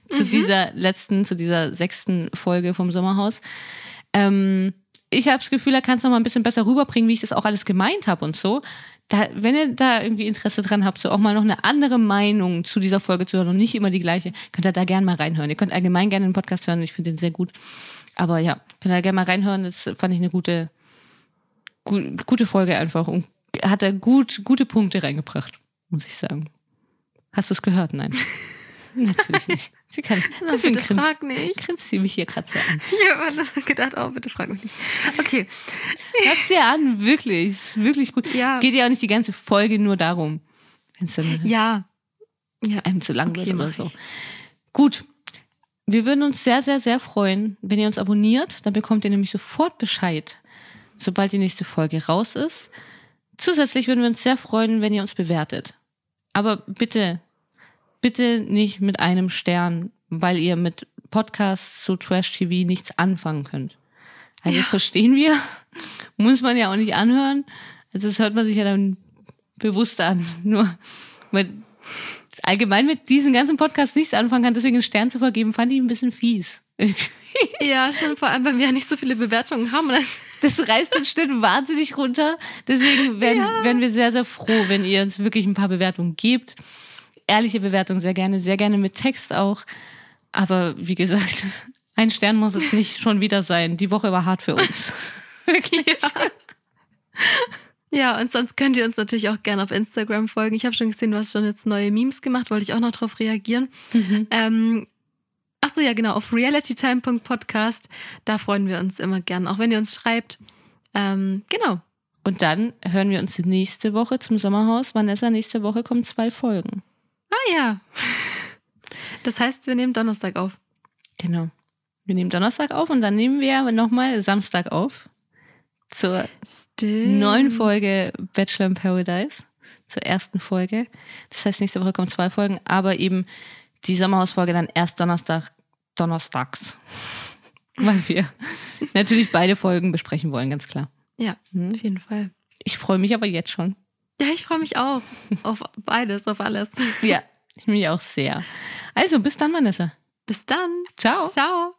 Speaker 4: zu dieser letzten, zu dieser sechsten Folge vom Sommerhaus. Ähm, ich habe das Gefühl, er kann es noch mal ein bisschen besser rüberbringen, wie ich das auch alles gemeint habe und so. Da, wenn ihr da irgendwie Interesse dran habt, so auch mal noch eine andere Meinung zu dieser Folge zu hören und nicht immer die gleiche, könnt ihr da gerne mal reinhören. Ihr könnt allgemein gerne den Podcast hören, ich finde den sehr gut. Aber ja, könnt ihr da gerne mal reinhören. Das fand ich eine gute, gut, gute Folge einfach und hat er gut, gute Punkte reingebracht, muss ich sagen. Hast du es gehört? Nein. [LAUGHS] Natürlich nicht. Sie kann, [LAUGHS]
Speaker 3: Na,
Speaker 4: deswegen
Speaker 3: bitte
Speaker 4: grinst,
Speaker 3: frag nicht.
Speaker 4: grinst sie mich hier gerade so an. [LAUGHS]
Speaker 3: Ich habe das gedacht, oh, bitte frag mich nicht. Okay.
Speaker 4: Hörst dir an, wirklich. Ist wirklich gut.
Speaker 3: Ja.
Speaker 4: Geht ja auch nicht die ganze Folge nur darum. Wenn es dann
Speaker 3: Ja. Ja.
Speaker 4: einem zu lang
Speaker 3: Okay,
Speaker 4: wird oder so.
Speaker 3: ich.
Speaker 4: Gut. Wir würden uns sehr, sehr, sehr freuen, wenn ihr uns abonniert. Dann bekommt ihr nämlich sofort Bescheid, sobald die nächste Folge raus ist. Zusätzlich würden wir uns sehr freuen, wenn ihr uns bewertet. Aber bitte, bitte nicht mit einem Stern, weil ihr mit Podcasts zu Trash TV nichts anfangen könnt. Also das verstehen wir. [LAUGHS] Muss man ja auch nicht anhören. Also das hört man sich ja dann bewusst an. [LAUGHS] Nur weil allgemein mit diesen ganzen Podcasts nichts anfangen kann, deswegen einen Stern zu vergeben, fand ich ein bisschen fies.
Speaker 3: Ja, schon vor allem, weil wir ja nicht so viele Bewertungen haben. Das,
Speaker 4: Das reißt den Schnitt wahnsinnig runter. Deswegen wären, wären wir sehr, sehr froh, wenn ihr uns wirklich ein paar Bewertungen gebt. Ehrliche Bewertungen sehr gerne, sehr gerne mit Text auch. Aber wie gesagt, ein Stern muss es nicht schon wieder sein. Die Woche war hart für uns. [LAUGHS] wirklich.
Speaker 3: ja, und sonst könnt ihr uns natürlich auch gerne auf Instagram folgen. Ich habe schon gesehen, du hast schon jetzt neue Memes gemacht, wollte ich auch noch drauf reagieren. Ähm, ach so, ja, genau, auf realitytime.podcast. Da freuen wir uns immer gern, auch wenn ihr uns schreibt. Ähm, genau.
Speaker 4: Und dann hören wir uns nächste Woche zum Sommerhaus. Vanessa, nächste Woche kommen zwei Folgen.
Speaker 3: Ah ja. [LAUGHS] Das heißt, wir nehmen Donnerstag auf.
Speaker 4: Genau. Wir nehmen Donnerstag auf und dann nehmen wir nochmal Samstag auf. Zur
Speaker 3: Stimmt.
Speaker 4: neuen Folge Bachelor in Paradise. Zur ersten Folge. Das heißt, nächste Woche kommen zwei Folgen, aber eben die Sommerhausfolge dann erst Donnerstag, Donnerstags. Weil wir natürlich beide Folgen besprechen wollen, ganz klar.
Speaker 3: Ja,
Speaker 4: Mhm.
Speaker 3: auf jeden Fall.
Speaker 4: Ich freue mich aber jetzt schon.
Speaker 3: Ja, ich freue mich auch. auf beides, auf alles.
Speaker 4: Ja, ich mich auch sehr. Also, bis dann, Vanessa.
Speaker 3: Bis dann.
Speaker 4: Ciao.
Speaker 3: Ciao.